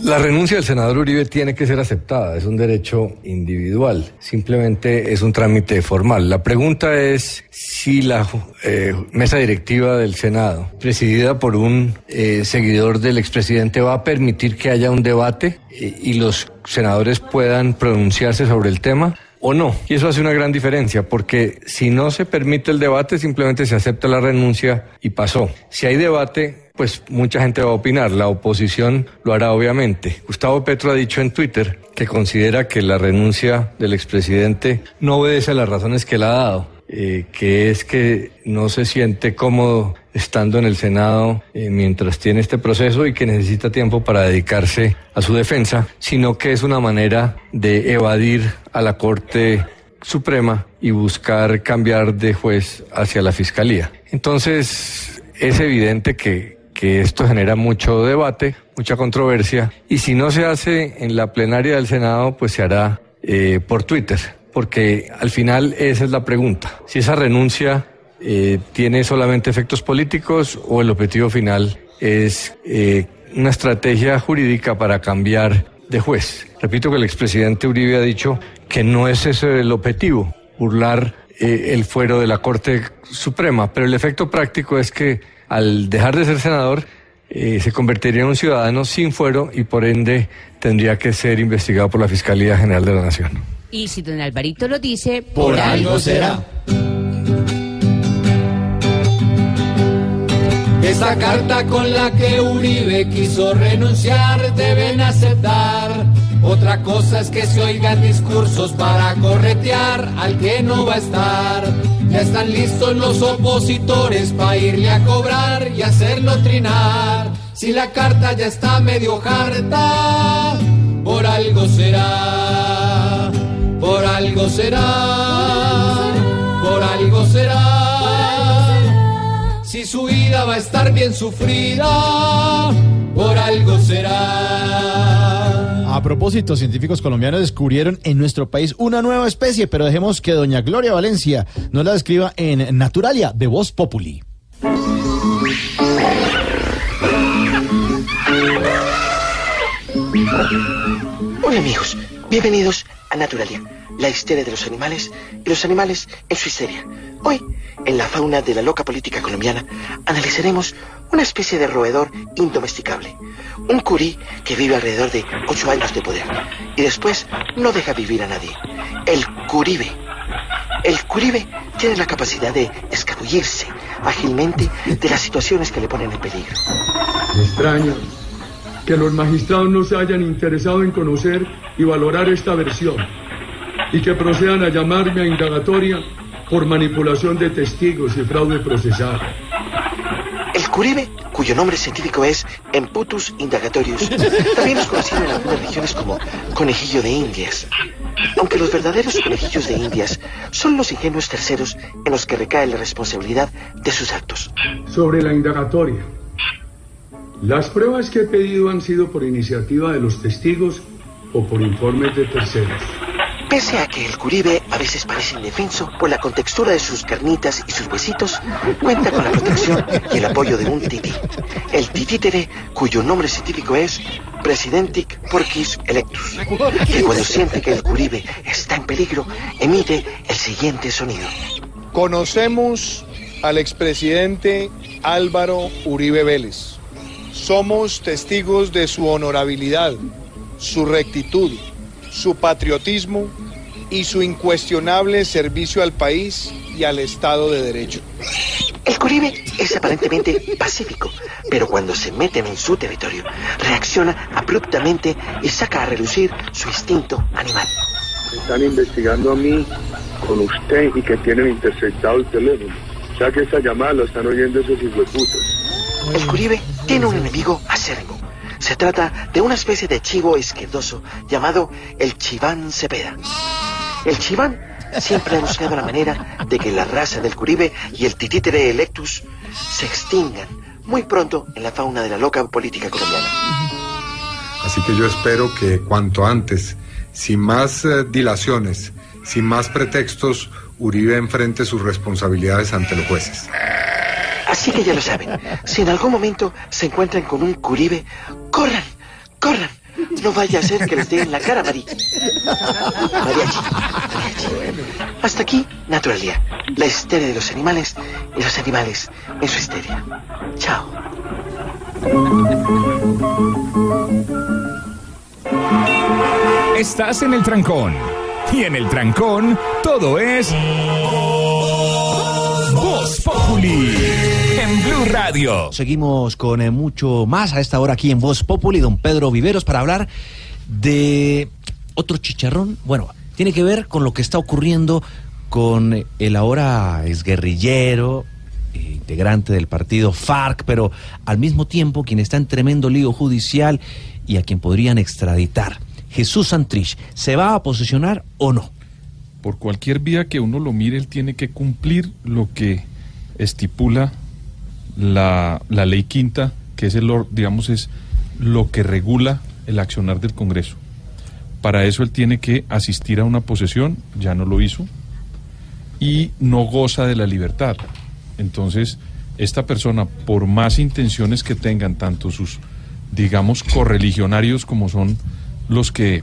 La renuncia del senador Uribe tiene que ser aceptada, es un derecho individual, simplemente es un trámite formal. La pregunta es si la eh, mesa directiva del Senado, presidida por un eh, seguidor del expresidente, va a permitir que haya un debate eh, y los senadores puedan pronunciarse sobre el tema. O no. Y eso hace una gran diferencia, porque si no se permite el debate, simplemente se acepta la renuncia y pasó. Si hay debate, pues mucha gente va a opinar. La oposición lo hará obviamente. Gustavo Petro ha dicho en Twitter que considera que la renuncia del expresidente no obedece a las razones que él ha dado. Eh, que es que no se siente cómodo estando en el Senado eh, mientras tiene este proceso y que necesita tiempo para dedicarse a su defensa, sino que es una manera de evadir a la Corte Suprema y buscar cambiar de juez hacia la Fiscalía. Entonces, es evidente que, que esto genera mucho debate, mucha controversia, y si no se hace en la plenaria del Senado, pues se hará eh, por Twitter, porque al final esa es la pregunta. Si esa renuncia eh, tiene solamente efectos políticos o el objetivo final es eh, una estrategia jurídica para cambiar de juez. Repito que el expresidente Uribe ha dicho que no es ese el objetivo, burlar eh, el fuero de la Corte Suprema, pero el efecto práctico es que al dejar de ser senador eh, se convertiría en un ciudadano sin fuero y por ende tendría que ser investigado por la Fiscalía General de la Nación. Y si don Alvarito lo dice, Por algo será. Esa carta con la que Uribe quiso renunciar deben aceptar. Otra cosa es que se oigan discursos para corretear al que no va a estar. Ya están listos los opositores para irle a cobrar y hacerlo trinar. Si la carta ya está medio harta, por algo será, por algo será, por algo será. Si su vida va a estar bien sufrida, por algo será. A propósito, científicos colombianos descubrieron en nuestro país una nueva especie, pero dejemos que doña Gloria Valencia nos la describa en Naturalia de Voz Populi. Hola amigos, bienvenidos a Naturalia, la histeria de los animales y los animales en su histeria. Hoy, en la fauna de la loca política colombiana, analizaremos una especie de roedor indomesticable, un curí que vive alrededor de ocho años de poder y después no deja vivir a nadie, el curibe. El curibe tiene la capacidad de escabullirse ágilmente de las situaciones que le ponen en peligro. Me extraña que los magistrados no se hayan interesado en conocer y valorar esta versión y que procedan a llamarme a indagatoria por manipulación de testigos y fraude procesal. El curibe, cuyo nombre científico es Emputus indagatorius, también es conocido en algunas regiones como conejillo de indias. Aunque los verdaderos conejillos de indias son los ingenuos terceros en los que recae la responsabilidad de sus actos. Sobre la indagatoria. Las pruebas que he pedido han sido por iniciativa de los testigos o por informes de terceros. Pese a que el curibe a veces parece indefenso por la contextura de sus carnitas y sus huesitos, cuenta con la protección y el apoyo de un tití. El titítere, cuyo nombre científico es Presidentic Porquis Electus, que cuando siente que el curibe está en peligro, emite el siguiente sonido. Conocemos al expresidente Álvaro Uribe Vélez. Somos testigos de su honorabilidad, su rectitud, su patriotismo y su incuestionable servicio al país y al Estado de Derecho. El curibe es aparentemente pacífico, pero cuando se meten en su territorio, reacciona abruptamente y saca a relucir su instinto animal. Me están investigando a mí con usted y que tienen interceptado el teléfono. Ya que esa llamada la están oyendo esos hijueputas. El curibe tiene un enemigo acérrimo. Se trata de una especie de chivo izquierdoso llamado el chiván cepeda. El chiván siempre ha buscado la manera de que la raza del curibe y el titítere electus se extingan muy pronto en la fauna de la loca política colombiana. Así que yo espero que cuanto antes, sin más eh, dilaciones, sin más pretextos, Uribe enfrente sus responsabilidades ante los jueces. Así que ya lo saben, si en algún momento se encuentran con un curibe, corran, corran. No vaya a ser que les den la cara, Mari. Mariachi, mariachi. Hasta aquí, Naturalia, la histeria de los animales y los animales en su histeria. Chao. Estás en el trancón. Y en el trancón, todo es. Voz Populi. Blue Radio. Seguimos con eh, mucho más a esta hora aquí en Voz Populi, don Pedro Viveros, para hablar de otro chicharrón. Bueno, tiene que ver con lo que está ocurriendo con el ahora exguerrillero, eh, integrante del partido FARC, pero al mismo tiempo quien está en tremendo lío judicial y a quien podrían extraditar. Jesús Santrich, ¿se va a posicionar o no? Por cualquier vía que uno lo mire, él tiene que cumplir lo que estipula la, la ley quinta, que es el, digamos, es lo que regula el accionar del Congreso. Para eso él tiene que asistir a una posesión, ya no lo hizo, y no goza de la libertad. Entonces, esta persona, por más intenciones que tengan, tanto sus, digamos, correligionarios como son los que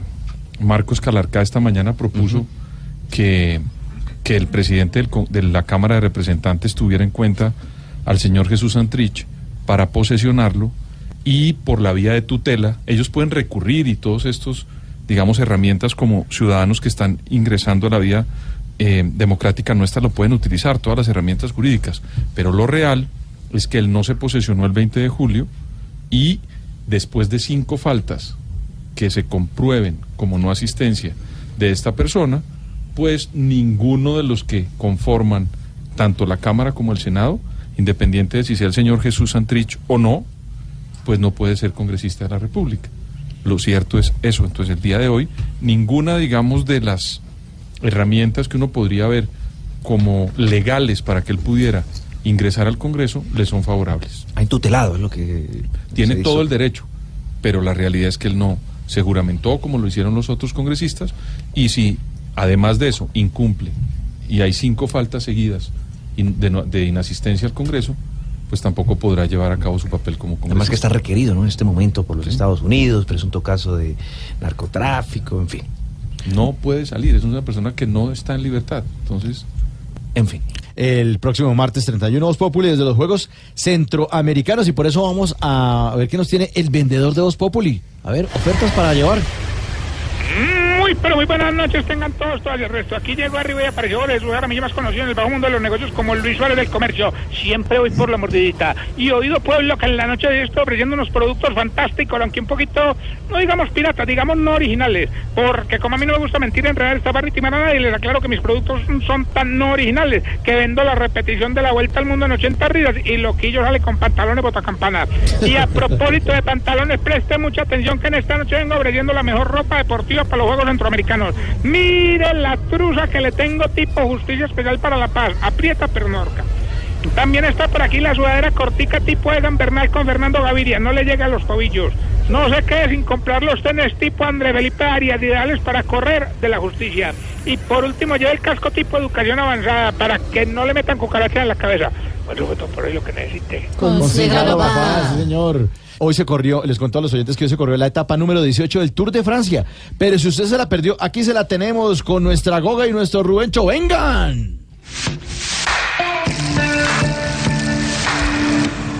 Marcos Calarcá esta mañana propuso que, que el presidente del de la Cámara de Representantes tuviera en cuenta al señor Jesús Santrich para posesionarlo y por la vía de tutela, ellos pueden recurrir y todos estos, digamos, herramientas como ciudadanos que están ingresando a la vía eh, democrática nuestra lo pueden utilizar, todas las herramientas jurídicas. Pero lo real es que él no se posesionó el 20 de julio y después de cinco faltas que se comprueben como no asistencia de esta persona, pues ninguno de los que conforman tanto la Cámara como el Senado, independiente de si sea el señor Jesús Santrich o no, pues no puede ser congresista de la República. Lo cierto es eso. Entonces, el día de hoy, ninguna, digamos, de las herramientas que uno podría ver como legales para que él pudiera ingresar al Congreso le son favorables. Ha tutelado, es lo que. Tiene todo el derecho, pero la realidad es que él no se juramentó como lo hicieron los otros congresistas y si además de eso incumple y hay cinco faltas seguidas de, no- de inasistencia al Congreso, pues tampoco podrá llevar a cabo su papel como congresista. Además que está requerido ¿no? en este momento por los Estados Unidos, presunto caso de narcotráfico, en fin. No puede salir, es una persona que no está en libertad. Entonces, en fin. El próximo martes 31, Voz Populi desde los Juegos Centroamericanos y por eso vamos a ver qué nos tiene el vendedor de Voz Populi. A ver, ofertas para llevar. Pero muy buenas noches tengan todos, todas el resto. Aquí llegó arriba y apareció el lugar a mí más conocido en el bajo mundo de los negocios como Luis Suárez del Comercio. Siempre voy por la mordidita. Y oído pueblo que en la noche de esto ofreciendo unos productos fantásticos, aunque un poquito, no digamos piratas, digamos no originales. Porque como a mí no me gusta mentir, enredar esta y timar a nadie, les aclaro que mis productos son tan no originales que vendo la repetición de la vuelta al mundo en 80 ridas y loquillo sale con pantalones botacampana. Y a propósito de pantalones, preste mucha atención que en esta noche vengo ofreciendo la mejor ropa deportiva para los Juegos Centroamericanos. Mire la truza que le tengo tipo justicia especial para la paz. Aprieta pero no ahorca. También está por aquí la sudadera cortica tipo Egan Bernal con Fernando Gaviria. No le llega a los tobillos. No se quede sin comprar los tenis tipo André Felipe Arias, ideales para correr de la justicia. Y por último, lleva el casco tipo educación avanzada para que no le metan cucarachas en la cabeza. Bueno, fue todo por hoy lo que necesité. Consejero papá, sí, señor. Hoy se corrió, les contó a los oyentes que hoy se corrió la etapa número 18 del Tour de Francia. Pero si usted se la perdió, aquí se la tenemos con nuestra Goga y nuestro Rubencho. ¡Vengan!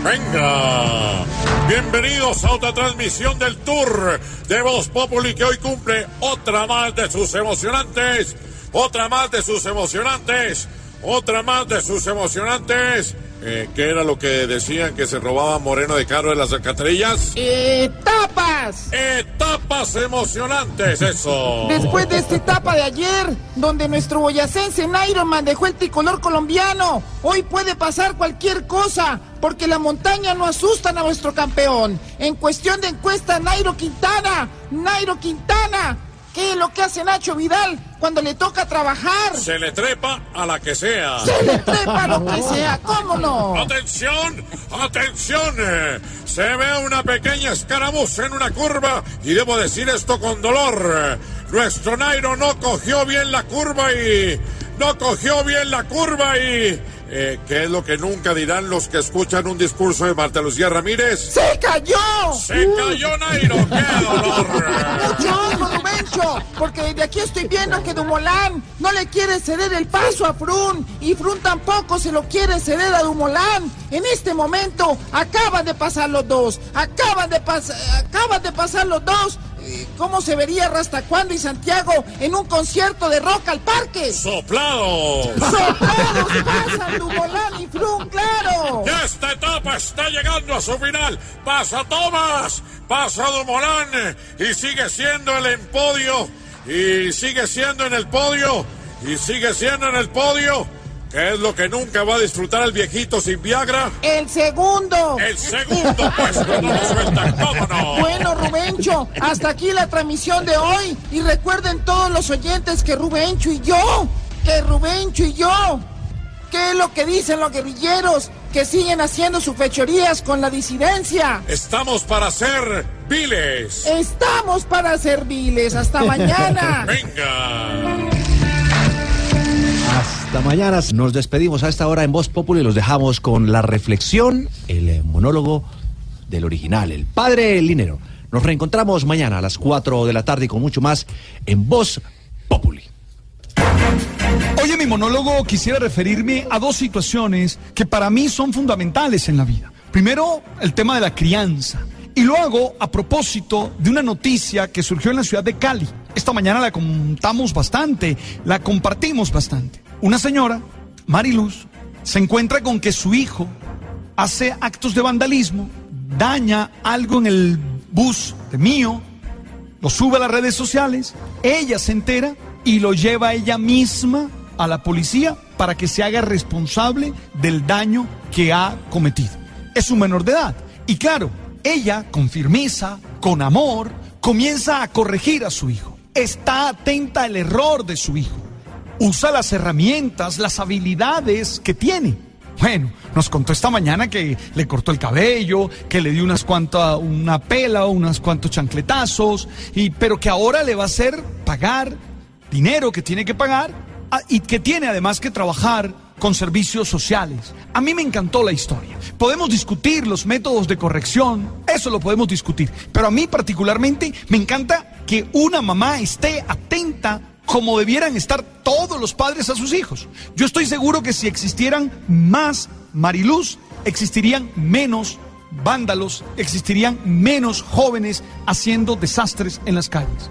Venga, bienvenidos a otra transmisión del Tour de Voz Populi que hoy cumple otra más de sus emocionantes, otra más de sus emocionantes, otra más de sus emocionantes. Eh, ¿Qué era lo que decían que se robaba Moreno de Caro de las alcantarillas? ¡Etapas! Etapas emocionantes, eso. Después de esta etapa de ayer, donde nuestro boyacense Nairoman dejó el tricolor colombiano, hoy puede pasar cualquier cosa, porque la montaña no asustan a nuestro campeón. En cuestión de encuesta, Nairo Quintana, Nairo Quintana, ¿qué es lo que hace Nacho Vidal cuando le toca trabajar? Se le trepa a la que sea. Se le trepa lo que sea, ¿cómo no? ¡Atención! ¡Atención! Se ve una pequeña escaramuza en una curva y debo decir esto con dolor. Nuestro Nairo no cogió bien la curva y... No cogió bien la curva y... Eh, ¿Qué es lo que nunca dirán los que escuchan un discurso de Marta Lucía Ramírez? ¡Se cayó! ¡Se cayó Nairo! ¡Qué dolor! Mucho Rubencho, porque desde aquí estoy viendo que Dumolán no le quiere ceder el paso a Frun y Frun tampoco se lo quiere ceder a Dumolán. En este momento acaban de pasar los dos, acaban de pasar, acaban de pasar los dos. ¿Cómo se vería Rastacuando y Santiago en un concierto de rock al parque? ¡Soplado! ¡Soplados pasan Dumolán y Frun, claro! Esta etapa está llegando a su final. Pasa Tomás, pasa Dumolán y sigue siendo el en podio y sigue siendo en el podio y sigue siendo en el podio. ¿Qué es lo que nunca va a disfrutar el viejito sin Viagra? El segundo. El segundo puesto no lo suelta, ¿cómo no? Bueno, Rubencho, hasta aquí la transmisión de hoy. Y recuerden todos los oyentes que Rubencho y yo, que Rubencho y yo, ¿qué es lo que dicen los guerrilleros? Que siguen haciendo sus fechorías con la disidencia. Estamos para ser viles. Estamos para servirles. Hasta mañana. Venga. Hasta mañana. Nos despedimos a esta hora en Voz Populi y los dejamos con la reflexión, el eh, monólogo del original, el padre Linero. Nos reencontramos mañana a las 4 de la tarde y con mucho más en Voz Populi. Hoy en mi monólogo quisiera referirme a dos situaciones que para mí son fundamentales en la vida. Primero, el tema de la crianza. Y lo hago a propósito de una noticia que surgió en la ciudad de Cali. Esta mañana la contamos bastante, la compartimos bastante. Una señora, Mariluz, se encuentra con que su hijo hace actos de vandalismo, daña algo en el bus de mío, lo sube a las redes sociales, ella se entera y lo lleva ella misma a la policía para que se haga responsable del daño que ha cometido. Es un menor de edad. Y claro, ella, con firmeza, con amor, comienza a corregir a su hijo. Está atenta al error de su hijo. Usa las herramientas, las habilidades que tiene. Bueno, nos contó esta mañana que le cortó el cabello, que le dio unas cuantas, una pela, unos cuantos chancletazos, y, pero que ahora le va a hacer pagar dinero que tiene que pagar ah, y que tiene además que trabajar con servicios sociales. A mí me encantó la historia. Podemos discutir los métodos de corrección, eso lo podemos discutir, pero a mí particularmente me encanta que una mamá esté atenta como debieran estar todos los padres a sus hijos. Yo estoy seguro que si existieran más Mariluz, existirían menos vándalos, existirían menos jóvenes haciendo desastres en las calles.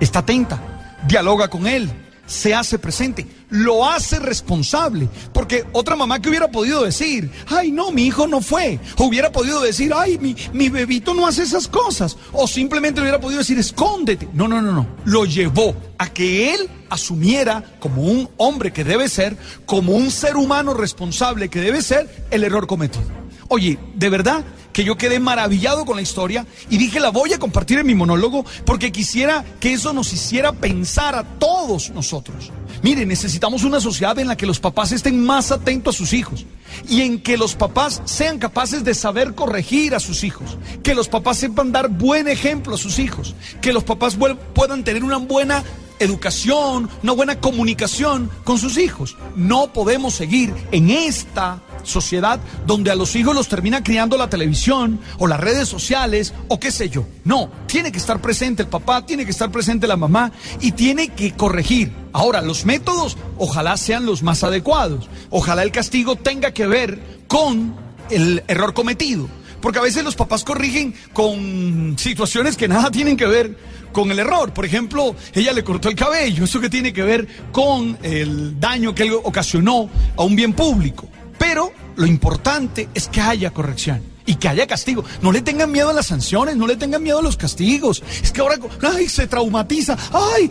Está atenta, dialoga con él, se hace presente, lo hace responsable. Porque otra mamá que hubiera podido decir, ay no, mi hijo no fue. O hubiera podido decir, ay, mi, mi bebito no hace esas cosas. O simplemente hubiera podido decir, escóndete. No, no, no, no. Lo llevó a que él asumiera como un hombre que debe ser, como un ser humano responsable que debe ser, el error cometido. Oye, de verdad que yo quedé maravillado con la historia y dije la voy a compartir en mi monólogo porque quisiera que eso nos hiciera pensar a todos nosotros. Mire, necesitamos una sociedad en la que los papás estén más atentos a sus hijos y en que los papás sean capaces de saber corregir a sus hijos, que los papás sepan dar buen ejemplo a sus hijos, que los papás puedan tener una buena educación, una buena comunicación con sus hijos. No podemos seguir en esta sociedad donde a los hijos los termina criando la televisión o las redes sociales o qué sé yo. No, tiene que estar presente el papá, tiene que estar presente la mamá y tiene que corregir. Ahora, los métodos ojalá sean los más adecuados. Ojalá el castigo tenga que ver con el error cometido. Porque a veces los papás corrigen con situaciones que nada tienen que ver con el error. Por ejemplo, ella le cortó el cabello. ¿Eso que tiene que ver con el daño que él ocasionó a un bien público? Pero lo importante es que haya corrección y que haya castigo. No le tengan miedo a las sanciones, no le tengan miedo a los castigos. Es que ahora, ay, se traumatiza. Ay,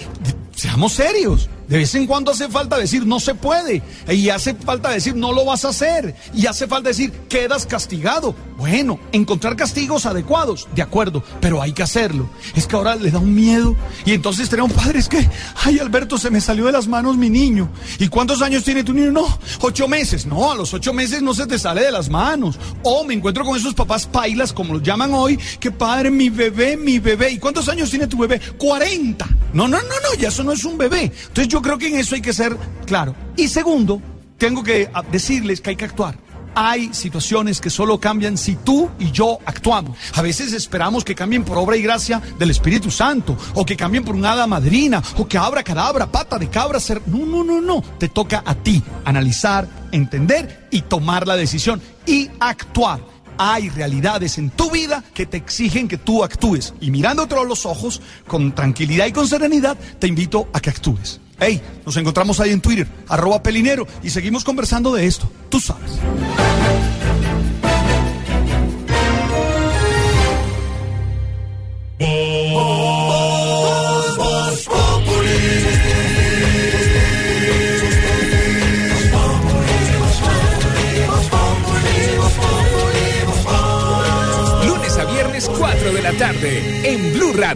seamos serios. De vez en cuando hace falta decir no se puede. Y hace falta decir no lo vas a hacer. Y hace falta decir quedas castigado. Bueno, encontrar castigos adecuados, de acuerdo, pero hay que hacerlo. Es que ahora le da un miedo. Y entonces tenemos padres que, ay Alberto, se me salió de las manos mi niño. ¿Y cuántos años tiene tu niño? No, ocho meses. No, a los ocho meses no se te sale de las manos. O me encuentro con esos papás pailas, como los llaman hoy, que padre, mi bebé, mi bebé. ¿Y cuántos años tiene tu bebé? 40. No, no, no, no, ya eso no es un bebé. Entonces creo que en eso hay que ser claro. Y segundo, tengo que ah, decirles que hay que actuar. Hay situaciones que solo cambian si tú y yo actuamos. A veces esperamos que cambien por obra y gracia del Espíritu Santo, o que cambien por una hada madrina, o que abra cadabra, pata de cabra, ser. No, no, no, no. Te toca a ti analizar, entender y tomar la decisión y actuar. Hay realidades en tu vida que te exigen que tú actúes. Y mirándote a los ojos, con tranquilidad y con serenidad, te invito a que actúes. Hey, nos encontramos ahí en Twitter, arroba pelinero, y seguimos conversando de esto. Tú sabes. Lunes a viernes, 4 de la tarde, en Blue Radio.